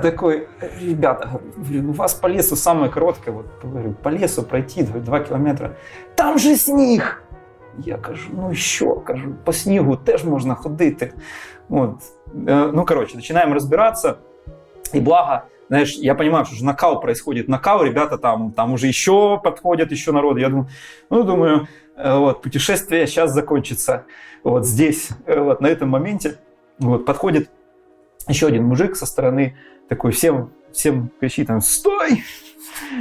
такой, ребята, говорю, у вас по лесу самое короткое, вот, говорю, по лесу пройти 2 кілометри. Там же сніг! Я кажу, ну що, кажу, по снігу теж можна ходити. От. Ну, коротше, починаємо розбиратися. І благо, знаешь, я понимаю, что уже накал происходит, накал, ребята там, там уже еще подходят, еще народы. Я думаю, ну, думаю, э, вот, путешествие сейчас закончится вот здесь, э, вот на этом моменте. Вот, подходит еще один мужик со стороны, такой всем, всем кричит там, стой!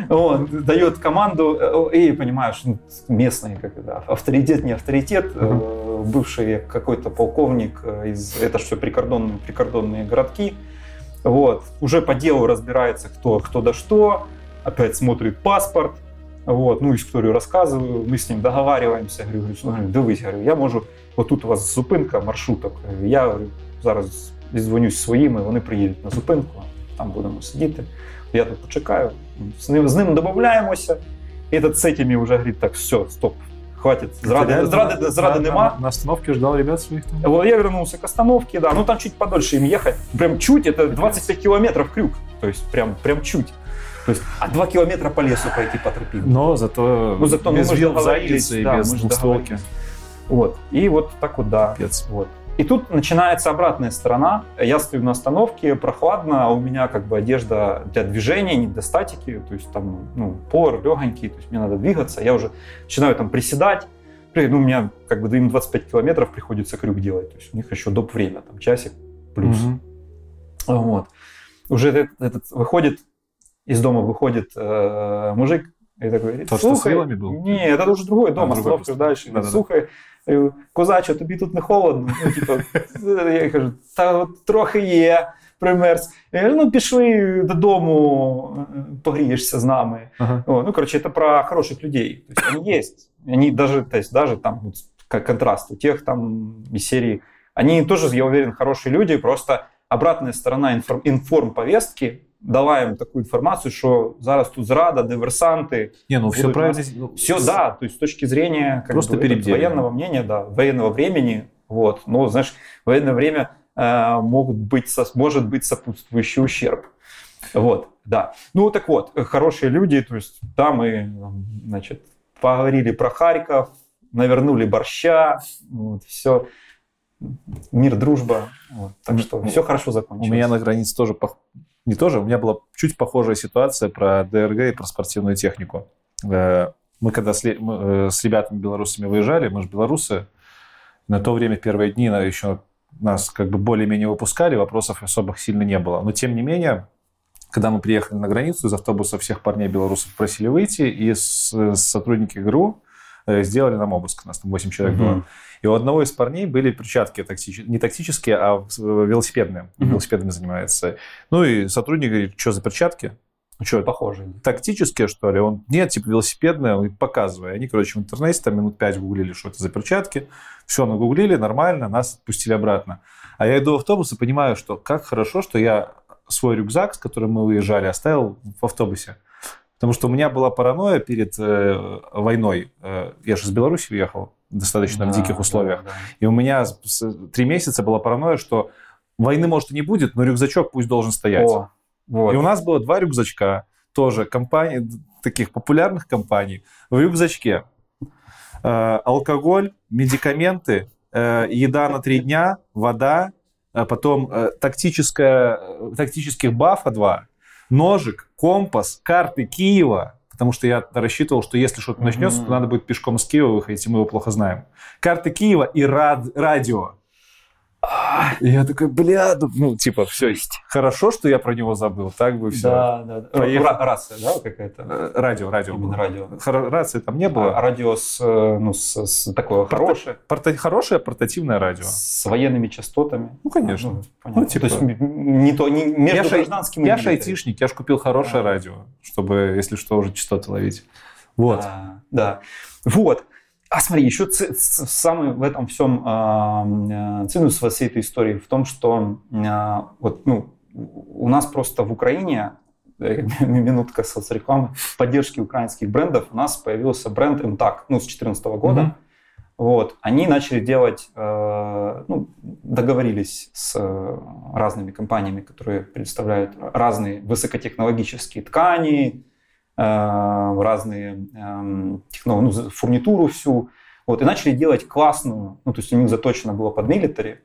Он дает команду, э, и понимаешь, ну, местный, как это, авторитет, не авторитет, бывший какой-то полковник из, это все прикордонные, прикордонные городки, вот. Уже по делу разбирается, кто, кто да что. Опять смотрит паспорт. Вот. Ну, историю рассказываю. Мы с ним договариваемся. Говорю, говорю, дивись, говорю, я можу, вот тут у вас зупинка маршруток. Я говорю, зараз дзвонюсь своїми, вони приїдуть на зупинку, там будемо сидіти. Я тут почекаю, з ним, з ним додаємося. І этот з цими вже говорить, так, все, стоп, хватит. Зрады, зрады, зрады на, нема. На, на остановке ждал ребят своих там? Вот я вернулся к остановке, да. Ну там чуть подольше им ехать. Прям чуть, это 25 километров крюк. То есть прям, прям чуть. То есть, а два километра по лесу пойти по тропинке. Но зато, ну, зато без вил в заднице и да, без двустволки. Вот. И вот так вот, да. Пец. Вот. И тут начинается обратная сторона. Я стою на остановке, прохладно, а у меня как бы одежда для движения, не для статики. То есть там ну, пор легонький, то есть мне надо двигаться. Я уже начинаю там приседать. Ну, у меня как бы им 25 километров приходится крюк делать. То есть у них еще доп. время, там часик плюс. Угу. Вот. Уже этот, этот выходит, из дома выходит э, мужик и такой говорит, Тот, что с вилами был? Нет, это уже другой дом, а, остановка дальше. Да, Слухай, козаче, тобі тут не холодно. Ну, типу, я кажу, та от трохи є, примерз. Я кажу, ну пішли додому, погрієшся з нами. Ага. О, ну, короче, это про хороших людей. То есть они есть. Они даже, то есть, даже там, вот, как контраст у тех там из серии, они тоже, я уверен, хорошие люди, просто обратная сторона информ, информповестки дала им такую информацию, что зараз тут зрада, диверсанты. Не, ну все правильно. Все, да, то есть с точки зрения как Просто бы, военного мнения, да, военного времени, вот. Но, знаешь, военное время э, могут быть, может быть сопутствующий ущерб. Вот, да. Ну, так вот, хорошие люди, то есть, да, мы, значит, поговорили про Харьков, навернули борща, вот, все. Мир, дружба. Вот, так что все хорошо закончилось. У меня на границе тоже не тоже, у меня была чуть похожая ситуация про ДРГ и про спортивную технику. Э, мы когда с, мы, э, с ребятами белорусами выезжали, мы же белорусы, на то время первые дни еще нас как бы более-менее выпускали, вопросов особых сильно не было. Но тем не менее, когда мы приехали на границу, из автобуса всех парней белорусов просили выйти, и с, с сотрудники ГРУ э, сделали нам обыск. Нас там 8 человек угу. было. И у одного из парней были перчатки тактические, не тактические, а велосипедные. Угу. Велосипедами занимается. Ну и сотрудник говорит, что за перчатки? Ну что, похожие. Тактические, что ли? Он, нет, типа велосипедные, он показывает. Они, короче, в интернете там минут пять гуглили, что это за перчатки. Все нагуглили, нормально, нас отпустили обратно. А я иду в автобус и понимаю, что как хорошо, что я свой рюкзак, с которым мы выезжали, оставил в автобусе. Потому что у меня была паранойя перед э, войной. Э, я же из Беларуси уехал достаточно да, в диких условиях. Да, да. И у меня три месяца была паранойя, что войны, может, и не будет, но рюкзачок пусть должен стоять. О. Вот. И у нас было два рюкзачка, тоже компаний, таких популярных компаний, в рюкзачке. Э, алкоголь, медикаменты, э, еда на три дня, вода, э, потом э, тактическая, э, тактических бафа два, ножик, компас, карты Киева, потому что я рассчитывал, что если что-то начнется, mm-hmm. то надо будет пешком с Киева выходить, и мы его плохо знаем. Карты Киева и рад, радио. И я такой, бля, ну, типа, все, есть. хорошо, что я про него забыл, так бы все. Да, да. Поехал. Рация, да, какая-то? Э, радио, радио. Именно радио. Рации там не было. А радио с, э, ну, с, с такое Порта... хорошее. Порта... Хорошее портативное радио. С военными частотами. Ну, конечно. Ну, понятно. Ну, типа... То есть не то, не между я гражданским Я же айтишник, я же купил хорошее а. радио, чтобы, если что, уже частоты ловить. Вот. А, да. Вот. А смотри, еще ц- самый в этом всем э, цинус во всей этой истории в том, что э, вот, ну, у нас просто в Украине э, *laughs* минутка соцрекламы, поддержки украинских брендов, у нас появился бренд МТАК, ну, с 2014 года. Mm-hmm. Вот, они начали делать, э, ну, договорились с разными компаниями, которые предоставляют разные высокотехнологические ткани, Э, разные эм, техно, ну, фурнитуру всю. Вот, и начали делать классную, ну, то есть у них заточено было под милитари,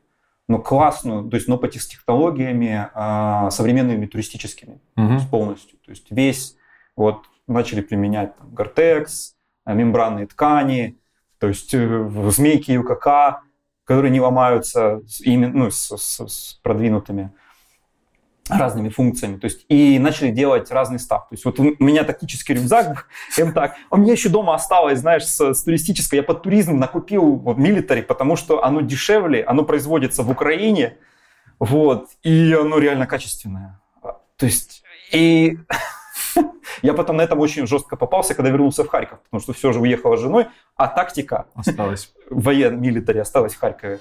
но классную, то есть, но по технологиями э, современными туристическими угу. то есть полностью. То есть весь, вот, начали применять там, гортекс, э, мембранные ткани, то есть змейки ЮКК, которые не ломаются, именно, ну, с, с, с продвинутыми разными функциями. То есть, и начали делать разный став. То есть, вот у меня тактический рюкзак, *laughs* им так, а у меня еще дома осталось, знаешь, с, с туристической. Я под туризм накупил вот, милитари, потому что оно дешевле, оно производится в Украине, вот, и оно реально качественное. То есть, и *laughs* я потом на этом очень жестко попался, когда вернулся в Харьков, потому что все же уехала с женой, а тактика осталась. *laughs* воен милитари осталась в Харькове.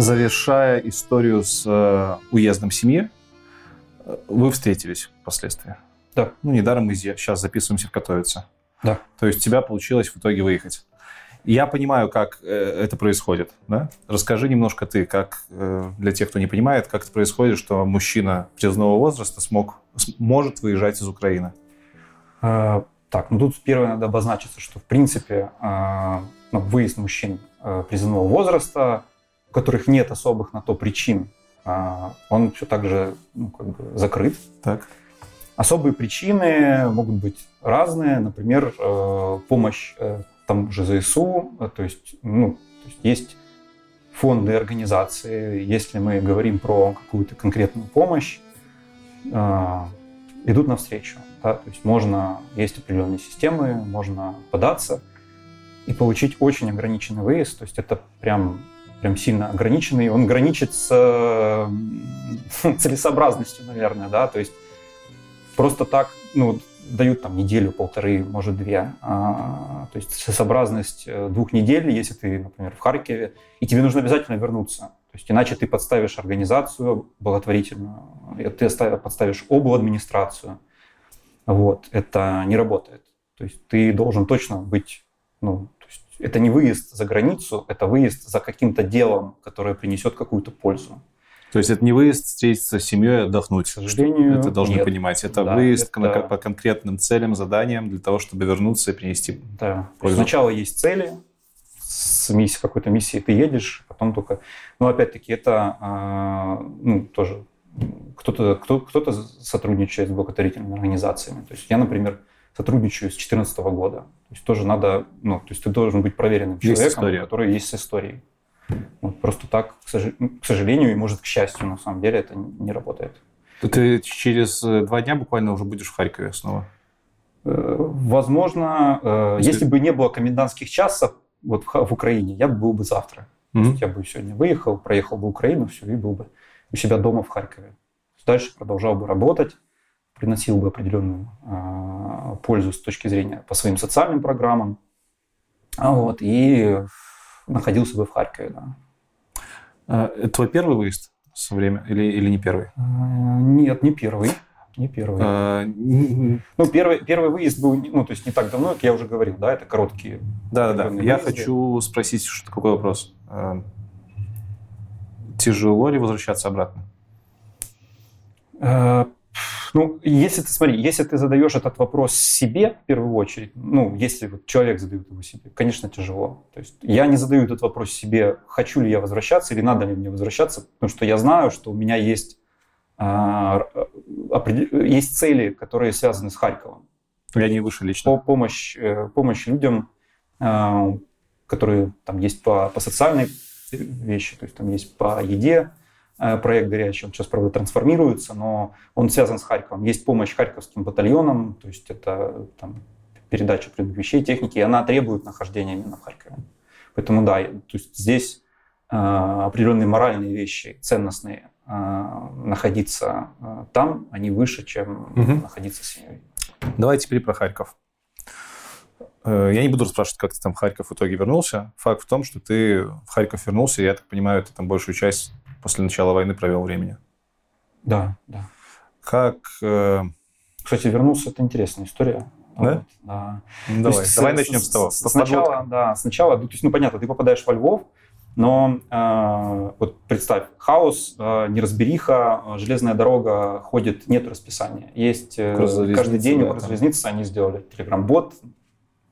Завершая историю с э, уездом семьи, э, вы встретились впоследствии. Да. Ну, недаром мы сейчас записываемся в Котовице. Да. То есть у тебя получилось в итоге выехать. Я понимаю, как э, это происходит. Да? Расскажи немножко ты, как э, для тех, кто не понимает, как это происходит, что мужчина призывного возраста смог, может выезжать из Украины. Так, ну тут первое надо обозначиться, что в принципе ну, выезд мужчин призывного возраста у которых нет особых на то причин, а, он все так же ну, как бы закрыт. Так. Особые причины могут быть разные, например, э, помощь э, там же ЗСУ, э, то есть, ну, то есть есть фонды, организации, если мы говорим про какую-то конкретную помощь, идут навстречу. Да? То есть можно, есть определенные системы, можно податься и получить очень ограниченный выезд. То есть это прям прям сильно ограниченный. Он граничит с *laughs* целесообразностью, наверное, да, то есть просто так, ну, дают там неделю, полторы, может, две. А, то есть целесообразность э, двух недель, если ты, например, в Харькове, и тебе нужно обязательно вернуться. То есть иначе ты подставишь организацию благотворительную, ты подставишь обл. администрацию. Вот, это не работает. То есть ты должен точно быть ну, это не выезд за границу, это выезд за каким-то делом, которое принесет какую-то пользу. То есть это не выезд встретиться с семьей, отдохнуть. К сожалению, Это должны нет. понимать. Это да, выезд это... по конкретным целям, заданиям для того, чтобы вернуться и принести да. пользу. Сначала есть цели, с миссией, какой-то миссией ты едешь, потом только... Ну, опять-таки, это а, ну, тоже кто-то кто, кто сотрудничает с благотворительными организациями. То есть я, например, сотрудничаю с 2014 года. То есть тоже надо, ну, то есть ты должен быть проверенным человеком, который есть с историей. Вот просто так, к сожалению, и может к счастью, на самом деле, это не работает. Ты через э, два дня буквально уже будешь в Харькове снова? Э, возможно, э, если, если бы не было комендантских часов вот в, в Украине, я бы был бы завтра. Mm-hmm. То есть я бы сегодня выехал, проехал бы Украину, все, и был бы у себя дома в Харькове. Дальше продолжал бы работать, приносил бы определенную э, пользу с точки зрения по своим социальным программам. Вот, и находился бы в Харькове, да. Это твой первый выезд со время или, или не первый? Нет, не первый. Не первый. А, ну, первый, первый выезд был, ну, то есть не так давно, как я уже говорил, да, это короткие. Да, да, да. Я хочу спросить, что какой вопрос. А, тяжело ли возвращаться обратно? А, ну, если ты, смотри, если ты задаешь этот вопрос себе в первую очередь, ну, если вот человек задает его себе, конечно, тяжело. То есть я не задаю этот вопрос себе, хочу ли я возвращаться или надо ли мне возвращаться, потому что я знаю, что у меня есть а, есть цели, которые связаны с Харьковом. Я не выше лично. Помощь, э, помощь людям, а, которые там есть по, по социальной вещи, то есть там есть по еде, проект горячий, он сейчас, правда, трансформируется, но он связан с Харьковом. Есть помощь харьковским батальонам, то есть это там, передача предметов вещей, техники, и она требует нахождения именно в Харькове. Поэтому да, то есть здесь э, определенные моральные вещи, ценностные, а, находиться там, они выше, чем угу. находиться с семьей. Давай теперь про Харьков. Э, я не буду спрашивать, как ты там в Харьков в итоге вернулся. Факт в том, что ты в Харьков вернулся, и я так понимаю, ты там большую часть после начала войны провел времени. Да, да. Как... Э... Кстати, вернулся, это интересная история. Да? Вот, да. Ну, давай, есть, давай начнем с, с того. Сначала, да, сначала, то есть, ну, понятно, ты попадаешь во Львов, но э, вот представь, хаос, э, неразбериха, железная дорога ходит, нет расписания. Есть э, каждый день да, Укрзалезницы они сделали телеграм-бот,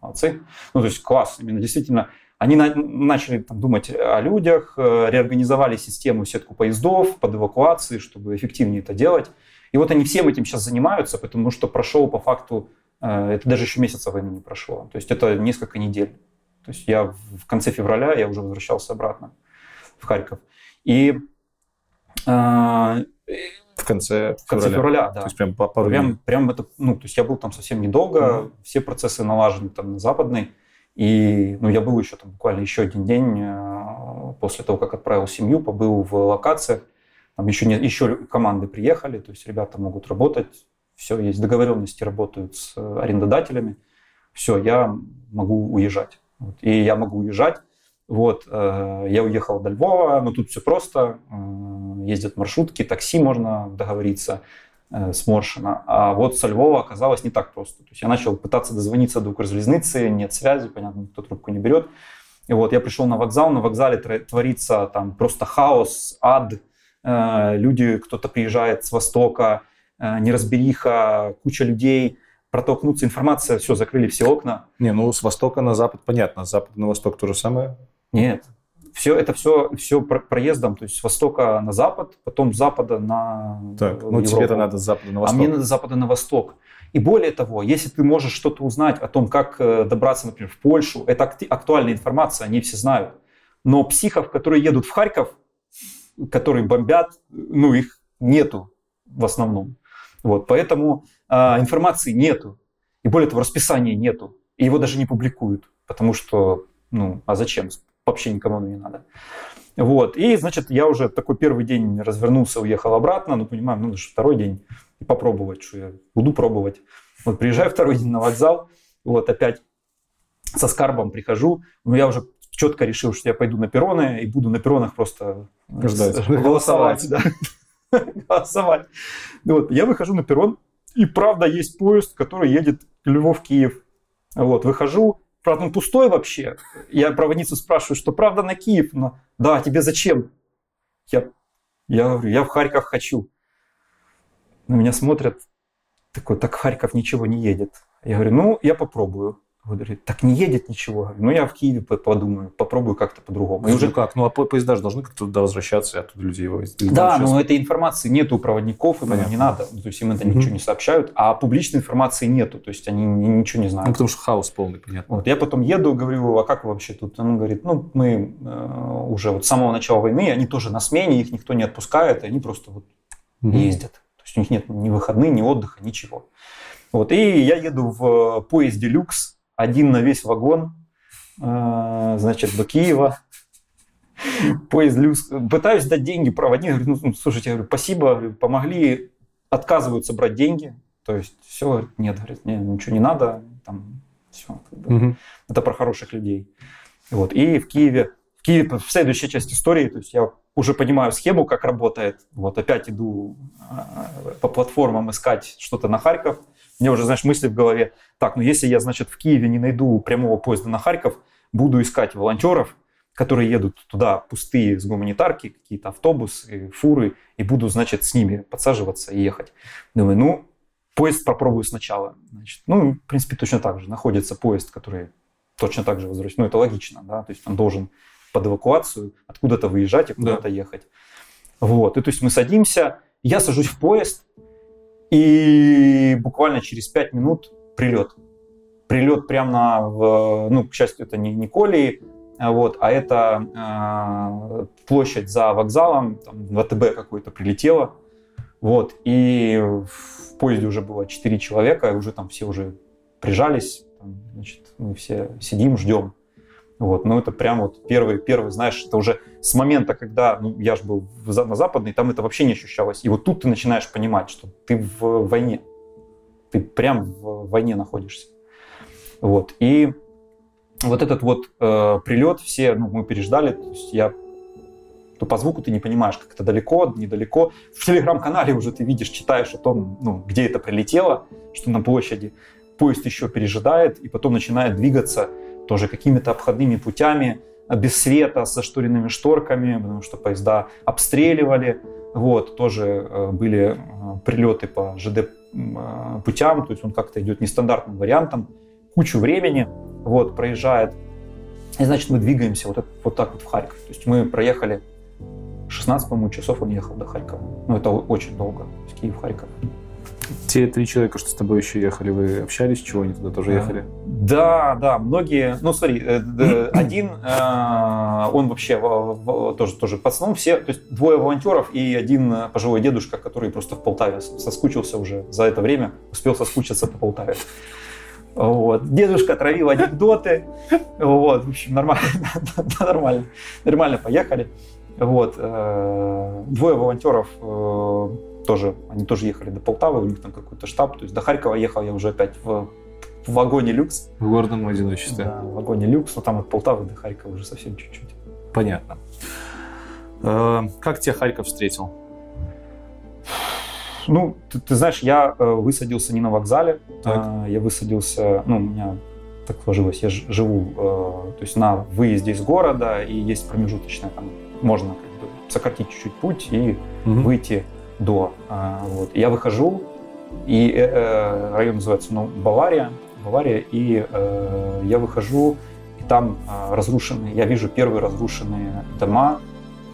молодцы. Ну, то есть класс, именно действительно. Они на, начали там, думать о людях, э, реорганизовали систему, сетку поездов под эвакуацией, чтобы эффективнее это делать. И вот они всем этим сейчас занимаются, потому что прошел по факту, э, это даже еще месяца войны не прошло. То есть это несколько недель. То есть я в конце февраля я уже возвращался обратно в Харьков. И э, в конце в конце февраля, да. То есть прям по пару прям, дней. Прям это, ну, то есть я был там совсем недолго, mm-hmm. все процессы налажены там на западной. И ну, я был еще там буквально еще один день э, после того, как отправил семью, побыл в локациях. Там еще, не, еще команды приехали, то есть ребята могут работать. Все, есть договоренности, работают с арендодателями. Все, я могу уезжать. Вот, и я могу уезжать. Вот, э, я уехал до Львова, но тут все просто. Э, ездят маршрутки, такси можно договориться э, с Моршина. А вот со Львова оказалось не так просто. То есть я начал пытаться дозвониться до Укрзалезницы, нет связи, понятно, никто трубку не берет. И вот я пришел на вокзал, на вокзале творится там просто хаос, ад. Э, люди, кто-то приезжает с востока, э, неразбериха, куча людей – протолкнуться информация, все, закрыли все окна. Не, ну с востока на запад понятно, с запада на восток то же самое? Нет, все это все, все проездом, то есть с востока на запад, потом с запада на Так, ну тебе-то надо с запада на восток. А мне надо с запада на восток. И более того, если ты можешь что-то узнать о том, как э, добраться, например, в Польшу, это актуальная информация, они все знают. Но психов, которые едут в Харьков, которые бомбят, ну, их нету в основном. Вот, поэтому а, информации нету. И более того, расписания нету. И его даже не публикуют. Потому что, ну, а зачем? Вообще никому не надо. Вот. И, значит, я уже такой первый день развернулся, уехал обратно. Ну, понимаю, ну, даже второй день. И попробовать, что я буду пробовать. Вот приезжаю *laughs* второй день на вокзал. Вот опять со скарбом прихожу. Но я уже четко решил, что я пойду на перроны и буду на перронах просто Ждать. голосовать. Да. *laughs* голосовать. Ну вот, я выхожу на перрон, и правда есть поезд, который едет Львов-Киев. Вот, выхожу, правда, он пустой вообще. Я проводницу спрашиваю, что правда на Киев? Но, да, тебе зачем? Я, я говорю, я в Харьков хочу. На меня смотрят, такой, так Харьков ничего не едет. Я говорю, ну, я попробую. Говорит, так не едет ничего. Ну, я в Киеве подумаю, попробую как-то по-другому. И уже как? Ну, а поезда же должны как-то туда возвращаться, и оттуда людей возить. Да, но этой информации нету у проводников, им не надо. То есть им это mm-hmm. ничего не сообщают, а публичной информации нету, то есть они ничего не знают. Ну, потому что хаос полный, понятно. Вот, я потом еду, говорю, а как вы вообще тут? Он говорит, ну, мы э, уже вот с самого начала войны, они тоже на смене, их никто не отпускает, и они просто вот mm-hmm. ездят. То есть у них нет ни выходных, ни отдыха, ничего. Вот, и я еду в поезде «Люкс», один на весь вагон, э, значит, до Киева. Поезд люкс. Пытаюсь дать деньги проводник. Говорю, ну, слушайте, я говорю, спасибо, помогли. Отказываются брать деньги. То есть, все, нет, говорит, не, ничего не надо. Там, все. Как бы. угу. Это про хороших людей. Вот. И в Киеве, в Киеве в следующей части истории, то есть я уже понимаю схему, как работает. Вот опять иду э, по платформам искать что-то на Харьков мне уже, знаешь, мысли в голове, так, ну если я, значит, в Киеве не найду прямого поезда на Харьков, буду искать волонтеров, которые едут туда пустые с гуманитарки, какие-то автобусы, фуры, и буду, значит, с ними подсаживаться и ехать. Думаю, ну, поезд попробую сначала. Значит, ну, в принципе, точно так же. Находится поезд, который точно так же возвращается. Ну, это логично, да, то есть он должен под эвакуацию откуда-то выезжать и куда-то да. ехать. Вот, и то есть мы садимся, я сажусь в поезд, и буквально через 5 минут прилет. Прилет прямо на, ну, к счастью, это не, колеи, а вот, а это э, площадь за вокзалом, там ВТБ какой-то прилетело, вот, и в поезде уже было 4 человека, уже там все уже прижались, там, значит, мы все сидим, ждем. Вот, ну это прям вот первый, первый, знаешь, это уже с момента, когда, ну я же был в, на западной, там это вообще не ощущалось. И вот тут ты начинаешь понимать, что ты в войне, ты прям в войне находишься. Вот, и вот этот вот э, прилет все, ну мы переждали, то есть я то по звуку ты не понимаешь, как это далеко, недалеко. В телеграм-канале уже ты видишь, читаешь о том, ну, где это прилетело, что на площади. Поезд еще пережидает, и потом начинает двигаться тоже какими-то обходными путями, без света, со шторенными шторками, потому что поезда обстреливали. Вот, тоже э, были э, прилеты по ЖД э, путям, то есть он как-то идет нестандартным вариантом, кучу времени, вот, проезжает. И значит, мы двигаемся вот, вот так вот в Харьков. То есть мы проехали 16, по-моему, часов он ехал до Харькова. Ну, это очень долго, с Киев-Харьков. Те три человека, что с тобой еще ехали, вы общались, чего они туда тоже ехали? Да, да, многие. Ну, смотри, э, *clears throat* один, э, он вообще тоже, тоже пацаном, все, то есть двое волонтеров и один пожилой дедушка, который просто в Полтаве соскучился уже за это время, успел соскучиться по Полтаве. Вот. Дедушка травил анекдоты. Вот. В общем, нормально, *laughs* нормально, нормально поехали. Вот. Э, двое волонтеров тоже, они тоже ехали до Полтавы, у них там какой-то штаб. То есть до Харькова ехал я уже опять в, в вагоне люкс. В гордом одиночестве. Да, в вагоне люкс, но там от Полтавы до Харькова уже совсем чуть-чуть. Понятно. Э, как тебя Харьков встретил? Ну, ты, ты знаешь, я э, высадился не на вокзале, так. Э, я высадился, ну, у меня так сложилось, я живу, то есть на выезде из города, и есть промежуточная, там можно как бы сократить чуть-чуть путь и угу. выйти до. А, вот. Я выхожу, и э, э, район называется ну, Бавария, Бавария, и э, я выхожу, и там э, разрушенные, я вижу первые разрушенные дома,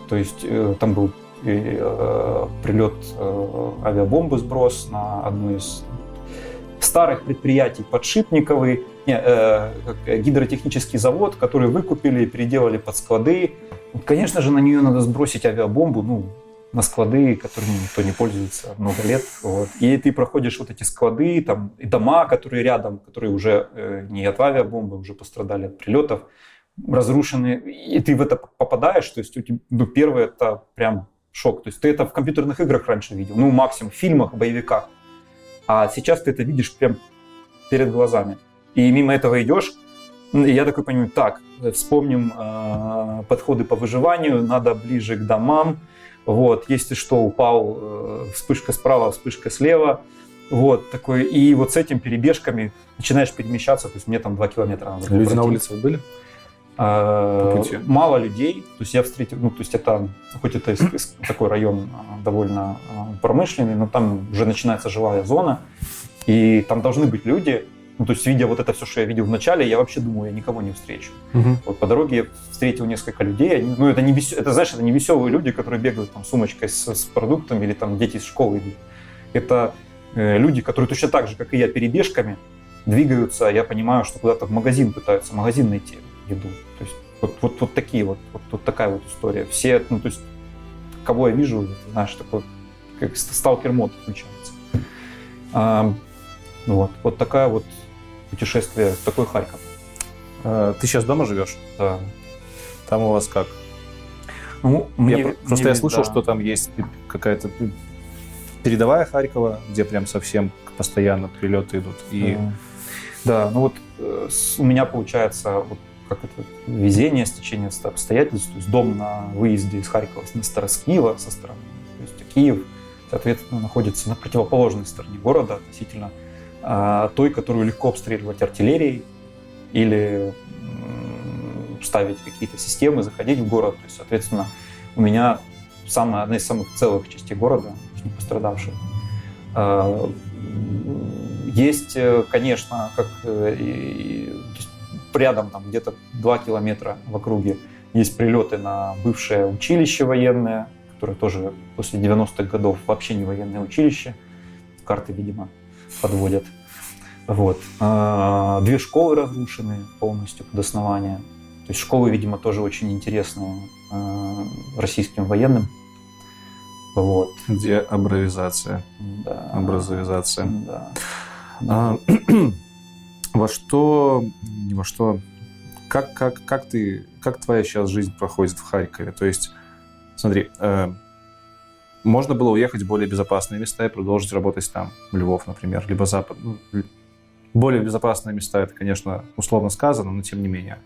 то есть э, там был э, прилет э, авиабомбы сброс на одно из старых предприятий подшипниковый, не, э, гидротехнический завод, который выкупили, переделали под склады. Конечно же, на нее надо сбросить авиабомбу, ну, на склады, которыми никто не пользуется много лет. Вот. И ты проходишь вот эти склады, там, и дома, которые рядом, которые уже э, не от авиабомбы, уже пострадали от прилетов, разрушены. И ты в это попадаешь, то есть у тебя, ну, первое это прям шок. То есть ты это в компьютерных играх раньше видел, ну, максимум в фильмах, боевиках. А сейчас ты это видишь прям перед глазами. И мимо этого идешь, и я такой понимаю, так, вспомним э, подходы по выживанию, надо ближе к домам, вот, если что, упал, э, вспышка справа, вспышка слева. Вот, такой, и вот с этим перебежками начинаешь перемещаться, то есть мне там 2 километра надо Люди пройти. на улице были? А, мало людей, то есть я встретил, ну, то есть это, хоть это такой район а, довольно а, промышленный, но там уже начинается жилая зона, и там должны быть люди, Ну, то есть, видя вот это все, что я видел в начале, я вообще думаю, я никого не встречу. Угу. Вот по дороге я встретил несколько людей. Они, ну, это не вес... это, знаешь, это не веселые люди, которые бегают там сумочкой с, с продуктами или там дети из школы идут. Это э, люди, которые точно так же, как и я, перебежками двигаются. Я понимаю, что куда-то в магазин пытаются, магазин найти еду. То есть вот, вот, вот такие вот, вот, вот такая вот история. Все, ну, то есть, кого я вижу, знаешь, такой, как сталкер мод включается. А, вот, вот такая вот путешествие в такой Харьков. А, ты сейчас дома живешь? Да. Там у вас как? Ну, мне, я, просто мне, я слышал, да. что там есть какая-то передовая Харькова, где прям совсем постоянно прилеты идут. И... Да, ну вот э, у меня получается вот как это везение, стечение обстоятельств, то есть дом на выезде из Харькова на Староскиева со стороны, то есть Киев, соответственно, находится на противоположной стороне города относительно той, которую легко обстреливать артиллерией или ставить какие-то системы, заходить в город. То есть, соответственно, у меня самая, одна из самых целых частей города, не пострадавших. А, есть, э, конечно, как э, рядом, там где-то 2 километра в округе, есть прилеты на бывшее училище военное, которое тоже после 90-х годов вообще не военное училище. Карты, видимо, подводят. Вот. А, две школы разрушены полностью под основание. То есть школы, видимо, тоже очень интересные а, российским военным. Вот. Где абровизация. Да. Образовизация. Да. А, *clears throat* во что, не во что, как, как, как ты, как твоя сейчас жизнь проходит в Харькове? То есть, смотри, э, можно было уехать в более безопасные места и продолжить работать там, в Львов, например, либо Запад. Ну, более безопасные места, это, конечно, условно сказано, но тем не менее.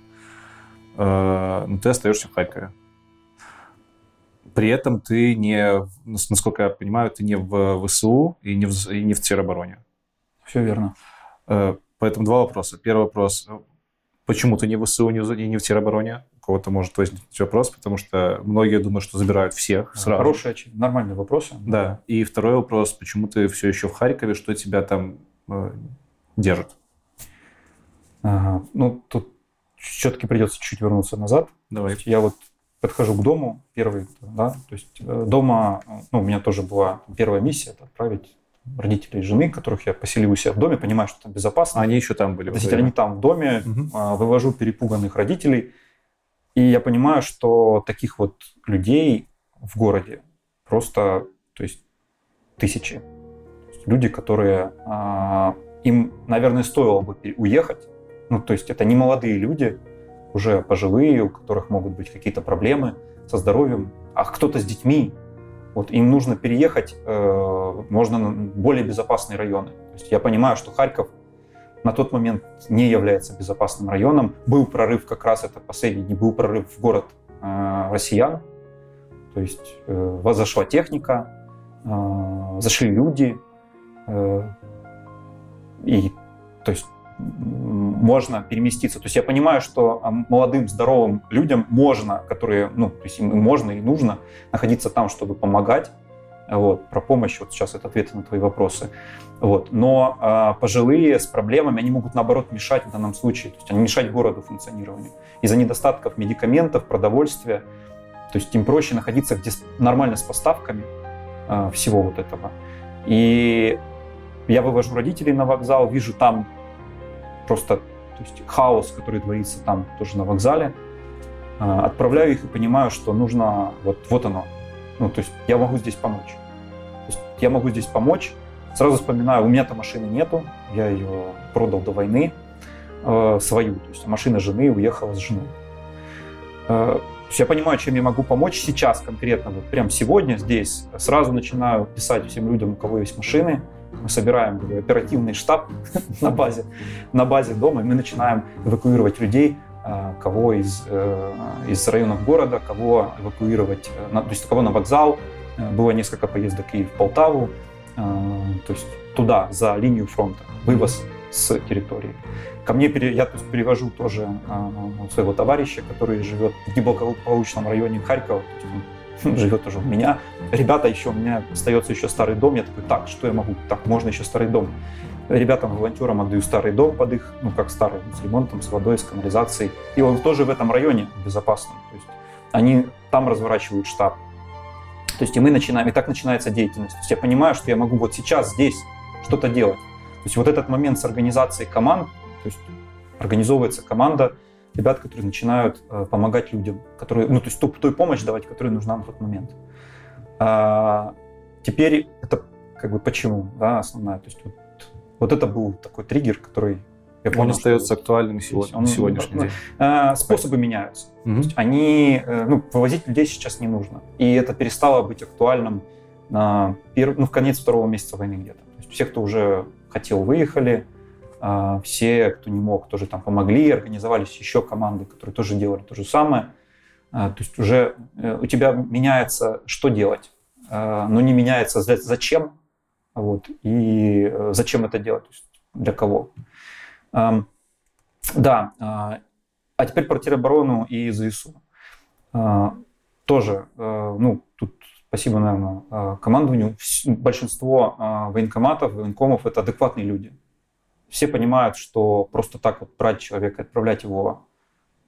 Э, но ты остаешься в Харькове. При этом ты не, насколько я понимаю, ты не в ВСУ и не в, и не в теробороне. Все верно. Э, Поэтому два вопроса. Первый вопрос. Почему ты не в ВСУ, не не в теробороне? Кого-то может возникнуть вопрос, потому что многие думают, что забирают всех сразу. Хороший, нормальный вопрос. Да. И второй вопрос. Почему ты все еще в Харькове? Что тебя там э, держит? Ага. Ну, тут все-таки придется чуть вернуться назад. Давай. Я вот подхожу к дому первый, да, то есть э, дома, ну, у меня тоже была первая миссия, это отправить родителей жены, которых я поселил у себя в доме, понимаю, что там безопасно. Они еще там были. Относительно они там в доме, угу. вывожу перепуганных родителей. И я понимаю, что таких вот людей в городе просто, то есть тысячи. Люди, которые а, им, наверное, стоило бы уехать. Ну, то есть это не молодые люди, уже пожилые, у которых могут быть какие-то проблемы со здоровьем, а кто-то с детьми, вот им нужно переехать, э, можно на более безопасные районы. То есть я понимаю, что Харьков на тот момент не является безопасным районом. Был прорыв, как раз это последний дни, был прорыв в город э, россиян. То есть э, зашла техника, э, зашли люди. Э, и то есть можно переместиться. То есть я понимаю, что а, молодым, здоровым людям можно, которые, ну, то есть им можно и нужно находиться там, чтобы помогать. Вот, про помощь, вот сейчас это ответы на твои вопросы. Вот. Но э, пожилые с проблемами, они могут, наоборот, мешать в данном случае, то есть они мешать городу функционированию. Из-за недостатков медикаментов, продовольствия, то есть им проще находиться где нормально с поставками э, всего вот этого. И я вывожу родителей на вокзал, вижу там просто то есть хаос, который творится там тоже на вокзале. А, отправляю их и понимаю, что нужно, вот, вот оно. Ну, то есть я могу здесь помочь. То есть я могу здесь помочь. Сразу вспоминаю, у меня-то машины нету, я ее продал до войны, э, свою. То есть машина жены уехала с женой. Э, то есть я понимаю, чем я могу помочь сейчас конкретно, вот прямо сегодня здесь. Сразу начинаю писать всем людям, у кого есть машины, мы собираем оперативный штаб *laughs* на базе, на базе дома, и мы начинаем эвакуировать людей, кого из, э, из районов города, кого эвакуировать, э, то есть кого на вокзал. Э, было несколько поездок и в Полтаву, то есть туда, за линию фронта, вывоз с территории. Ко мне я то есть, перевожу тоже своего товарища, который живет в неблагополучном районе Харькова, живет уже у меня. Ребята еще, у меня остается еще старый дом, я такой, так, что я могу? Так, можно еще старый дом. Ребятам, волонтерам отдаю старый дом под их, ну как старый, с ремонтом, с водой, с канализацией. И он тоже в этом районе безопасный. То есть они там разворачивают штаб. То есть и мы начинаем, и так начинается деятельность. То есть я понимаю, что я могу вот сейчас здесь что-то делать. То есть вот этот момент с организацией команд, то есть организовывается команда ребят, которые начинают э, помогать людям, которые, ну то есть ту, той помощь давать, которая нужна на тот момент. А, теперь это как бы почему, да, основная. То есть вот, вот это был такой триггер, который я понял, он остается актуальным сегодня, он, сегодняшний ну, день. Э, способы меняются. Угу. Есть они, э, ну, вывозить людей сейчас не нужно. И это перестало быть актуальным на перв... ну, в конец второго месяца войны где-то. То есть все, кто уже хотел, выехали. А, все, кто не мог, тоже там помогли. Организовались еще команды, которые тоже делали то же самое. А, то есть уже э, у тебя меняется, что делать, а, но не меняется зачем, вот, и зачем это делать, для кого. Да, а теперь про тероборону и ЗСУ. Тоже, ну, тут спасибо, наверное, командованию. Большинство военкоматов, военкомов – это адекватные люди. Все понимают, что просто так вот брать человека, отправлять его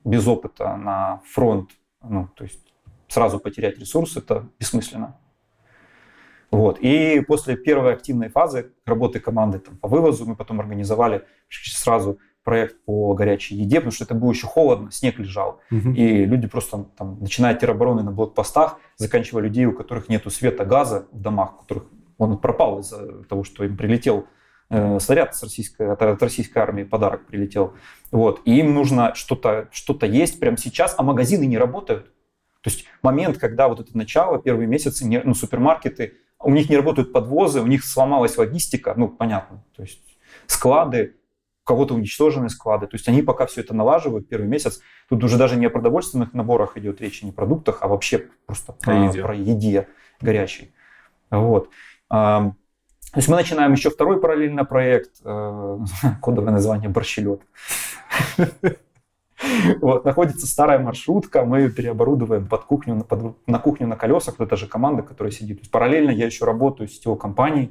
без опыта на фронт, ну, то есть сразу потерять ресурс, это бессмысленно. Вот. И после первой активной фазы работы команды там, по вывозу мы потом организовали сразу проект по горячей еде, потому что это было еще холодно, снег лежал. Угу. И люди просто, там, начиная от теробороны на блокпостах, заканчивая людей, у которых нет света, газа в домах, у которых он пропал из-за того, что им прилетел э, снаряд с российской, от, от российской армии, подарок прилетел. Вот. И им нужно что-то что есть прямо сейчас, а магазины не работают. То есть момент, когда вот это начало, первые месяцы, не, ну, супермаркеты у них не работают подвозы, у них сломалась логистика, ну, понятно, то есть склады, у кого-то уничтожены склады, то есть они пока все это налаживают первый месяц, тут уже даже не о продовольственных наборах идет речь, не о продуктах, а вообще просто про, про, еде. про еде горячей. Вот. То есть мы начинаем еще второй параллельно проект, э, *laughs* кодовое название «Борщелет». *laughs* *laughs* Вот, находится старая маршрутка, мы ее переоборудуем под кухню, на, под, на кухню на колесах, вот это же команда, которая сидит. То есть параллельно я еще работаю с сетевой компанией,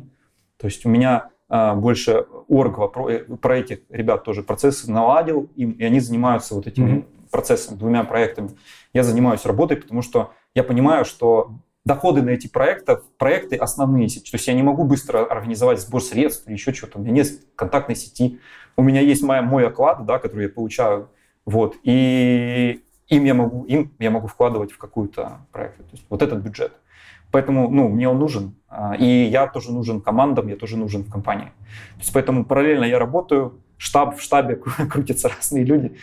то есть у меня а, больше оргва, про, э, про этих ребят тоже процессы наладил, им, и они занимаются вот этими mm-hmm. процессами, двумя проектами. Я занимаюсь работой, потому что я понимаю, что доходы на эти проекты, проекты основные. То есть я не могу быстро организовать сбор средств или еще что-то. У меня нет контактной сети. У меня есть моя, мой оклад, да, который я получаю вот. И им я могу, им я могу вкладывать в какую-то проект. То есть вот этот бюджет. Поэтому ну, мне он нужен. А, и я тоже нужен командам, я тоже нужен в компании. То есть поэтому параллельно я работаю, штаб, в штабе *laughs* крутятся разные люди,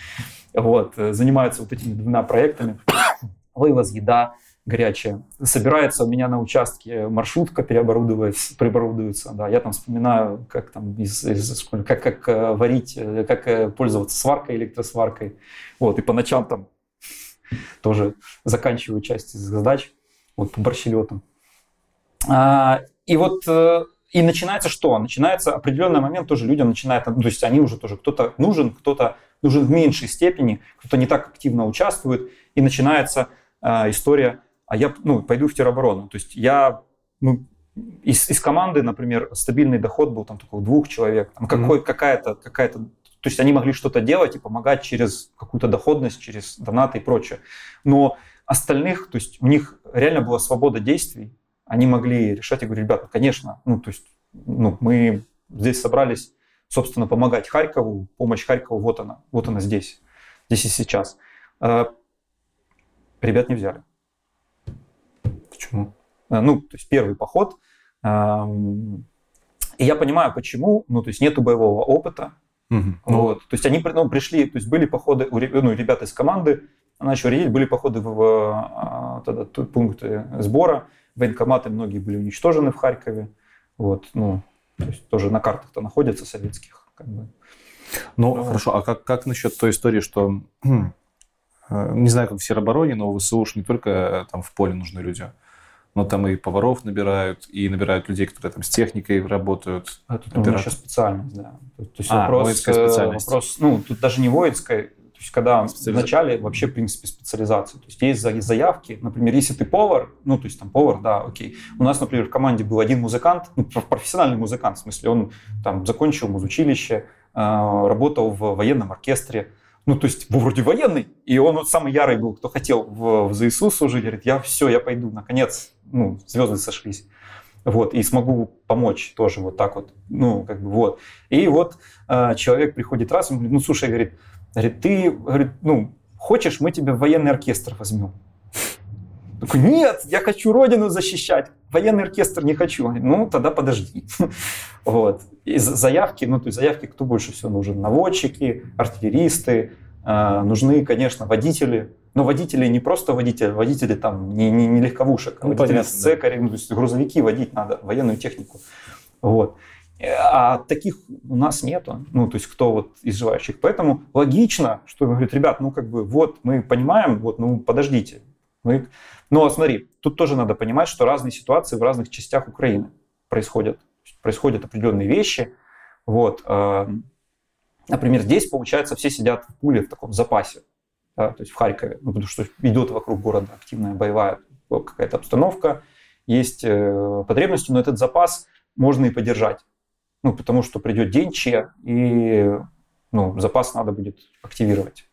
вот, занимаются вот этими двумя проектами. Вывоз, еда, горячая. Собирается у меня на участке маршрутка переоборудуется, переоборудуется. Да, я там вспоминаю, как там из, из как, как э, варить, э, как э, пользоваться сваркой, электросваркой. Вот, и по ночам там *laughs* тоже заканчиваю часть задач вот по борщелетам. А, и вот и начинается что? Начинается определенный момент, тоже людям начинает, ну, то есть они уже тоже, кто-то нужен, кто-то нужен в меньшей степени, кто-то не так активно участвует, и начинается э, история а я ну, пойду в тероборону. То есть я ну, из, из команды, например, стабильный доход был там только у двух человек, там какой, mm-hmm. какая-то, какая-то, то есть они могли что-то делать и помогать через какую-то доходность, через донаты и прочее. Но остальных, то есть у них реально была свобода действий, они могли решать, я говорю, ребята, конечно, ну, то есть ну, мы здесь собрались, собственно, помогать Харькову, помощь Харькову, вот она, вот она здесь, здесь и сейчас. А, ребят не взяли. Почему? Э, ну, то есть первый поход. И я понимаю, почему. Ну, то есть нету боевого опыта. Угу. Вот. То есть они ну, пришли, то есть были походы у ну, ребят из команды, начали рядить, были походы в, в тогда, пункты сбора, военкоматы многие были уничтожены в Харькове. Вот, ну, то есть тоже на картах-то находятся советских. Как бы. Ну, вот. хорошо, а как, как насчет той истории, что, *clears throat* э, не знаю, как в Серобороне, но в ВСУ уж не только э, там в поле нужны люди, но там и поваров набирают, и набирают людей, которые там с техникой работают. А тут нужна еще специальность, да. То есть а, вопрос, воинская специальность. вопрос, ну, тут даже не воинская, то есть когда в начале вообще, в принципе, специализации. То есть есть заявки, например, если ты повар, ну, то есть там повар, да, окей. У нас, например, в команде был один музыкант, ну, профессиональный музыкант, в смысле, он там закончил музучилище, а, работал в военном оркестре, ну, то есть, вроде военный, и он вот самый ярый был, кто хотел в, в ЗСУ служить, говорит, я все, я пойду, наконец, ну, звезды сошлись вот, и смогу помочь тоже вот так вот, ну, как бы вот. И вот э, человек приходит раз, он говорит, ну, слушай, говорит, говорит, ты, говорит, ну, хочешь, мы тебя в военный оркестр возьмем? Такой, нет, я хочу родину защищать, военный оркестр не хочу. Ну, тогда подожди. *laughs* Вот. И заявки, ну, то есть заявки кто больше всего нужен? Наводчики, артиллеристы, э, нужны, конечно, водители, но водители не просто водители, водители там не, не, не легковушек, а ну, водители понятно, с цекарем, да. то есть грузовики водить надо, военную технику. Вот. А таких у нас нету, ну, то есть кто вот из желающих. Поэтому логично, что говорит, ребят, ну, как бы, вот, мы понимаем, вот, ну, подождите. Мы... Но смотри, тут тоже надо понимать, что разные ситуации в разных частях Украины происходят. Происходят определенные вещи. Вот. Э, например, здесь, получается, все сидят в пуле в таком запасе да, то есть в Харькове, ну, потому что идет вокруг города активная боевая какая-то обстановка, есть э, потребности, но этот запас можно и поддержать. Ну, потому что придет день Че, и ну, запас надо будет активировать.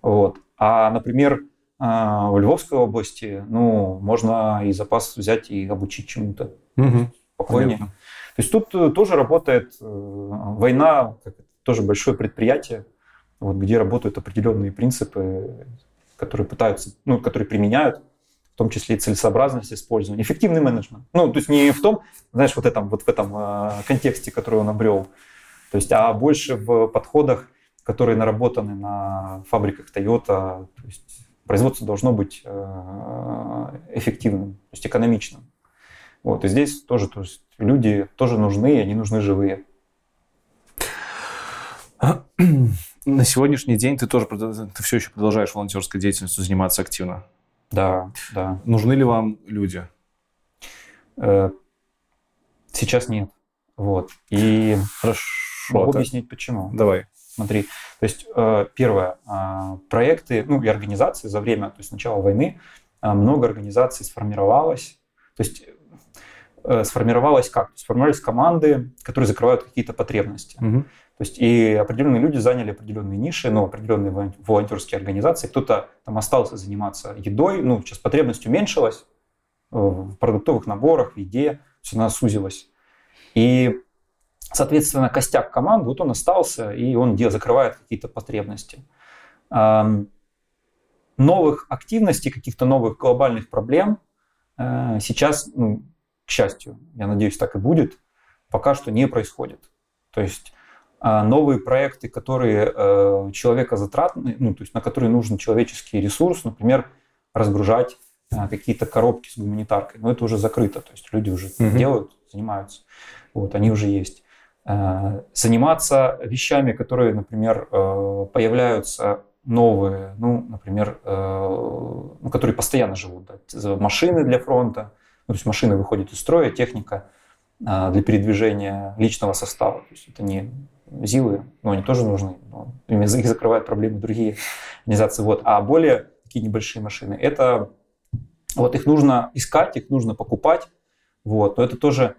Вот. А, например, э, в Львовской области, ну, можно и запас взять и обучить чему-то угу. спокойнее. Понятно. То есть тут э, тоже работает война, тоже большое предприятие, вот, где работают определенные принципы, которые пытаются, ну, которые применяют, в том числе и целесообразность использования, эффективный менеджмент. Ну, то есть не в том, знаешь, вот, этом, вот в этом э, контексте, который он обрел, то есть, а больше в подходах, которые наработаны на фабриках Toyota, то есть производство должно быть э, эффективным, то есть экономичным. Вот, и здесь тоже то есть люди тоже нужны, и они нужны живые. на сегодняшний день ты тоже ты все еще продолжаешь волонтерской деятельностью заниматься активно. Да, да. Нужны ли вам люди? Э, сейчас нет. Вот. И Хорошо. Могу это... объяснить почему. Давай. Смотри, то есть э, первое, а, проекты, ну и организации за время, то есть начала войны, а, много организаций сформировалось. То есть э, сформировалось как? Сформировались команды, которые закрывают какие-то потребности. Угу. То есть и определенные люди заняли определенные ниши, но определенные волонтерские организации. Кто-то там остался заниматься едой, ну, сейчас потребность уменьшилась э, в продуктовых наборах, в еде, все она сузилась. И, соответственно, костяк команд, вот он остался, и он где закрывает какие-то потребности. Новых активностей, каких-то новых глобальных проблем э, сейчас, ну, к счастью, я надеюсь, так и будет, пока что не происходит. То есть а новые проекты, которые э, человека затратны, ну, то есть на которые нужен человеческий ресурс, например, разгружать э, какие-то коробки с гуманитаркой. Но это уже закрыто, то есть люди уже mm делают, занимаются. Вот, они уже есть. Э, заниматься вещами, которые, например, появляются новые, ну, например, ну, которые постоянно живут. Да, машины для фронта, ну, то есть машины выходят из строя, техника для передвижения личного состава. То есть это не ЗИЛы, ну, они тоже нужны, но их закрывают проблемы другие организации. Вот. А более такие небольшие машины, это вот их нужно искать, их нужно покупать, вот. но это тоже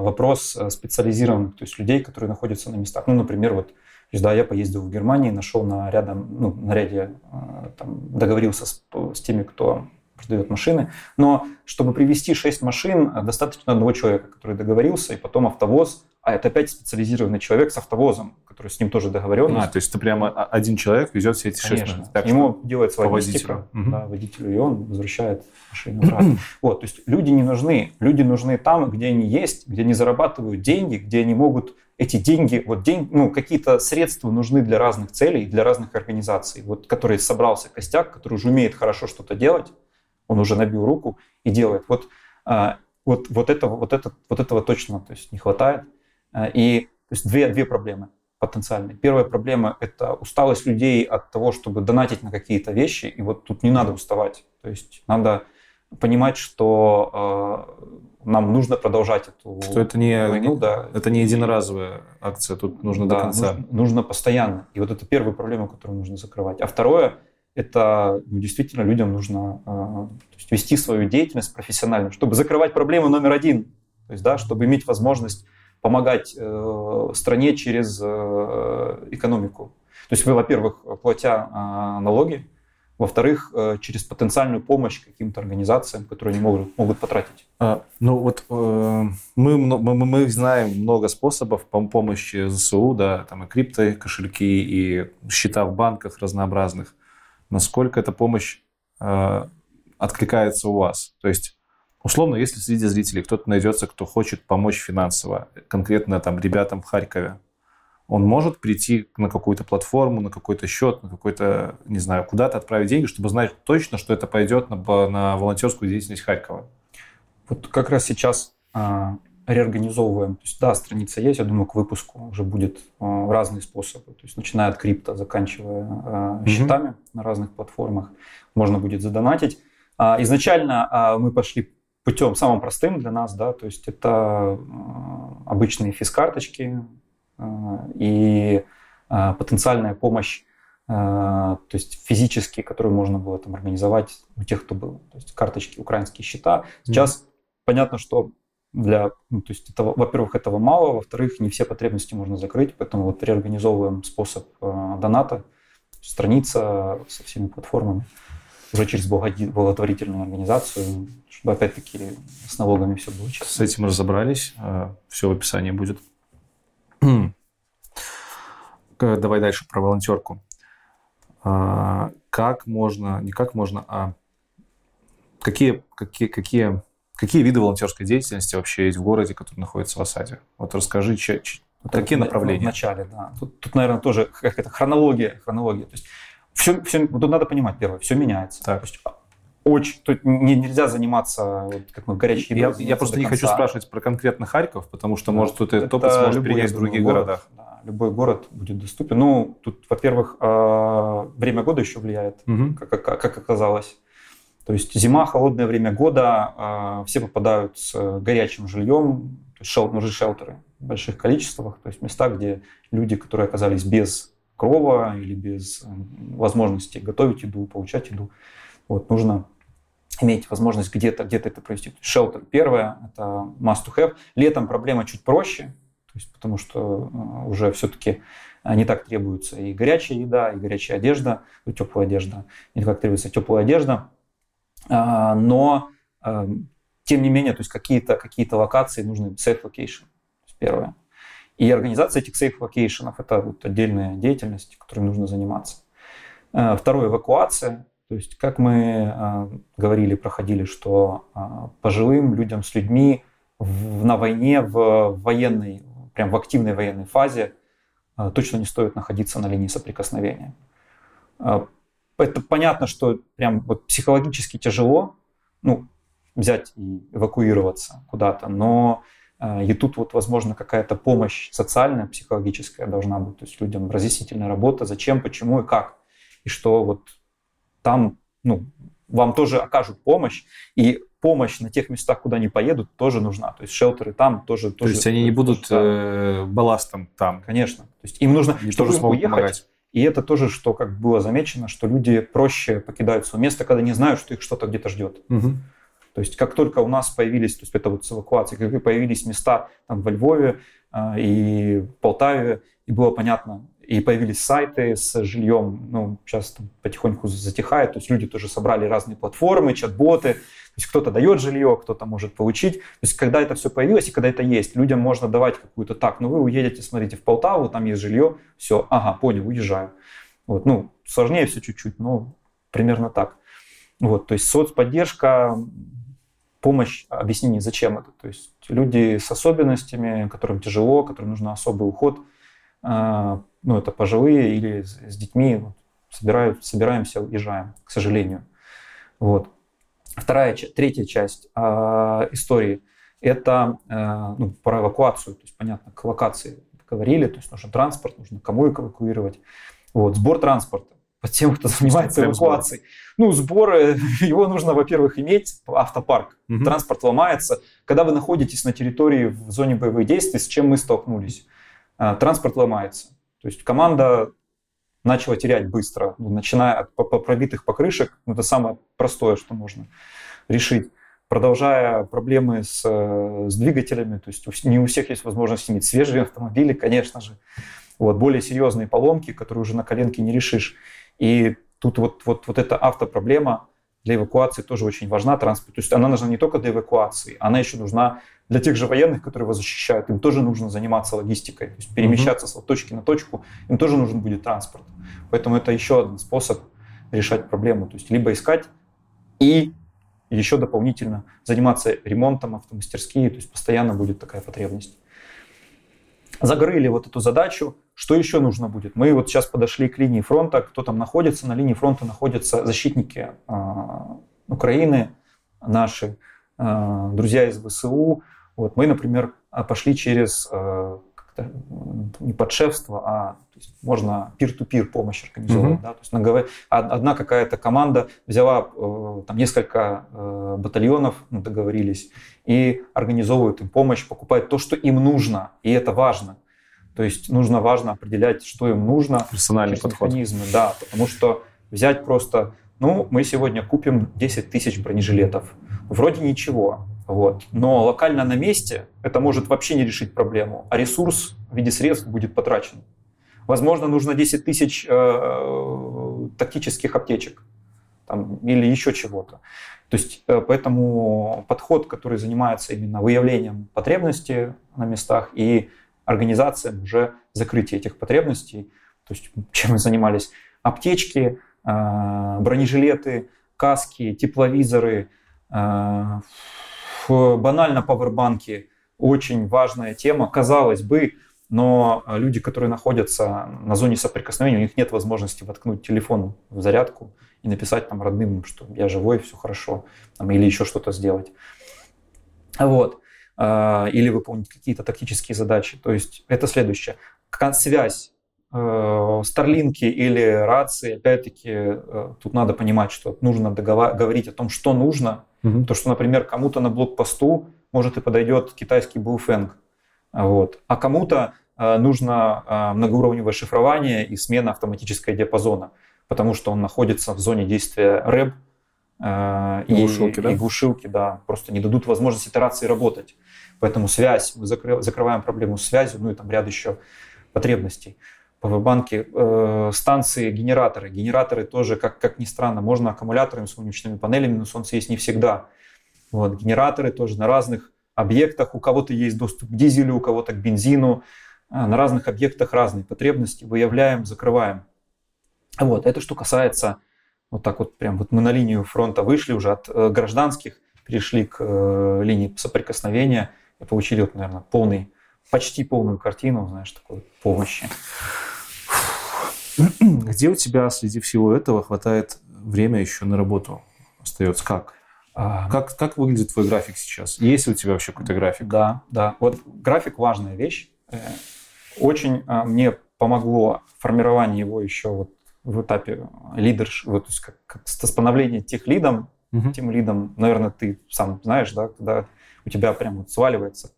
вопрос э, специализированных, то есть людей, которые находятся на местах. Ну, например, вот да, я поездил в Германии, нашел на рядом, ну, на ряде, а, там, договорился с, с теми, кто продает машины. Но чтобы привести 6 машин, достаточно одного человека, который договорился, и потом автовоз а это опять специализированный человек с автовозом, который с ним тоже договоренность. А, то есть это прямо один человек везет все эти Конечно. Так, Ему делается логистика водителю. Да, водителю, и он возвращает машину обратно. *clears throat* вот, то есть люди не нужны. Люди нужны там, где они есть, где они зарабатывают деньги, где они могут эти деньги, вот день, ну, какие-то средства нужны для разных целей, для разных организаций, вот, который собрался костяк, который уже умеет хорошо что-то делать, он уже набил руку и делает. Вот, а, вот, вот, этого, вот, это, вот этого точно то есть, не хватает. Э, и то есть две, две проблемы потенциальные. Первая проблема – это усталость людей от того, чтобы донатить на какие-то вещи, и вот тут не надо уставать. То есть надо понимать, что нам нужно продолжать эту что это не, войну. Да. Это не единоразовая акция, тут нужно да, до конца. Нужно, нужно постоянно. И вот это первая проблема, которую нужно закрывать. А второе, это ну, действительно людям нужно э, есть вести свою деятельность профессионально, чтобы закрывать проблему номер один, то есть, да, чтобы иметь возможность помогать э, стране через э, экономику. То есть вы, во-первых, платя э, налоги, во-вторых, э, через потенциальную помощь каким-то организациям, которые они могут, могут потратить. А, ну вот э, мы, мы, мы знаем много способов помощи ЗСУ, да, там и крипто кошельки, и счета в банках разнообразных. Насколько эта помощь э, откликается у вас? То есть Условно, если среди зрителей кто-то найдется, кто хочет помочь финансово, конкретно там ребятам в Харькове, он может прийти на какую-то платформу, на какой-то счет, на какой-то, не знаю, куда-то отправить деньги, чтобы знать точно, что это пойдет на, на волонтерскую деятельность Харькова. Вот как раз сейчас а, реорганизовываем. То есть, да, страница есть, я думаю, к выпуску уже будет а, разные способы. То есть, начиная от крипто, заканчивая счетами mm-hmm. на разных платформах, можно будет задонатить. А, изначально а, мы пошли путем самым простым для нас, да, то есть это а, обычные физкарточки, а, и а, потенциальная помощь, то есть физически, которую можно было там организовать у тех, кто был. То есть карточки, украинские счета. Сейчас mm-hmm. понятно, что для, ну, то есть это, во-первых, этого мало, во-вторых, не все потребности можно закрыть, поэтому вот реорганизовываем способ доната, страница со всеми платформами уже через благотворительную организацию, чтобы опять-таки с налогами все было честно. С этим разобрались, все в описании будет. Давай дальше про волонтерку. А, как можно, не как можно, а какие, какие, какие, какие виды волонтерской деятельности вообще есть в городе, который находится в осаде? Вот расскажи, че, че, вот какие направления? В начале, да. Тут, тут наверное, тоже какая-то хронология, хронология. То есть все, все, тут надо понимать, первое, все меняется. Так. То есть очень, тут не, нельзя заниматься вот, как мы горячей Я, я просто не хочу спрашивать про конкретно Харьков, потому что, да, может, тут этот опыт сможет принять в других город, городах. Да, любой город будет доступен. Ну, тут, во-первых, э, время года еще влияет, угу. как, как, как оказалось. То есть зима, холодное время года, э, все попадают с горячим жильем, шел, нужны шелтеры в больших количествах, то есть места, где люди, которые оказались без крова или без возможности готовить еду, получать еду, вот, нужно иметь возможность где-то где это провести. Шелтер первое, это must to have. Летом проблема чуть проще, то есть, потому что э, уже все-таки э, не так требуется и горячая еда, и горячая одежда, и теплая одежда. Не так требуется теплая одежда. А, но, э, тем не менее, то есть какие-то какие локации нужны safe location. Первое. И организация этих safe location – это вот отдельная деятельность, которой нужно заниматься. Второе – эвакуация. То есть, как мы говорили, проходили, что пожилым людям с людьми в, на войне, в военной, прям в активной военной фазе точно не стоит находиться на линии соприкосновения. Это понятно, что прям вот психологически тяжело, ну, взять и эвакуироваться куда-то, но э, и тут вот, возможно, какая-то помощь социальная, психологическая должна быть, то есть людям разъяснительная работа, зачем, почему и как, и что вот там ну, вам тоже окажут помощь, и помощь на тех местах, куда они поедут, тоже нужна. То есть шелтеры там тоже... То тоже, есть они не будут э, балластом там? Конечно. То есть им нужно, они чтобы тоже уехать, помогать. И это тоже, что как было замечено, что люди проще покидают свое место, когда не знают, что их что-то где-то ждет. Угу. То есть как только у нас появились, то есть это вот с эвакуацией, как появились места там во Львове э, и Полтаве, и было понятно, и появились сайты с жильем, ну, сейчас потихоньку затихает, то есть люди тоже собрали разные платформы, чат-боты, то есть кто-то дает жилье, кто-то может получить. То есть когда это все появилось и когда это есть, людям можно давать какую-то так, ну вы уедете, смотрите, в Полтаву, там есть жилье, все, ага, понял, уезжаю. Вот, ну, сложнее все чуть-чуть, но примерно так. Вот, то есть соцподдержка, помощь, объяснение, зачем это. То есть люди с особенностями, которым тяжело, которым нужен особый уход – ну, это пожилые или с детьми собирают, собираемся, уезжаем, к сожалению. Вот. Вторая, третья часть э, истории – это э, ну, про эвакуацию. То есть, понятно, к локации говорили, то есть нужен транспорт, нужно кому эвакуировать. Вот, сбор транспорта. под тем, кто занимается эвакуацией. Ну, сбор, *laughs* его нужно, во-первых, иметь, автопарк, угу. транспорт ломается. Когда вы находитесь на территории в зоне боевых действий, с чем мы столкнулись? А, транспорт ломается. То есть команда начала терять быстро, ну, начиная от пробитых покрышек, ну, это самое простое, что можно решить. Продолжая проблемы с, с двигателями, то есть не у всех есть возможность иметь свежие автомобили, конечно же. Вот, более серьезные поломки, которые уже на коленке не решишь. И тут вот, вот, вот эта автопроблема для эвакуации тоже очень важна, транспорт. То есть она нужна не только для эвакуации, она еще нужна для тех же военных, которые вас защищают. Им тоже нужно заниматься логистикой, то есть перемещаться mm-hmm. с точки на точку, им тоже нужен будет транспорт. Поэтому это еще один способ решать проблему. То есть либо искать и еще дополнительно заниматься ремонтом автомастерские, то есть постоянно будет такая потребность. Загрыли вот эту задачу, что еще нужно будет? Мы вот сейчас подошли к линии фронта. Кто там находится? На линии фронта находятся защитники э, Украины, наши э, друзья из ВСУ. Вот мы, например, пошли через э, не подшефство, а то есть можно пир-ту-пир помощь организовывать. Mm-hmm. Да? То есть наговор... Одна какая-то команда взяла э, там несколько э, батальонов, ну, договорились, и организовывают им помощь, покупают то, что им нужно, и это важно. То есть нужно важно определять, что им нужно. Персональный подход. Механизмы, да, потому что взять просто, ну, мы сегодня купим 10 тысяч бронежилетов. Вроде ничего, вот. Но локально на месте это может вообще не решить проблему, а ресурс в виде средств будет потрачен. Возможно, нужно 10 тысяч э, тактических аптечек там, или еще чего-то. То есть э, поэтому подход, который занимается именно выявлением потребностей на местах и организациям уже закрытия этих потребностей. То есть чем мы занимались? Аптечки, а, бронежилеты, каски, тепловизоры, а, банально пауэрбанки. Очень важная тема, казалось бы, но люди, которые находятся на зоне соприкосновения, у них нет возможности воткнуть телефон в зарядку и написать там родным, что я живой, все хорошо, там, или еще что-то сделать. Вот. А, или выполнить какие-то тактические задачи. То есть это следующее. Связь Старлинки э, или рации, опять-таки, э, тут надо понимать, что нужно говорить о том, что нужно. Угу. То, что, например, кому-то на блокпосту может и подойдет китайский буфенг, вот. а кому-то э, нужно многоуровневое шифрование и смена автоматического диапазона, потому что он находится в зоне действия РЭБ, и, глушилки, и, да? и глушилки, да, просто не дадут возможность итерации работать. Поэтому связь, мы закрываем проблему с связью, ну и там ряд еще потребностей. Павербанки, э, станции, генераторы. Генераторы тоже, как, как ни странно, можно аккумуляторами, солнечными панелями, но солнце есть не всегда. Вот, генераторы тоже на разных объектах. У кого-то есть доступ к дизелю, у кого-то к бензину. А, на разных объектах разные потребности. Выявляем, закрываем. Вот, это что касается, вот так вот прям вот мы на линию фронта вышли уже от э, гражданских, перешли к э, линии соприкосновения – и получили, вот, наверное, полный, почти полную картину, знаешь, такой помощи. *clears throat* Где у тебя среди всего этого хватает время еще на работу? Остается как? А, как, как выглядит твой график сейчас? Есть ли у тебя вообще какой-то график? Да, да. Вот график важная вещь. Э, очень а, мне помогло формирование его еще вот в этапе лидерш, вот, то есть как, как становление тех лидом, угу. тем лидом, наверное, ты сам знаешь, да, когда у тебя прям вот сваливается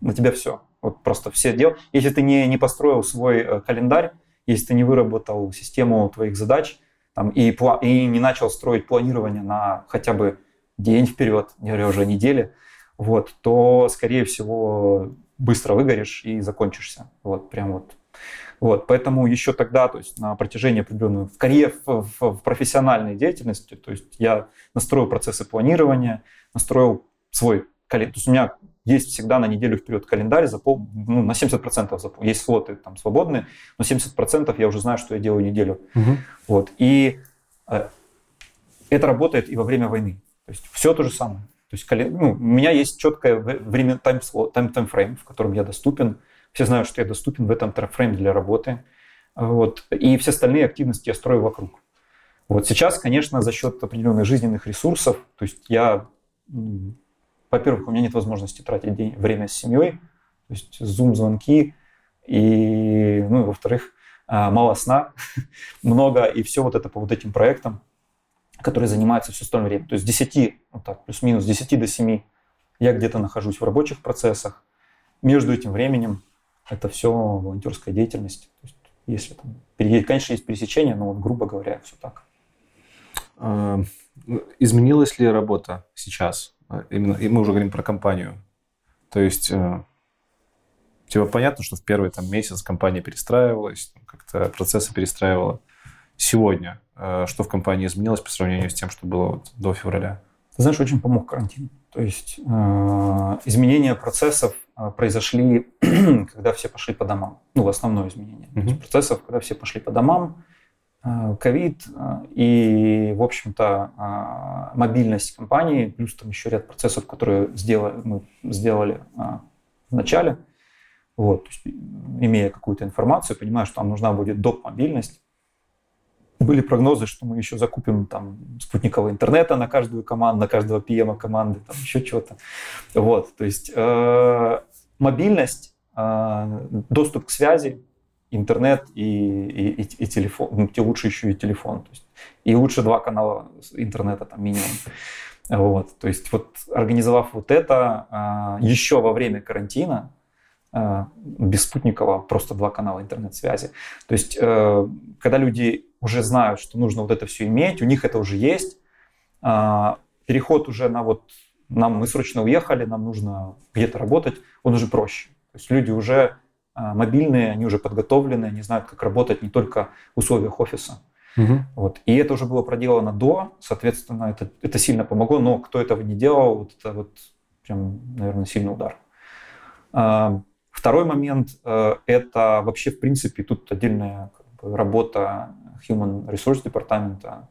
на тебя все. Вот просто все дел. Если ты не, не построил свой э, календарь, если ты не выработал систему твоих задач там, и, и не начал строить планирование на хотя бы день вперед, не говорю уже недели, вот, то, скорее всего, быстро выгоришь и закончишься. Вот, прям вот. Вот, поэтому еще тогда, то есть на протяжении определенного, в карьере, в, в, в профессиональной деятельности, то есть я настроил процессы планирования, настроил свой то есть у меня есть всегда на неделю вперед календарь, запол... ну, на 70% запол... есть слоты там свободные, но 70% я уже знаю, что я делаю неделю. Угу. Вот. И э, это работает и во время войны. То есть все то же самое. То есть ну, у меня есть четкое время тайм, тайм, таймфрейм, в котором я доступен. Все знают, что я доступен в этом таймфрейме для работы. Вот. И все остальные активности я строю вокруг. Вот сейчас, конечно, за счет определенных жизненных ресурсов, то есть я во-первых, у меня нет возможности тратить день, время с семьей, то есть зум-звонки, и, ну, и во-вторых, мало сна, *laughs* много, и все вот это по вот этим проектам, которые занимаются все остальное время. То есть с 10, вот так, плюс-минус, с 10 до 7 я где-то нахожусь в рабочих процессах. Между этим временем это все волонтерская деятельность. То есть, если там, конечно, есть пересечение, но вот, грубо говоря, все так. А, изменилась ли работа сейчас? Именно, и мы уже говорим про компанию. То есть, э, типа понятно, что в первый там, месяц компания перестраивалась, как-то процессы перестраивала. Сегодня э, что в компании изменилось по сравнению с тем, что было вот до февраля? Ты знаешь, очень помог карантин. То есть э, изменения процессов э, произошли, *clears throat* когда все пошли по домам. Ну, основное изменение. Mm-hmm. процессов, когда все пошли по домам, ковид э, и, в общем-то, э, мобильность компании, плюс там еще ряд процессов, которые сделали, мы сделали э, в начале. Вот, то есть, имея какую-то информацию, понимая, что нам нужна будет доп. мобильность, были прогнозы, что мы еще закупим там спутникового интернета на каждую команду, на каждого PM команды, там еще чего-то. Вот, то есть э, мобильность, э, доступ к связи, интернет и, и, и, и телефон, ну, те лучше еще и телефон, то есть, и лучше два канала интернета там минимум. Вот, то есть вот организовав вот это э, еще во время карантина, э, без спутникового, просто два канала интернет-связи. То есть, э, когда люди уже знают, что нужно вот это все иметь, у них это уже есть. А, переход уже на вот нам мы срочно уехали, нам нужно где-то работать, он уже проще. То есть люди уже а, мобильные, они уже подготовлены, они знают, как работать не только в условиях офиса. Угу. Вот. И это уже было проделано до, соответственно, это, это сильно помогло, но кто этого не делал, вот это вот прям, наверное, сильный удар. А, второй момент э, – это вообще, в принципе, тут отдельная работа Human Resource департамента,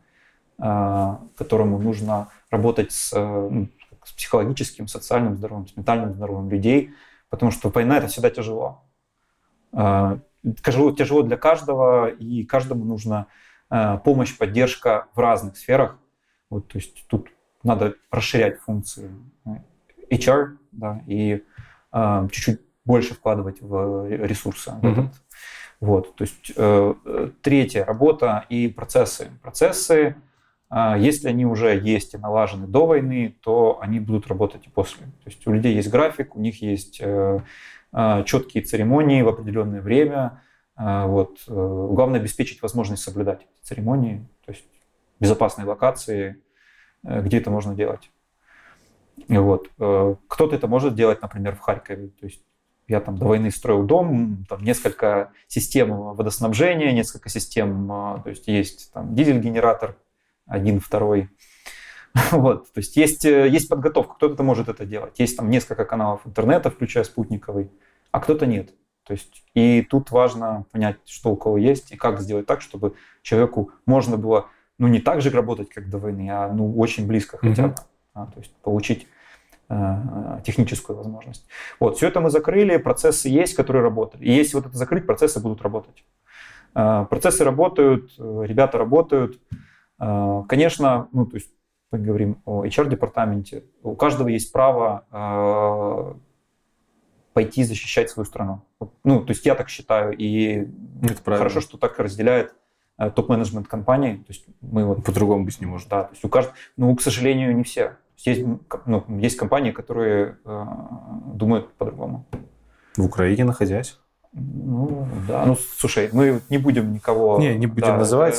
а, которому нужно работать с, ну, с психологическим, социальным здоровьем, с ментальным здоровьем людей, потому что война это всегда тяжело. А, тяжело, тяжело для каждого, и каждому нужна а, помощь, поддержка в разных сферах. Вот, то есть тут надо расширять функции HR да, и чуть-чуть больше вкладывать в ресурсы mm-hmm. в этот вот, то есть э, третья работа и процессы. Процессы, э, если они уже есть и налажены до войны, то они будут работать и после. То есть у людей есть график, у них есть э, э, четкие церемонии в определенное время. Э, вот, э, главное обеспечить возможность соблюдать эти церемонии, то есть безопасные локации, э, где это можно делать. Вот. Э, кто-то это может делать, например, в Харькове. То есть я там до войны строил дом, там несколько систем водоснабжения, несколько систем, а, то есть есть там дизель-генератор, один, второй. *laughs* Вот, то есть есть, э, есть подготовка, кто-то может это делать. Есть там несколько каналов интернета, включая спутниковый, а кто-то нет. То есть и тут важно понять, что у кого есть и как сделать так, чтобы человеку можно было, ну, не так же работать, как до войны, а ну, очень близко хотя бы. Mm-hmm. А, то есть получить Э, техническую возможность. Вот, все это мы закрыли, процессы есть, которые работали. И если вот это закрыть, процессы будут работать. Э, процессы работают, э, ребята работают. Конечно, ну, то есть мы говорим о HR-департаменте, у каждого есть право пойти защищать свою страну. Ну, то есть я так считаю, и это хорошо, что так разделяет топ-менеджмент компании. То есть мы вот по-другому быть не может. Да, то есть у каждого, ну, к сожалению, не все. Есть, ну, есть компании, которые э, думают по-другому. В Украине находясь? Ну, да. Ну, слушай, мы не будем никого... Не, не будем да, называть.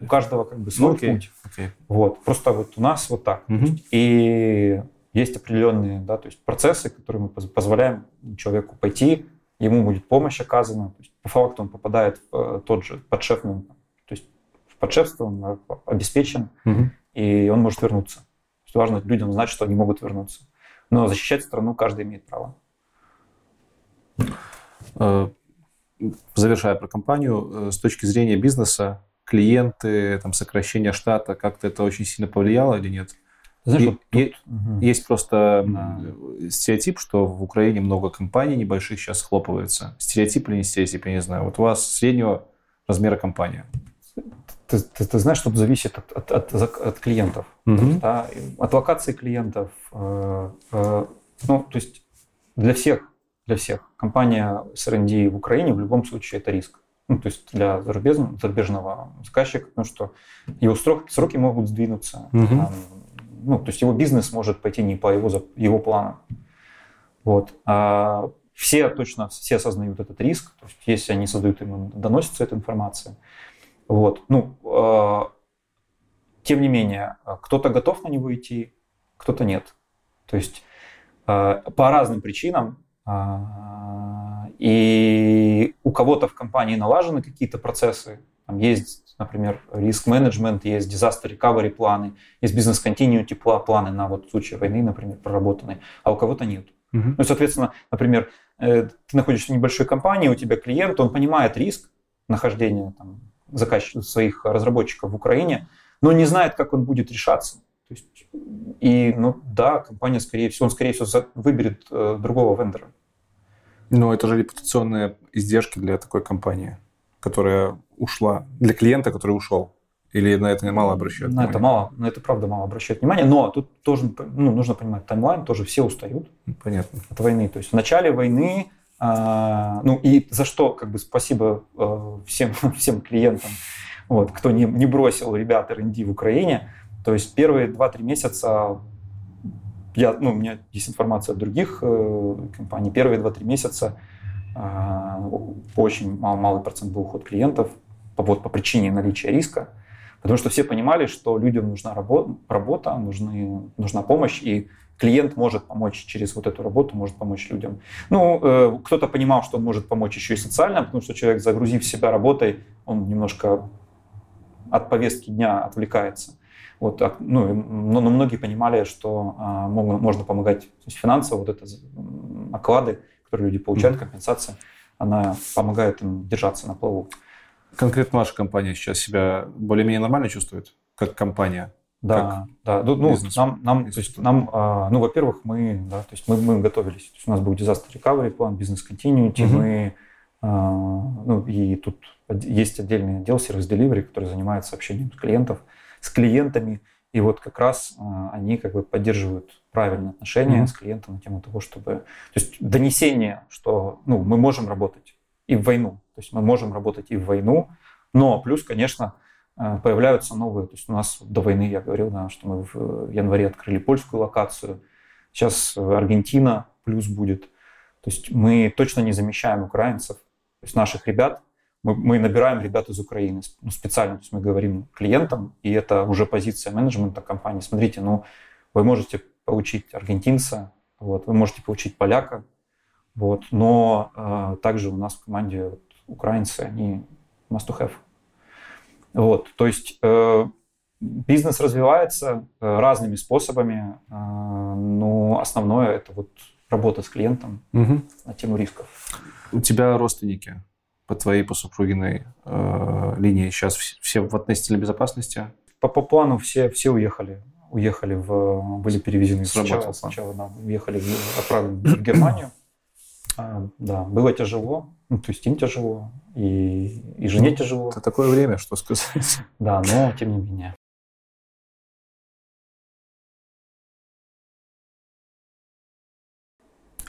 у каждого как бы свой ну, окей, путь. Окей. Вот. Просто вот у нас вот так. Угу. И есть определенные да, то есть процессы, которые мы позволяем человеку пойти, ему будет помощь оказана. То есть, по факту он попадает в э, тот же подшефный, то есть в подшефство он э, обеспечен, угу. и он может вернуться что важно людям знать, что они могут вернуться. Но защищать страну каждый имеет право. Э, завершая про компанию, э, с точки зрения бизнеса, клиенты, там, сокращение штата, как-то это очень сильно повлияло или нет? Знаешь, вот тут... угу. Есть просто да. стереотип, что в Украине много компаний небольших сейчас схлопывается. Стереотип или не стереотип, я не знаю. Вот у вас среднего размера компания ты, ты, ты знаешь, что зависит от, от, от, от клиентов, mm-hmm. да, от локации клиентов. Э, э, ну, то есть для всех, для всех компания с R&D в Украине в любом случае это риск. ну, то есть для зарубежного, зарубежного заказчика, потому что его срок, сроки могут сдвинуться. Угу. Там, ну, то есть его бизнес может пойти не по его, его плану. Вот. А все точно, все осознают этот риск. То есть если они создают, им доносится эта информация. Вот. Ну, э, тем не менее, кто-то готов на него идти, кто-то нет. То есть э, по разным причинам и у кого-то в компании налажены какие-то процессы, там есть, например, риск-менеджмент, есть recovery планы, есть бизнес-continuity планы на вот случай войны, например, проработанные, а у кого-то нет. Uh-huh. Ну, соответственно, например, э, ты находишься в небольшой компании, у тебя клиент, он понимает риск нахождения там, заказчиков, своих разработчиков в Украине, но не знает, как он будет решаться. То есть, и, ну да, компания, скорее всего, он, скорее всего, выберет э, другого вендора. Но это же репутационные издержки для такой компании, которая ушла, для клиента, который ушел. Или на это мало обращают на Это мало, на это правда мало обращают внимание, но тут тоже ну, нужно понимать, таймлайн тоже все устают Понятно. от войны. То есть в начале войны, а, ну и за что как бы спасибо а, всем, *laughs* всем клиентам, вот, кто не, не бросил ребят R&D в Украине. То есть первые 2-3 месяца я, ну, у меня есть информация от других э, компаний. Первые 2-3 месяца э, очень мал, малый процент был уход клиентов по, вот, по причине наличия риска. Потому что все понимали, что людям нужна работа, работа нужны, нужна помощь, и клиент может помочь через вот эту работу, может помочь людям. Ну, э, кто-то понимал, что он может помочь еще и социально, потому что человек, загрузив себя работой, он немножко от повестки дня отвлекается. Вот, ну, но, но многие понимали, что а, можно помогать финансово, вот это оклады, которые люди получают, компенсация, она помогает им держаться на плаву. Конкретно ваша компания сейчас себя более-менее нормально чувствует, как компания? Да, да. Ну, ну нам, нам, то есть нам, а, ну, во-первых, мы, да, то есть мы, мы готовились. То есть у нас был disaster recovery план, бизнес continuity, угу. мы, а, ну, и тут есть отдельный отдел сервис delivery, который занимается общением с клиентов, с клиентами, и вот как раз а, они как бы поддерживают правильные отношения mm-hmm. с клиентом на тему того, чтобы... То есть донесение, что ну, мы можем работать и в войну. То есть мы можем работать и в войну, но плюс, конечно, а, появляются новые. То есть у нас до войны, я говорил, да, что мы в январе открыли польскую локацию. Сейчас Аргентина плюс будет. То есть мы точно не замещаем украинцев. То есть наших ребят мы, мы набираем ребят из Украины ну, специально, то есть мы говорим клиентам, и это уже позиция менеджмента компании. Смотрите, ну, вы можете получить аргентинца, вот, вы можете получить поляка, вот, но э, также у нас в команде вот, украинцы, они must to have. Вот, то есть э, бизнес развивается э, разными способами, э, но основное это вот работа с клиентом угу. на тему рисков. У тебя родственники по твоей, по супругиной э, линии сейчас все в относительной безопасности? По, по плану все, все уехали. Уехали в... Были перевезены сначала, сначала да, уехали, в, отправлены в Германию. А, да, было тяжело, ну, то есть им тяжело, и, и жене ну, тяжело. Это такое время, что сказать. *laughs* Да, но тем не менее.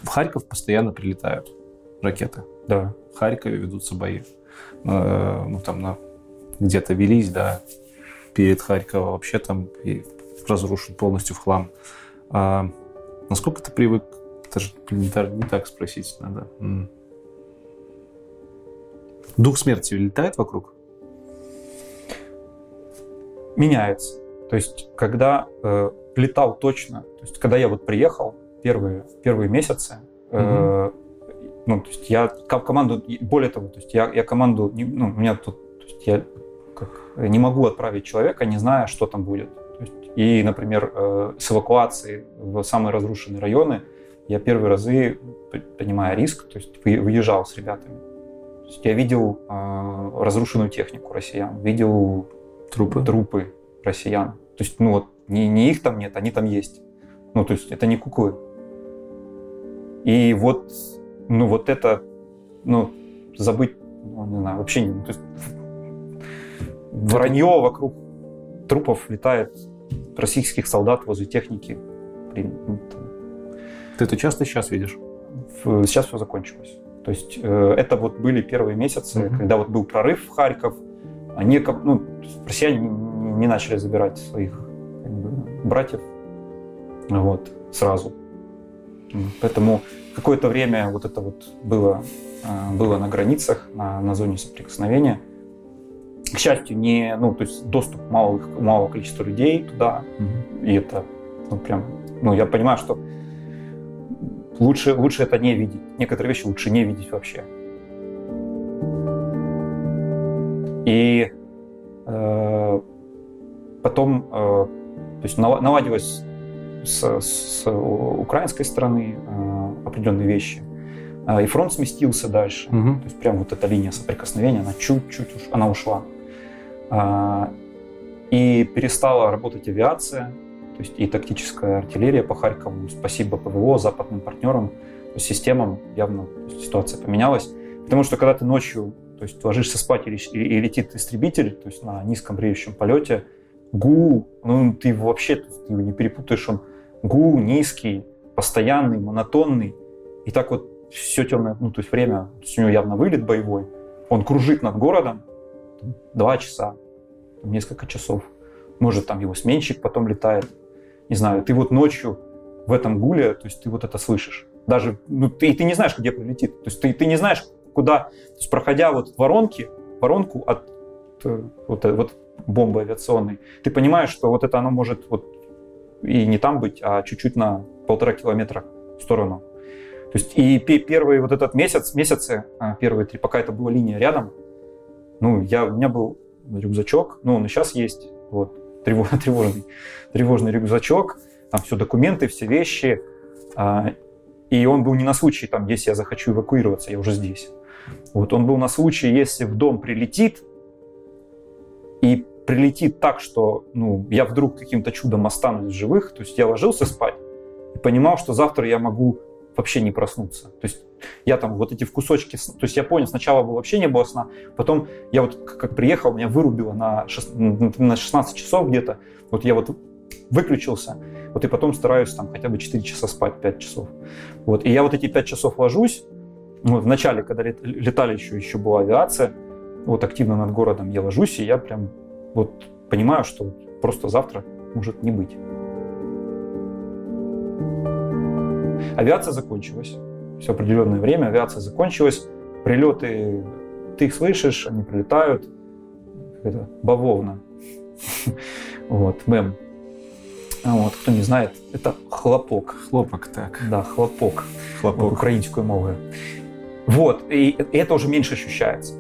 В Харьков постоянно прилетают ракеты. Да. Харькове ведутся бои. Э, ну, там на, где-то велись, да, перед Харьковом вообще там и разрушен полностью в хлам. А, насколько ты привык, даже не, не так спросить надо. Дух смерти летает вокруг? Меняется. То есть, когда э, летал точно, то есть, когда я вот приехал первые, первые месяцы, э, ну, то есть я команду, более того, то есть я, я команду, ну, у меня тут, то есть я как, не могу отправить человека, не зная, что там будет. Есть, и, например, э, с эвакуацией в самые разрушенные районы я первые разы, понимая риск, то есть выезжал с ребятами. То есть я видел э, разрушенную технику россиян, видел трупы, трупы россиян. То есть, ну вот, не, не их там нет, они там есть. Ну, то есть это не куклы. И вот ну вот это, ну, забыть, ну, не знаю, вообще. То есть, вранье вокруг трупов летает российских солдат возле техники. Ну, Ты это часто сейчас видишь? Сейчас все закончилось. То есть э, это вот были первые месяцы, mm-hmm. когда вот был прорыв в Харьков, они, ну, россияне не, не начали забирать своих как бы, братьев вот, сразу. Поэтому какое-то время вот это вот было, э, было на границах, на, на зоне соприкосновения. К счастью, не, ну, то есть доступ малого, малого количества людей туда, mm-hmm. и это, ну, прям, ну, я понимаю, что лучше, лучше это не видеть. Некоторые вещи лучше не видеть вообще. И э, потом, э, то есть наладилось с, с украинской стороны э, определенные вещи. Э, и фронт сместился дальше. Угу. То есть прям вот эта линия соприкосновения, она чуть-чуть уш, она ушла. Э, и перестала работать авиация, то есть и тактическая артиллерия по Харькову. Спасибо ПВО, западным партнерам, системам явно ситуация поменялась. Потому что когда ты ночью то есть ложишься спать и, и, и летит истребитель, то есть на низком бреющем полете, гул, ну ты вообще ты его не перепутаешь, он гул низкий, постоянный, монотонный. И так вот все темное, ну, то есть время, у него явно вылет боевой. Он кружит над городом два часа, несколько часов. Может, там его сменщик потом летает. Не знаю, ты вот ночью в этом гуле, то есть ты вот это слышишь. Даже, ну, ты, ты не знаешь, где прилетит. То есть ты, ты не знаешь, куда, то есть проходя вот воронки, воронку от э, вот, вот бомбы авиационной, ты понимаешь, что вот это оно может вот и не там быть, а чуть-чуть на полтора километра в сторону. То есть и первый вот этот месяц, месяцы, а, первые три, пока это была линия рядом, ну, я, у меня был рюкзачок, ну, он и сейчас есть, вот, *laughs* тревожный, тревожный, рюкзачок, там все документы, все вещи, а, и он был не на случай, там, если я захочу эвакуироваться, я уже здесь. Вот он был на случай, если в дом прилетит, и прилетит так, что ну, я вдруг каким-то чудом останусь в живых, то есть я ложился спать и понимал, что завтра я могу вообще не проснуться. То есть я там вот эти в кусочки, то есть я понял, сначала вообще не было сна, потом я вот как приехал, меня вырубило на, 6, на 16 часов где-то, вот я вот выключился, вот и потом стараюсь там хотя бы 4 часа спать, 5 часов. Вот, и я вот эти 5 часов ложусь, ну, в начале, когда летали еще, еще была авиация, вот активно над городом я ложусь, и я прям вот понимаю, что просто завтра может не быть. Авиация закончилась. Все определенное время авиация закончилась. Прилеты, ты их слышишь, они прилетают. Это бавовна. *laughs* Вот, мем. Вот, кто не знает, это хлопок. Хлопок, так. Да, хлопок. Хлопок. Вот, украинскую мову. Вот, и это уже меньше ощущается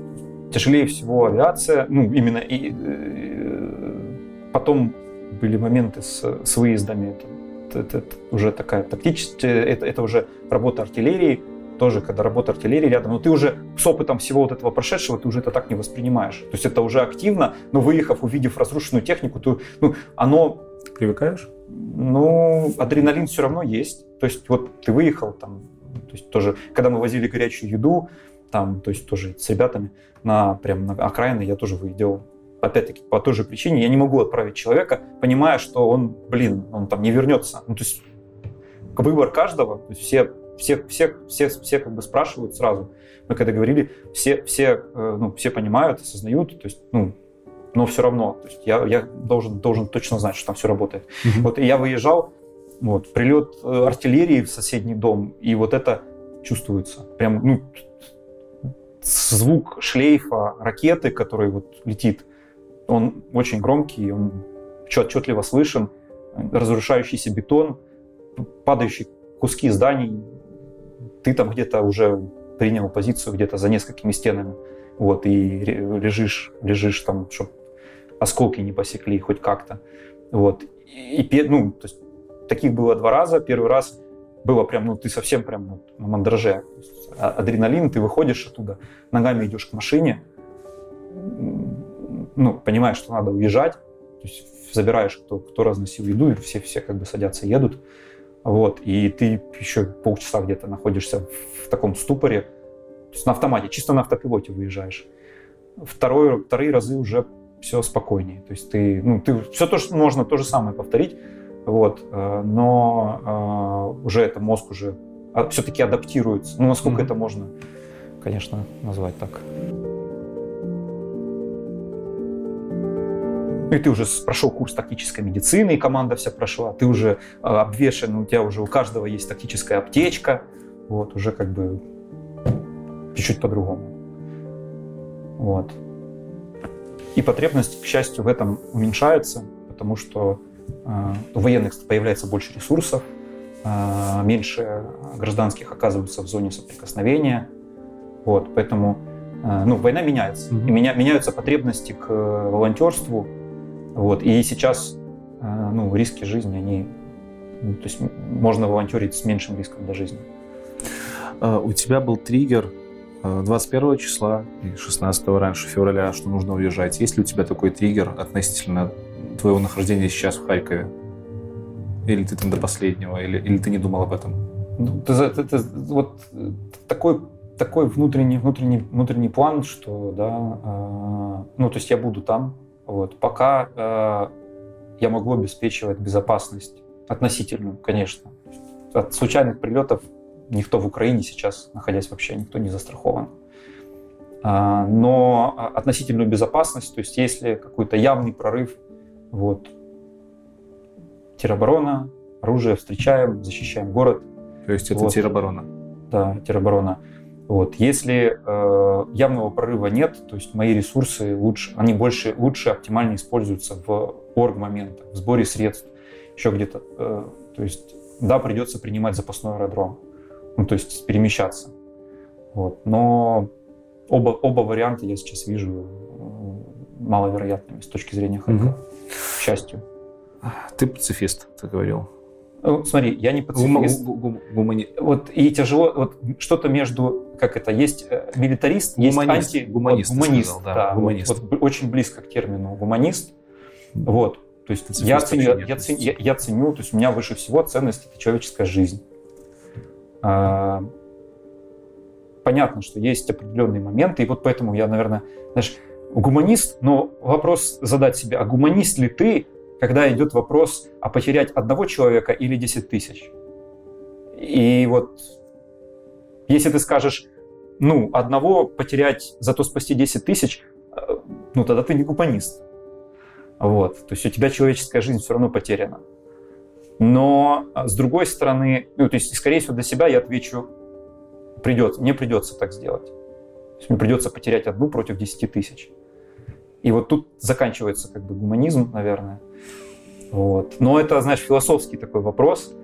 тяжелее всего авиация, ну, именно и э, потом были моменты с, с выездами, это, это, это уже такая тактическая, это, это уже работа артиллерии, тоже, когда работа артиллерии рядом, но ты уже с опытом всего вот этого прошедшего, ты уже это так не воспринимаешь. То есть это уже активно, но выехав, увидев разрушенную технику, то, ну, оно... Привыкаешь? Ну, адреналин все равно есть. То есть вот ты выехал там, то есть тоже, когда мы возили горячую еду, там, то есть тоже с ребятами на прям на окраины я тоже выделал. Опять-таки, по той же причине я не могу отправить человека, понимая, что он, блин, он там не вернется. Ну, то есть выбор каждого, то есть все, все, все, все, все как бы спрашивают сразу. Мы когда говорили, все, все, э, ну, все понимают, осознают, то есть, ну, но все равно, то есть я, я должен, должен точно знать, что там все работает. Mm-hmm. Вот и я выезжал, вот, прилет э, артиллерии в соседний дом, и вот это чувствуется. Прям, ну, звук шлейфа ракеты, который вот летит, он очень громкий, он отчетливо слышен, разрушающийся бетон, падающие куски зданий. Ты там где-то уже принял позицию где-то за несколькими стенами, вот, и лежишь, лежишь там, чтобы осколки не посекли хоть как-то. Вот. И, ну, то есть, таких было два раза. Первый раз было прям, ну, ты совсем прям ну, на мандраже. А, адреналин, ты выходишь оттуда, ногами идешь к машине, ну, понимаешь, что надо уезжать, то есть забираешь, кто, кто разносил еду, и все, все как бы садятся, едут, вот, и ты еще полчаса где-то находишься в, таком ступоре, то есть на автомате, чисто на автопилоте выезжаешь. Второй, вторые разы уже все спокойнее, то есть ты, ну, ты все то, что можно то же самое повторить, вот, э, но э, уже это мозг уже а, все-таки адаптируется. Ну, насколько mm-hmm. это можно конечно, назвать так. И ты уже прошел курс тактической медицины, и команда вся прошла. Ты уже э, обвешен, у тебя уже у каждого есть тактическая аптечка. Вот, уже как бы чуть-чуть по-другому. Вот. И потребность, к счастью, в этом уменьшается, потому что у военных появляется больше ресурсов, э, меньше гражданских оказываются в зоне соприкосновения. Вот, поэтому э, ну, война меняется. Mm-hmm. И меня, меняются потребности к волонтерству. Вот, и сейчас ну, риски жизни, они... Ну, то есть можно волонтерить с меньшим риском для жизни. У тебя был триггер 21 числа и 16 раньше февраля, что нужно уезжать. Есть ли у тебя такой триггер относительно твоего нахождения сейчас в Харькове? Или ты там до последнего, или, или ты не думал об этом? Ну, это, это, это, вот такой, такой внутренний, внутренний, внутренний план, что, да, э, ну, то есть я буду там, вот, пока э, я могу обеспечивать безопасность относительную, конечно. От случайных прилетов никто в Украине сейчас, находясь вообще, никто не застрахован. А, но относительную безопасность, то есть если какой-то явный прорыв, вот, тероборона, оружие встречаем, защищаем город. То есть это вот. тероборона? Да, тероборона. Вот. Если э, явного прорыва нет, то есть мои ресурсы лучше, они больше, лучше оптимально используются в орг моментах, в сборе средств, еще где-то. Э, то есть, да, придется принимать запасной аэродром ну, то есть перемещаться. Вот. Но оба, оба варианта я сейчас вижу маловероятными с точки зрения Харькова, угу. К счастью. Ты пацифист, ты говорил. Ну, смотри, я не пацифист. Гум, гумани... Вот и тяжело, вот что-то между, как это, есть э, милитарист, есть анти... Гуманист, вот, гуманист, сказал, да, да гуманист. Вот, вот, очень близко к термину гуманист. Вот, то есть я ценю, я, ценю, я, я ценю, то есть у меня выше всего ценность это человеческая жизнь. А, понятно, что есть определенные моменты, и вот поэтому я, наверное, знаешь, гуманист, но вопрос задать себе, а гуманист ли ты, когда идет вопрос, а потерять одного человека или 10 тысяч? И вот если ты скажешь, ну, одного потерять, зато спасти 10 тысяч, э, ну, тогда ты не гуманист. Вот. То есть у тебя человеческая жизнь все равно потеряна. Но а, с другой стороны, ну, то есть, скорее всего, для себя я отвечу, придется, мне придется так сделать. То есть мне придется потерять одну против 10 тысяч. И вот тут заканчивается как бы гуманизм, наверное. Вот. Но это, знаешь, философский такой вопрос.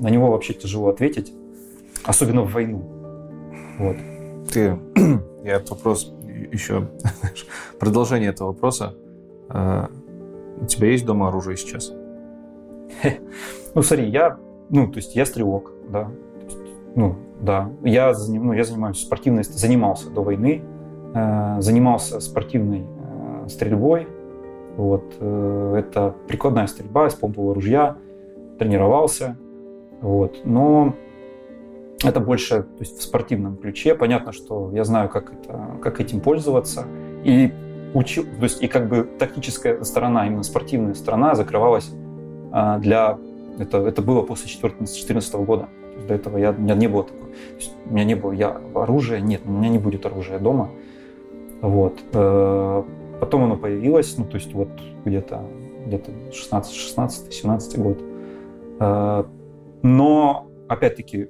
На него вообще тяжело ответить, особенно в войну. Вот. Ты, *clears throat* я этот вопрос еще, продолжение этого вопроса. А, у тебя есть дома оружие сейчас? *laughs* Ну, смотри, я, ну, то есть я стрелок, да. Есть, ну, да. Я, ну, я занимаюсь спортивной, занимался до войны, э, занимался спортивной стрельбой. Вот. Э, это прикладная стрельба из помпового ружья. Тренировался. Вот. Но это больше то есть в спортивном ключе. Понятно, что я знаю, как, это, как этим пользоваться. И учил, то есть и как бы тактическая сторона, именно спортивная сторона закрывалась а, для... Это, это было после 2014 года. Есть до этого я, у меня не было такого. у меня не было я, оружия, нет, у меня не будет оружия дома. Вот. Э, потом оно появилось, ну, то есть вот где-то где-то 16, 16, 17 год. Э, но, опять-таки,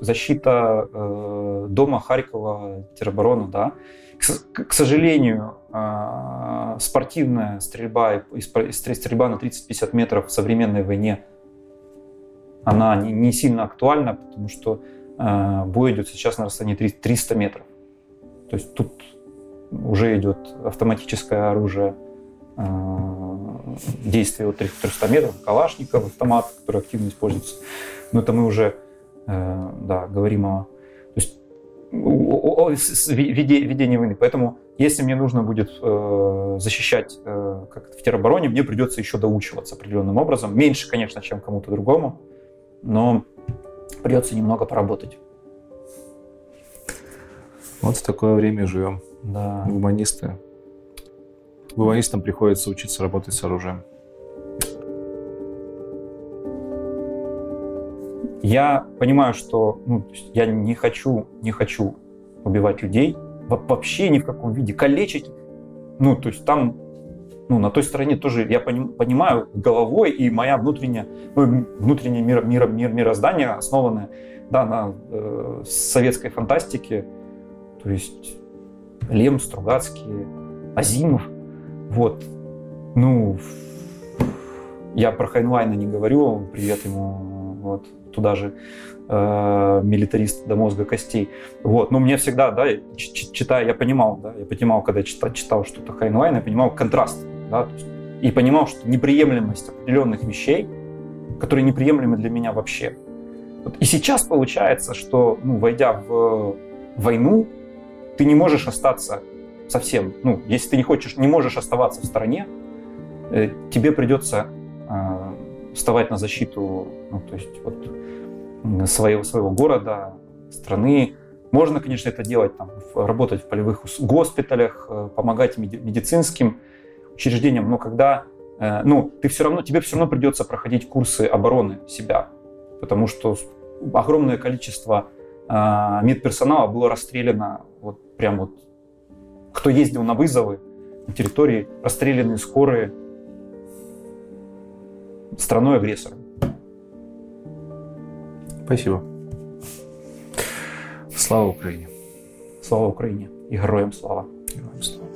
защита э, дома Харькова, тероборона, да, к, сожалению, а, спортивная стрельба стрельба на 30-50 метров в современной войне, она не, сильно актуальна, потому что бой идет сейчас на расстоянии 300 метров. То есть тут уже идет автоматическое оружие а, действия от 300 метров, калашников, автомат, который активно используется. Но это мы уже э, да, говорим о ведение войны. Поэтому, если мне нужно будет э, защищать э, как в теробороне, мне придется еще доучиваться определенным образом. Меньше, конечно, чем кому-то другому, но придется немного поработать. Вот в такое время живем. Да. Гуманисты. Гуманистам приходится учиться работать с оружием. Я понимаю, что ну, я не хочу, не хочу убивать людей, вообще ни в каком виде, калечить. Ну, то есть там, ну, на той стороне тоже я понимаю головой, и моя внутренняя, ну, внутреннее мир, мир, мир, мироздание, основанное да, на э, советской фантастике, то есть Лем, Стругацкий, Азимов, вот, ну, я про Хайнлайна не говорю, привет ему, вот, туда же э, милитарист до мозга костей. Вот. Но мне всегда, да, читая, я понимал, да, я понимал, когда читал, читал что-то Хайнлайн, я понимал контраст, да, и понимал, что неприемлемость определенных вещей, которые неприемлемы для меня вообще. Вот. И сейчас получается, что, ну, войдя в войну, ты не можешь остаться совсем, ну, если ты не хочешь, не можешь оставаться в стороне, э, тебе придется э, вставать на защиту, ну, то есть вот своего, своего города, страны. Можно, конечно, это делать, там, работать в полевых госпиталях, э, помогать медицинским учреждениям, но когда, э, ну, ты все равно, тебе все равно придется проходить курсы обороны себя, потому что огромное количество э, медперсонала было расстреляно, вот прям вот, кто ездил на вызовы на территории, расстреляны скорые, страной-агрессором. Спасибо. Слава Украине. Слава Украине. И героям слава. Героям слава.